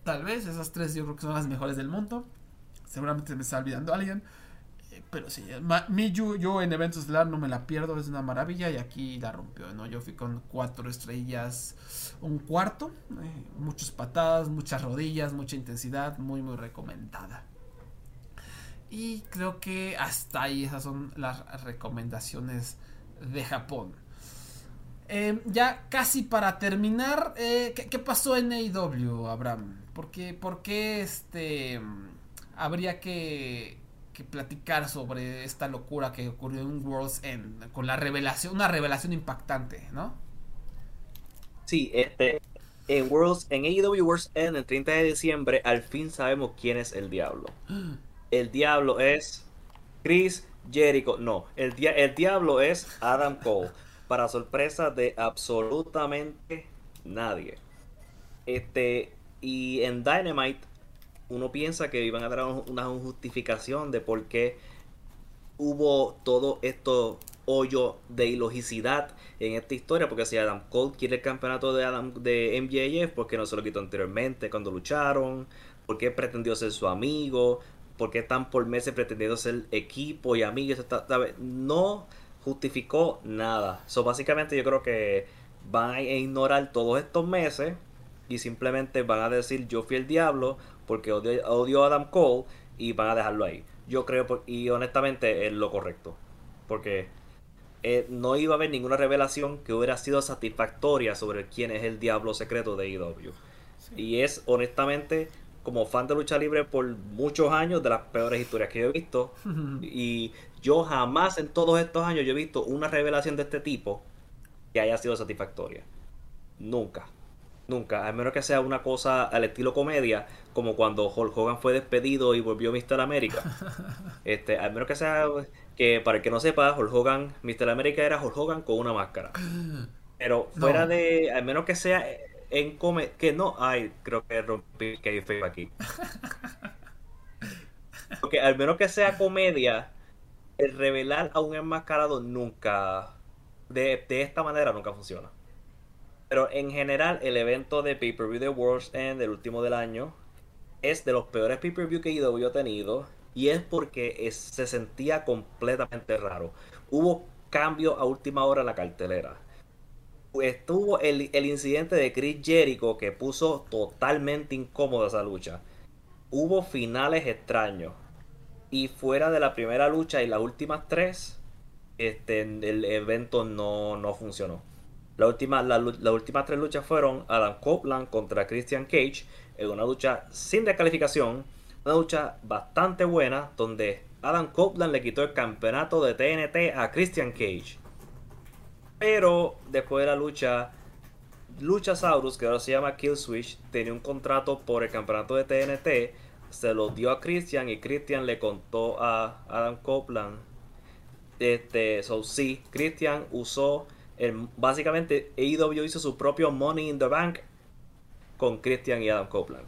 tal vez. Esas tres yo creo que son las mejores del mundo. Seguramente me está olvidando alguien. Pero sí, Miyu, yo en eventos estelar no me la pierdo, es una maravilla y aquí la rompió, ¿no? Yo fui con cuatro estrellas, un cuarto, eh, muchas patadas, muchas rodillas, mucha intensidad, muy muy recomendada. Y creo que hasta ahí esas son las recomendaciones de Japón. Em, ya casi para terminar, eh, ¿qué, pasó en AEW, Abraham? ¿Por qué, este, habría que, platicar sobre esta locura que ocurrió en World's End? Con la revelación, una revelación impactante, ¿no? Sí, este, en World's, en AEW World's End, el 30 de diciembre, al fin sabemos quién es el diablo. el diablo es Chris Jericho. No, el, el diablo es Adam Cole. Para sorpresa de absolutamente nadie. Este, y en Dynamite, uno piensa que iban a dar una justificación de por qué hubo todo esto hoyo de ilogicidad en esta historia, porque si Adam Cole quiere el campeonato de Adam de MJF, porque no se lo quitó anteriormente cuando lucharon, porque pretendió ser su amigo, porque están por meses pretendiendo ser equipo y amigos, no justificó nada. So, básicamente yo creo que van a ignorar todos estos meses y simplemente van a decir yo fui el diablo porque odio, a Adam Cole y van a dejarlo ahí. Yo creo, y honestamente es lo correcto. Porque eh, no iba a haber ninguna revelación que hubiera sido satisfactoria sobre quién es el diablo secreto de IW. E y es honestamente como fan de lucha libre por muchos años de las peores historias que yo he visto. y yo jamás en todos estos años yo he visto una revelación de este tipo que haya sido satisfactoria. Nunca. Nunca. A menos que sea una cosa al estilo comedia, como cuando Hulk Hogan fue despedido y volvió Mr. América. Este, a menos que sea que, para el que no sepa, Hulk Hogan, Mr. América era Hulk Hogan con una máscara. Pero fuera de, al menos que sea en come que no hay, creo que rompí que hay aquí. Porque al menos que sea comedia, el revelar a un enmascarado nunca, de, esta manera nunca funciona. Pero en general, el evento de pay-per-view de World's End, el último del año, es de los peores pay-per-view que yo he tenido. Y es porque se sentía completamente raro. Hubo cambio a última hora en la cartelera estuvo el, incidente de Chris Jericho que puso totalmente incómoda esa lucha. Hubo finales extraños. Y fuera de la primera lucha y las últimas tres, este, el evento no, no funcionó. La última, las últimas tres luchas fueron Adam Copeland contra Christian Cage en una lucha sin descalificación. Una lucha bastante buena donde Adam Copeland le quitó el campeonato de TNT a Christian Cage. Pero después de la lucha, Luchasaurus, que ahora se llama Killswitch, tenía un contrato por el campeonato de TNT. Se lo dio a Christian y Christian le contó a Adam Copeland. Este, so sí, Christian usó el, básicamente AEW hizo su propio Money in the Bank con Christian y Adam Copeland.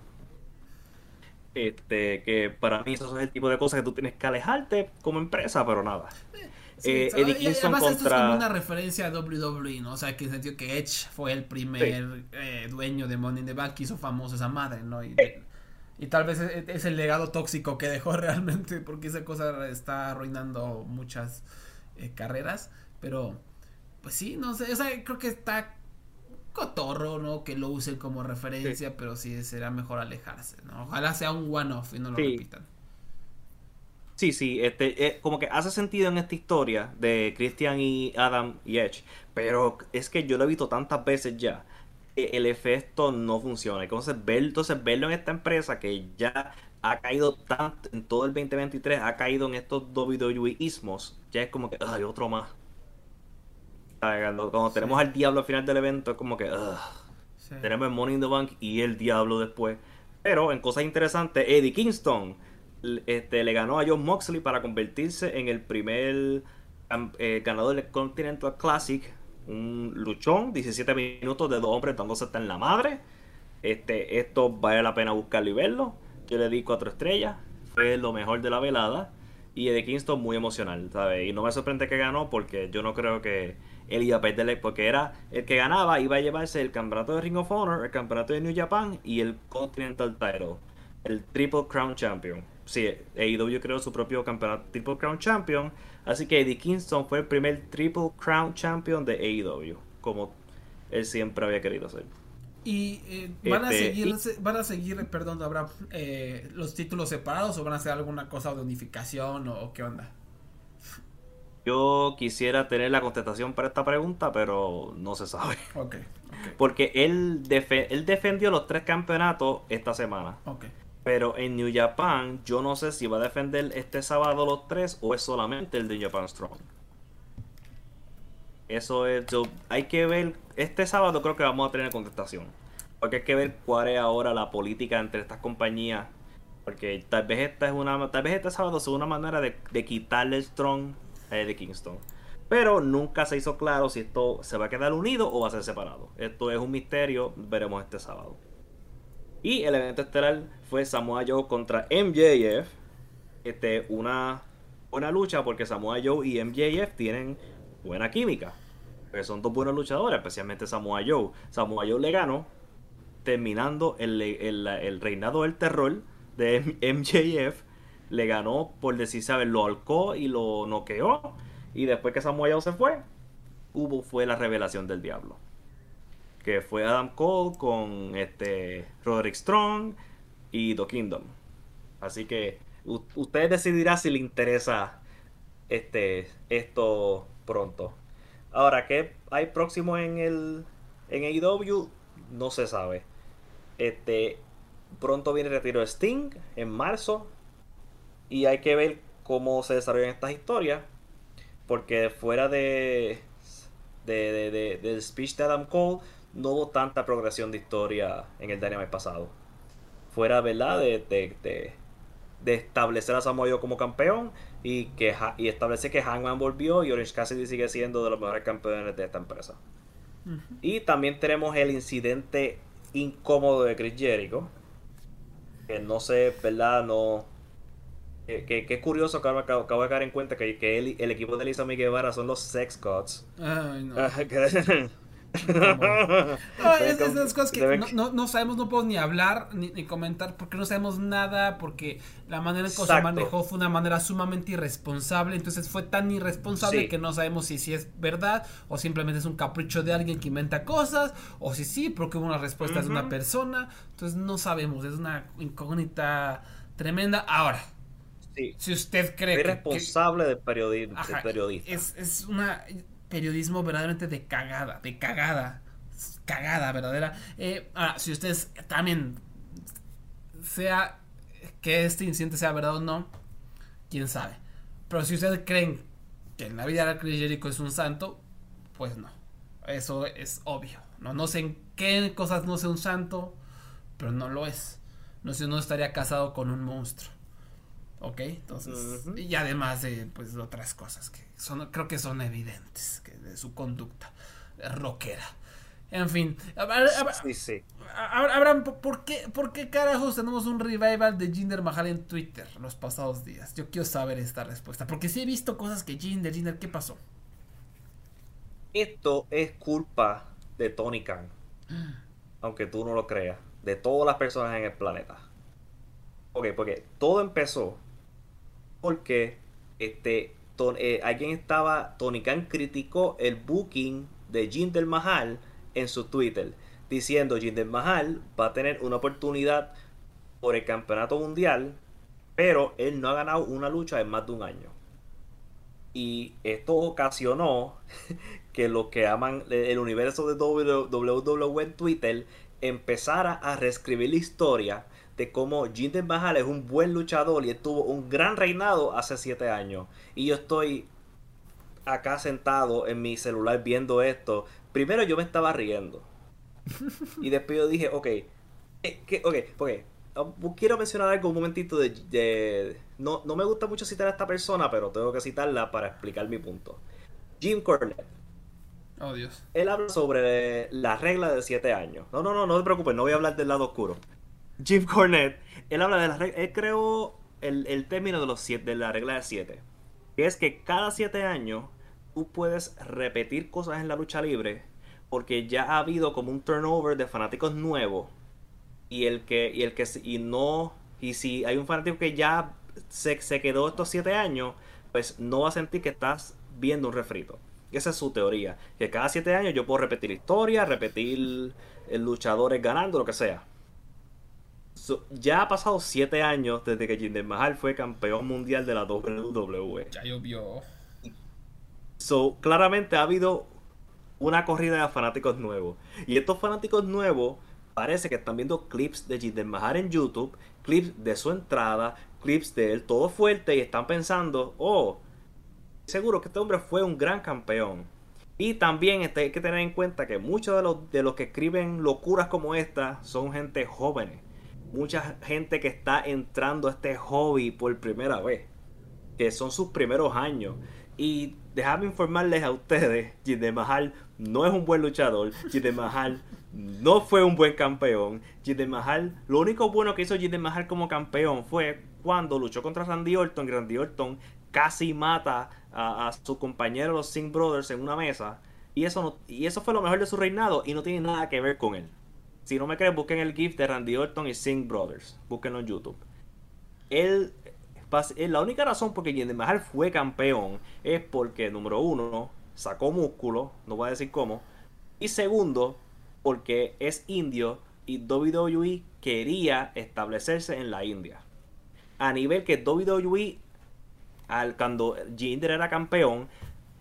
Este, que para mí eso es el tipo de cosas que tú tienes que alejarte como empresa, pero nada. Eh, Eddie Kingston contra... esto es como una referencia a WWE, ¿no? O sea, que en el sentido que Edge fue el primer eh, dueño de Money in the Bank que hizo famoso esa madre, ¿no? Y, tal vez es, el legado tóxico que dejó realmente, porque esa cosa está arruinando muchas eh, carreras, pero pues sí, no sé, o sea, creo que está cotorro, ¿no? Que lo use como referencia, pero sí será mejor alejarse, ¿no? Ojalá sea un one-off y no lo repitan. Sí, sí, este, eh, como que hace sentido en esta historia de Christian y Adam y Edge, pero es que yo lo he visto tantas veces ya, que el efecto no funciona. Entonces, ver, entonces verlo en esta empresa que ya ha caído tanto en todo el 2023, ha caído en estos WWE-ismos, ya es como que, ay, otro más. Cuando, tenemos al diablo al final del evento, es como que, tenemos el Money in the Bank y el diablo después. Pero en cosas interesantes, Eddie Kingston este, le ganó a John Moxley para convertirse en el primer eh, ganador del Continental Classic. Un luchón, 17 minutos de dos hombres dándose hasta en la madre. Este, esto vale la pena buscarlo y verlo. Yo le di cuatro estrellas. Fue lo mejor de la velada. Y Eddie Kingston muy emocional, ¿sabes? Y no me sorprende que ganó porque yo no creo que él iba a perderle, porque era el que ganaba, iba a llevarse el campeonato de Ring of Honor, el campeonato de New Japan y el Continental Title, el Triple Crown Champion. Sí, AEW creó su propio campeonato Triple Crown Champion, así que Eddie Kingston fue el primer Triple Crown Champion de AEW, como él siempre había querido ser. Y eh, van, a este, seguir, van a seguir, perdón, habrá eh, los títulos separados o van a hacer alguna cosa de unificación o qué onda. Yo quisiera tener la contestación para esta pregunta, pero no se sabe. Porque él, él defendió los tres campeonatos esta semana. Pero en New Japan, yo no sé si va a defender este sábado los tres o es solamente el de Japan Strong. Eso es. hay que ver. Este sábado creo que vamos a tener contestación. Porque hay que ver cuál es ahora la política entre estas compañías. Porque tal vez esta es una. Tal vez este sábado es una manera de, de quitarle el Strong de Kingston. Pero nunca se hizo claro si esto se va a quedar unido o va a ser separado. Esto es un misterio, veremos este sábado. Y el evento estelar fue Samoa Joe contra MJF. Este, una buena lucha porque Samoa Joe y MJF tienen buena química. Porque son dos buenos luchadores, especialmente Samoa Joe. Samoa Joe le ganó, terminando el, el reinado del terror de MJF le ganó por decir, ¿sabes? Lo alcó y lo noqueó. Y después que Samuel se fue, hubo fue la revelación del diablo. Que fue Adam Cole con este Roderick Strong y The Kingdom. Así que ustedes decidirán si le interesa este esto pronto. Ahora, ¿qué hay próximo en el en AEW? No se sabe. Este pronto viene el retiro de Sting en marzo y hay que ver cómo se desarrollan estas historias. Porque fuera de, de, del speech de Adam Cole, no hubo tanta progresión de historia en el Dynamite pasado. Fuera, ¿verdad? De, de, de establecer a Samoa como campeón y que y establecer que Hangman volvió y Orange Cassidy sigue siendo de los mejores campeones de esta empresa. Y también tenemos el incidente incómodo de Chris Jericho. Que no sé, ¿verdad? No, que, es curioso que acabo, de caer en cuenta que, que el equipo de Lisa Miguel Guevara son los Sex Gods. Ay, no. esas cosas que no, no, sabemos, no podemos ni hablar ni, comentar porque no sabemos nada, porque la manera en que se manejó fue una manera sumamente irresponsable, entonces fue tan irresponsable que no sabemos si, si es verdad o simplemente es un capricho de alguien que inventa cosas, o si sí, porque hubo una respuesta de una persona, entonces no sabemos, es una incógnita tremenda. Ahora, si usted cree es responsable del periodismo, periodista. Es, es una periodismo verdaderamente de cagada, de cagada, cagada verdadera. Eh, ahora, si usted también sea que este incidente sea verdad o no, quién sabe. Pero si ustedes creen que en la vida de Chris Jericho es un santo, pues no. Eso es obvio. No, no sé en qué cosas no sea un santo, pero no lo es. No sé, no estaría casado con un monstruo. ¿Ok? Entonces, y además de pues otras cosas que son, creo que son evidentes que de su conducta rockera. En fin, sí, sí. Abraham, ¿por qué, ¿por qué carajos tenemos un revival de Jinder Mahal en Twitter los pasados días? Yo quiero saber esta respuesta, porque sí he visto cosas que Jinder, Jinder, ¿qué pasó? Esto es culpa de Tony Khan, aunque tú no lo creas, de todas las personas en el planeta. Ok, porque todo empezó porque este, eh, alguien estaba, Tony Khan criticó el booking de Jinder Mahal en su Twitter, diciendo Jinder Mahal va a tener una oportunidad por el campeonato mundial, pero él no ha ganado una lucha en más de un año. Y esto ocasionó que los que aman el universo de WWE en Twitter empezara a reescribir la historia de cómo Jinder Mahal es un buen luchador y tuvo un gran reinado hace 7 años. Y yo estoy acá sentado en mi celular viendo esto. Primero yo me estaba riendo. Y después yo dije, ok, eh, ok, ok, ah, quiero mencionar algo un momentito de... no, no me gusta mucho citar a esta persona, pero tengo que citarla para explicar mi punto. Jim Cornette. Oh, Dios. Él habla sobre la regla de 7 años. No, no, no, no te preocupes, no voy a hablar del lado oscuro. Jim Cornette, él habla de las reglas. Él creó el, término de, los de la regla de 7. Que es que cada 7 años tú puedes repetir cosas en la lucha libre porque ya ha habido como un turnover de fanáticos nuevos y el que y el que y no y si hay un fanático que ya se, se quedó estos 7 años pues no va a sentir que estás viendo un refrito esa es su teoría que cada 7 años yo puedo repetir historia repetir luchadores ganando lo que sea ya ha pasado 7 años desde que Jinder Mahal fue campeón mundial de la WWE. Ya llovió. So, claramente ha habido una corrida de fanáticos nuevos. Y estos fanáticos nuevos parece que están viendo clips de Jinder Mahal en YouTube, clips de su entrada, clips de él todo fuerte y están pensando, oh, seguro que este hombre fue un gran campeón. Y también este, hay que tener en cuenta que muchos de los, de los que escriben locuras como esta son gente jóvenes mucha gente que está entrando a este hobby por primera vez, que son sus primeros años. Y déjame informarles a ustedes, Jinder Mahal no es un buen luchador, Jinder Mahal no fue un buen campeón, Jinder Mahal, lo único bueno que hizo Jinder Mahal como campeón fue cuando luchó contra Randy Orton, Randy Orton casi mata a, su compañero los Singh Brothers en una mesa, y eso, y eso fue lo mejor de su reinado y no tiene nada que ver con él. Si no me creen, busquen el GIF de Randy Orton y Singh Brothers. Búsquenlo en YouTube. Él, la única razón por que Jinder Mahal fue campeón es porque, número uno, sacó músculo, no voy a decir cómo. Y segundo, porque es indio y WWE quería establecerse en la India. A nivel que WWE, al, cuando Jinder era campeón,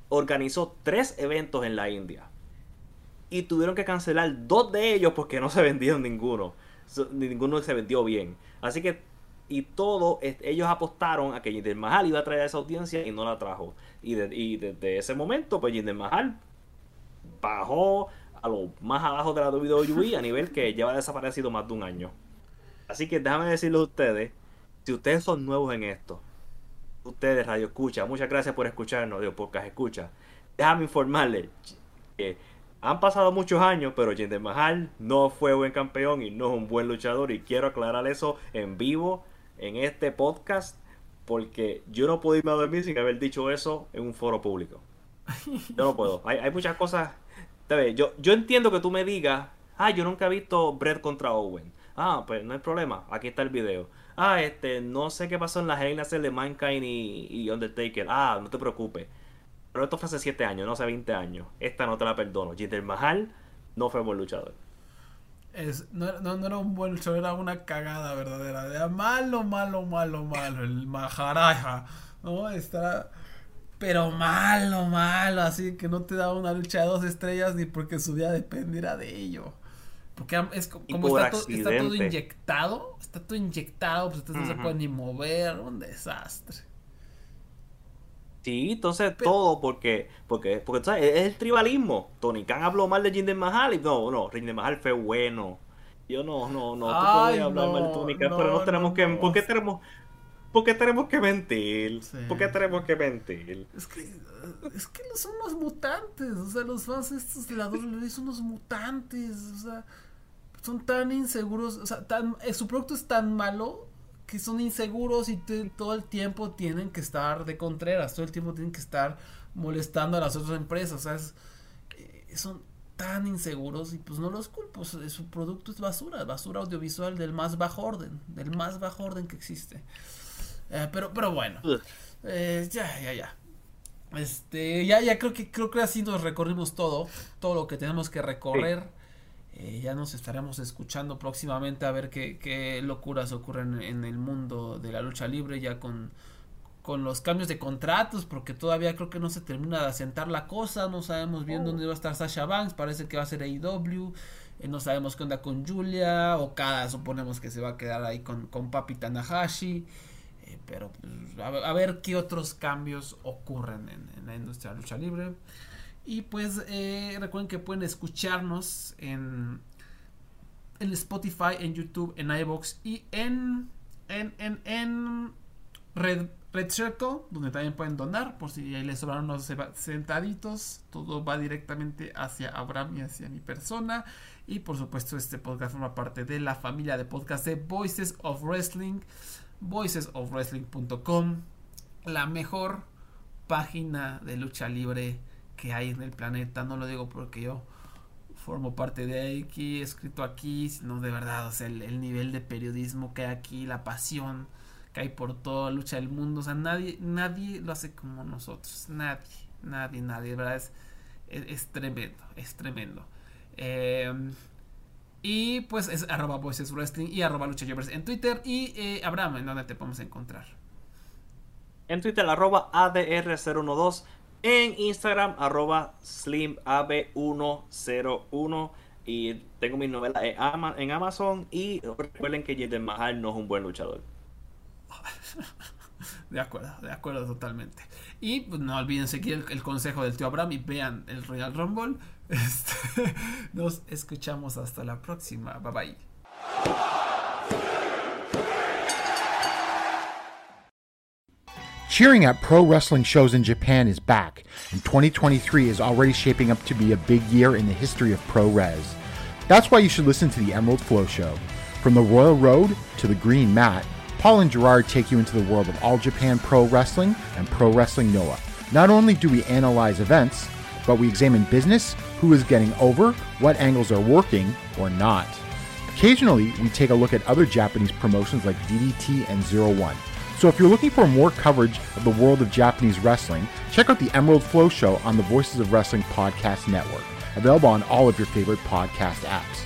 organizó tres eventos en la India y tuvieron que cancelar dos de ellos porque no se vendieron ninguno. Ninguno se vendió bien. Así que, y todo, ellos apostaron a que Jinder Mahal iba a traer a esa audiencia y no la trajo. Y, desde ese momento, pues Jinder Mahal bajó a lo más abajo de la WWE a nivel que lleva desaparecido más de un año. Así que déjame decirles a ustedes, si ustedes son nuevos en esto, ustedes Radio Escucha, muchas gracias por escucharnos, Dios, podcast Escucha. Déjame informarles que han pasado muchos años, pero Jinder Mahal no fue buen campeón y no es un buen luchador. Y quiero aclarar eso en vivo, en este podcast, porque yo no puedo irme a dormir sin haber dicho eso en un foro público. Yo no puedo. Hay, muchas cosas. Yo, entiendo que tú me digas, ah, yo nunca he visto Brett contra Owen. Ah, pues no hay problema, aquí está el video. Ah, este, no sé qué pasó en las reinas de Mankind y Undertaker. Ah, no te preocupes. Pero esto fue hace 7 años, no hace 20 años. Esta no te la perdono. Jinder Mahal no fue buen luchador. Es, no, no, era un buen luchador, era una cagada verdadera. Era malo, malo, malo, malo. El Maharaja. ¿No? Está. Pero malo, malo. Así que no te da una lucha de dos estrellas ni porque su vida dependiera de ello. Porque es como está, todo inyectado. Está todo inyectado. Pues entonces no se puede ni mover. Un desastre. Sí, entonces todo porque, porque, porque ¿sabes? es el tribalismo. Tony Khan habló mal de Jinder Mahal y no, no, Jinder Mahal fue bueno. Yo no, no, no, tú puedes hablar mal de Tony Khan, pero no tenemos que, ¿por qué tenemos, por qué tenemos que mentir? ¿Por qué tenemos que mentir? Es que, es que son unos mutantes, o sea, los fans estos de la WWE son unos mutantes, o sea, son tan inseguros, o sea, tan, eh, su producto es tan malo que son inseguros y todo el tiempo tienen que estar de contreras, todo el tiempo tienen que estar molestando a las otras empresas, eh, son tan inseguros y pues no los culpo, su producto es basura, basura audiovisual del más bajo orden, del más bajo orden que existe. Eh, pero, pero bueno, eh, ya, ya, ya. Este, ya, ya creo que creo que así nos recorrimos todo, todo lo que tenemos que recorrer. Eh, ya nos estaremos escuchando próximamente a ver qué, locuras ocurren en el mundo de la lucha libre ya con, con los cambios de contratos porque todavía creo que no se termina de asentar la cosa, no sabemos bien oh. dónde va a estar Sasha Banks, parece que va a ser AEW, eh, no sabemos qué onda con Julia, o cada suponemos que se va a quedar ahí con, con Papi Tanahashi, eh, pero pues, a, ver qué otros cambios ocurren en, en la industria de la lucha libre. Y pues eh, recuerden que pueden escucharnos en, en Spotify, en YouTube, en iBox y en, en, en, en Red, Red Circle, donde también pueden donar por si ahí les sobraron unos sentaditos. Todo va directamente hacia Abraham y hacia mi persona. Y por supuesto, este podcast forma parte de la familia de podcast de Voices of Wrestling. voicesofwrestling.com, la mejor página de lucha libre que hay en el planeta. No lo digo porque yo formo parte de aquí, escrito aquí, sino de verdad, o sea, el, nivel de periodismo que hay aquí, la pasión que hay por toda lucha del mundo, o sea, nadie, nadie lo hace como nosotros, nadie, nadie, nadie, de verdad es, tremendo, es tremendo. Em, y pues es arroba voices y arroba lucha en Twitter. Y eh, Abraham, ¿en dónde te podemos encontrar? En Twitter, arroba ADR012 en Instagram, arroba slimab101. Y tengo mi novela en Amazon. Y recuerden que Jinder Mahal no es un buen luchador. De acuerdo, de acuerdo totalmente. Y pues, no olviden seguir el, consejo del tío Abraham y vean el Royal Rumble. Este, nos escuchamos hasta la próxima. Bye bye. Cheering at pro wrestling shows in Japan is back, and 2023 is already shaping up to be a big year in the history of pro res. That's why you should listen to the Emerald Flow Show. From the Royal Road to the Green Mat, Paul and Gerard take you into the world of All Japan Pro Wrestling and Pro Wrestling Noah. Not only do we analyze events, but we examine business, who is getting over, what angles are working or not. Occasionally, we take a look at other Japanese promotions like DDT and Zero One. So if you're looking for more coverage of the world of Japanese wrestling, check out the Emerald Flow Show on the Voices of Wrestling Podcast Network, available on all of your favorite podcast apps.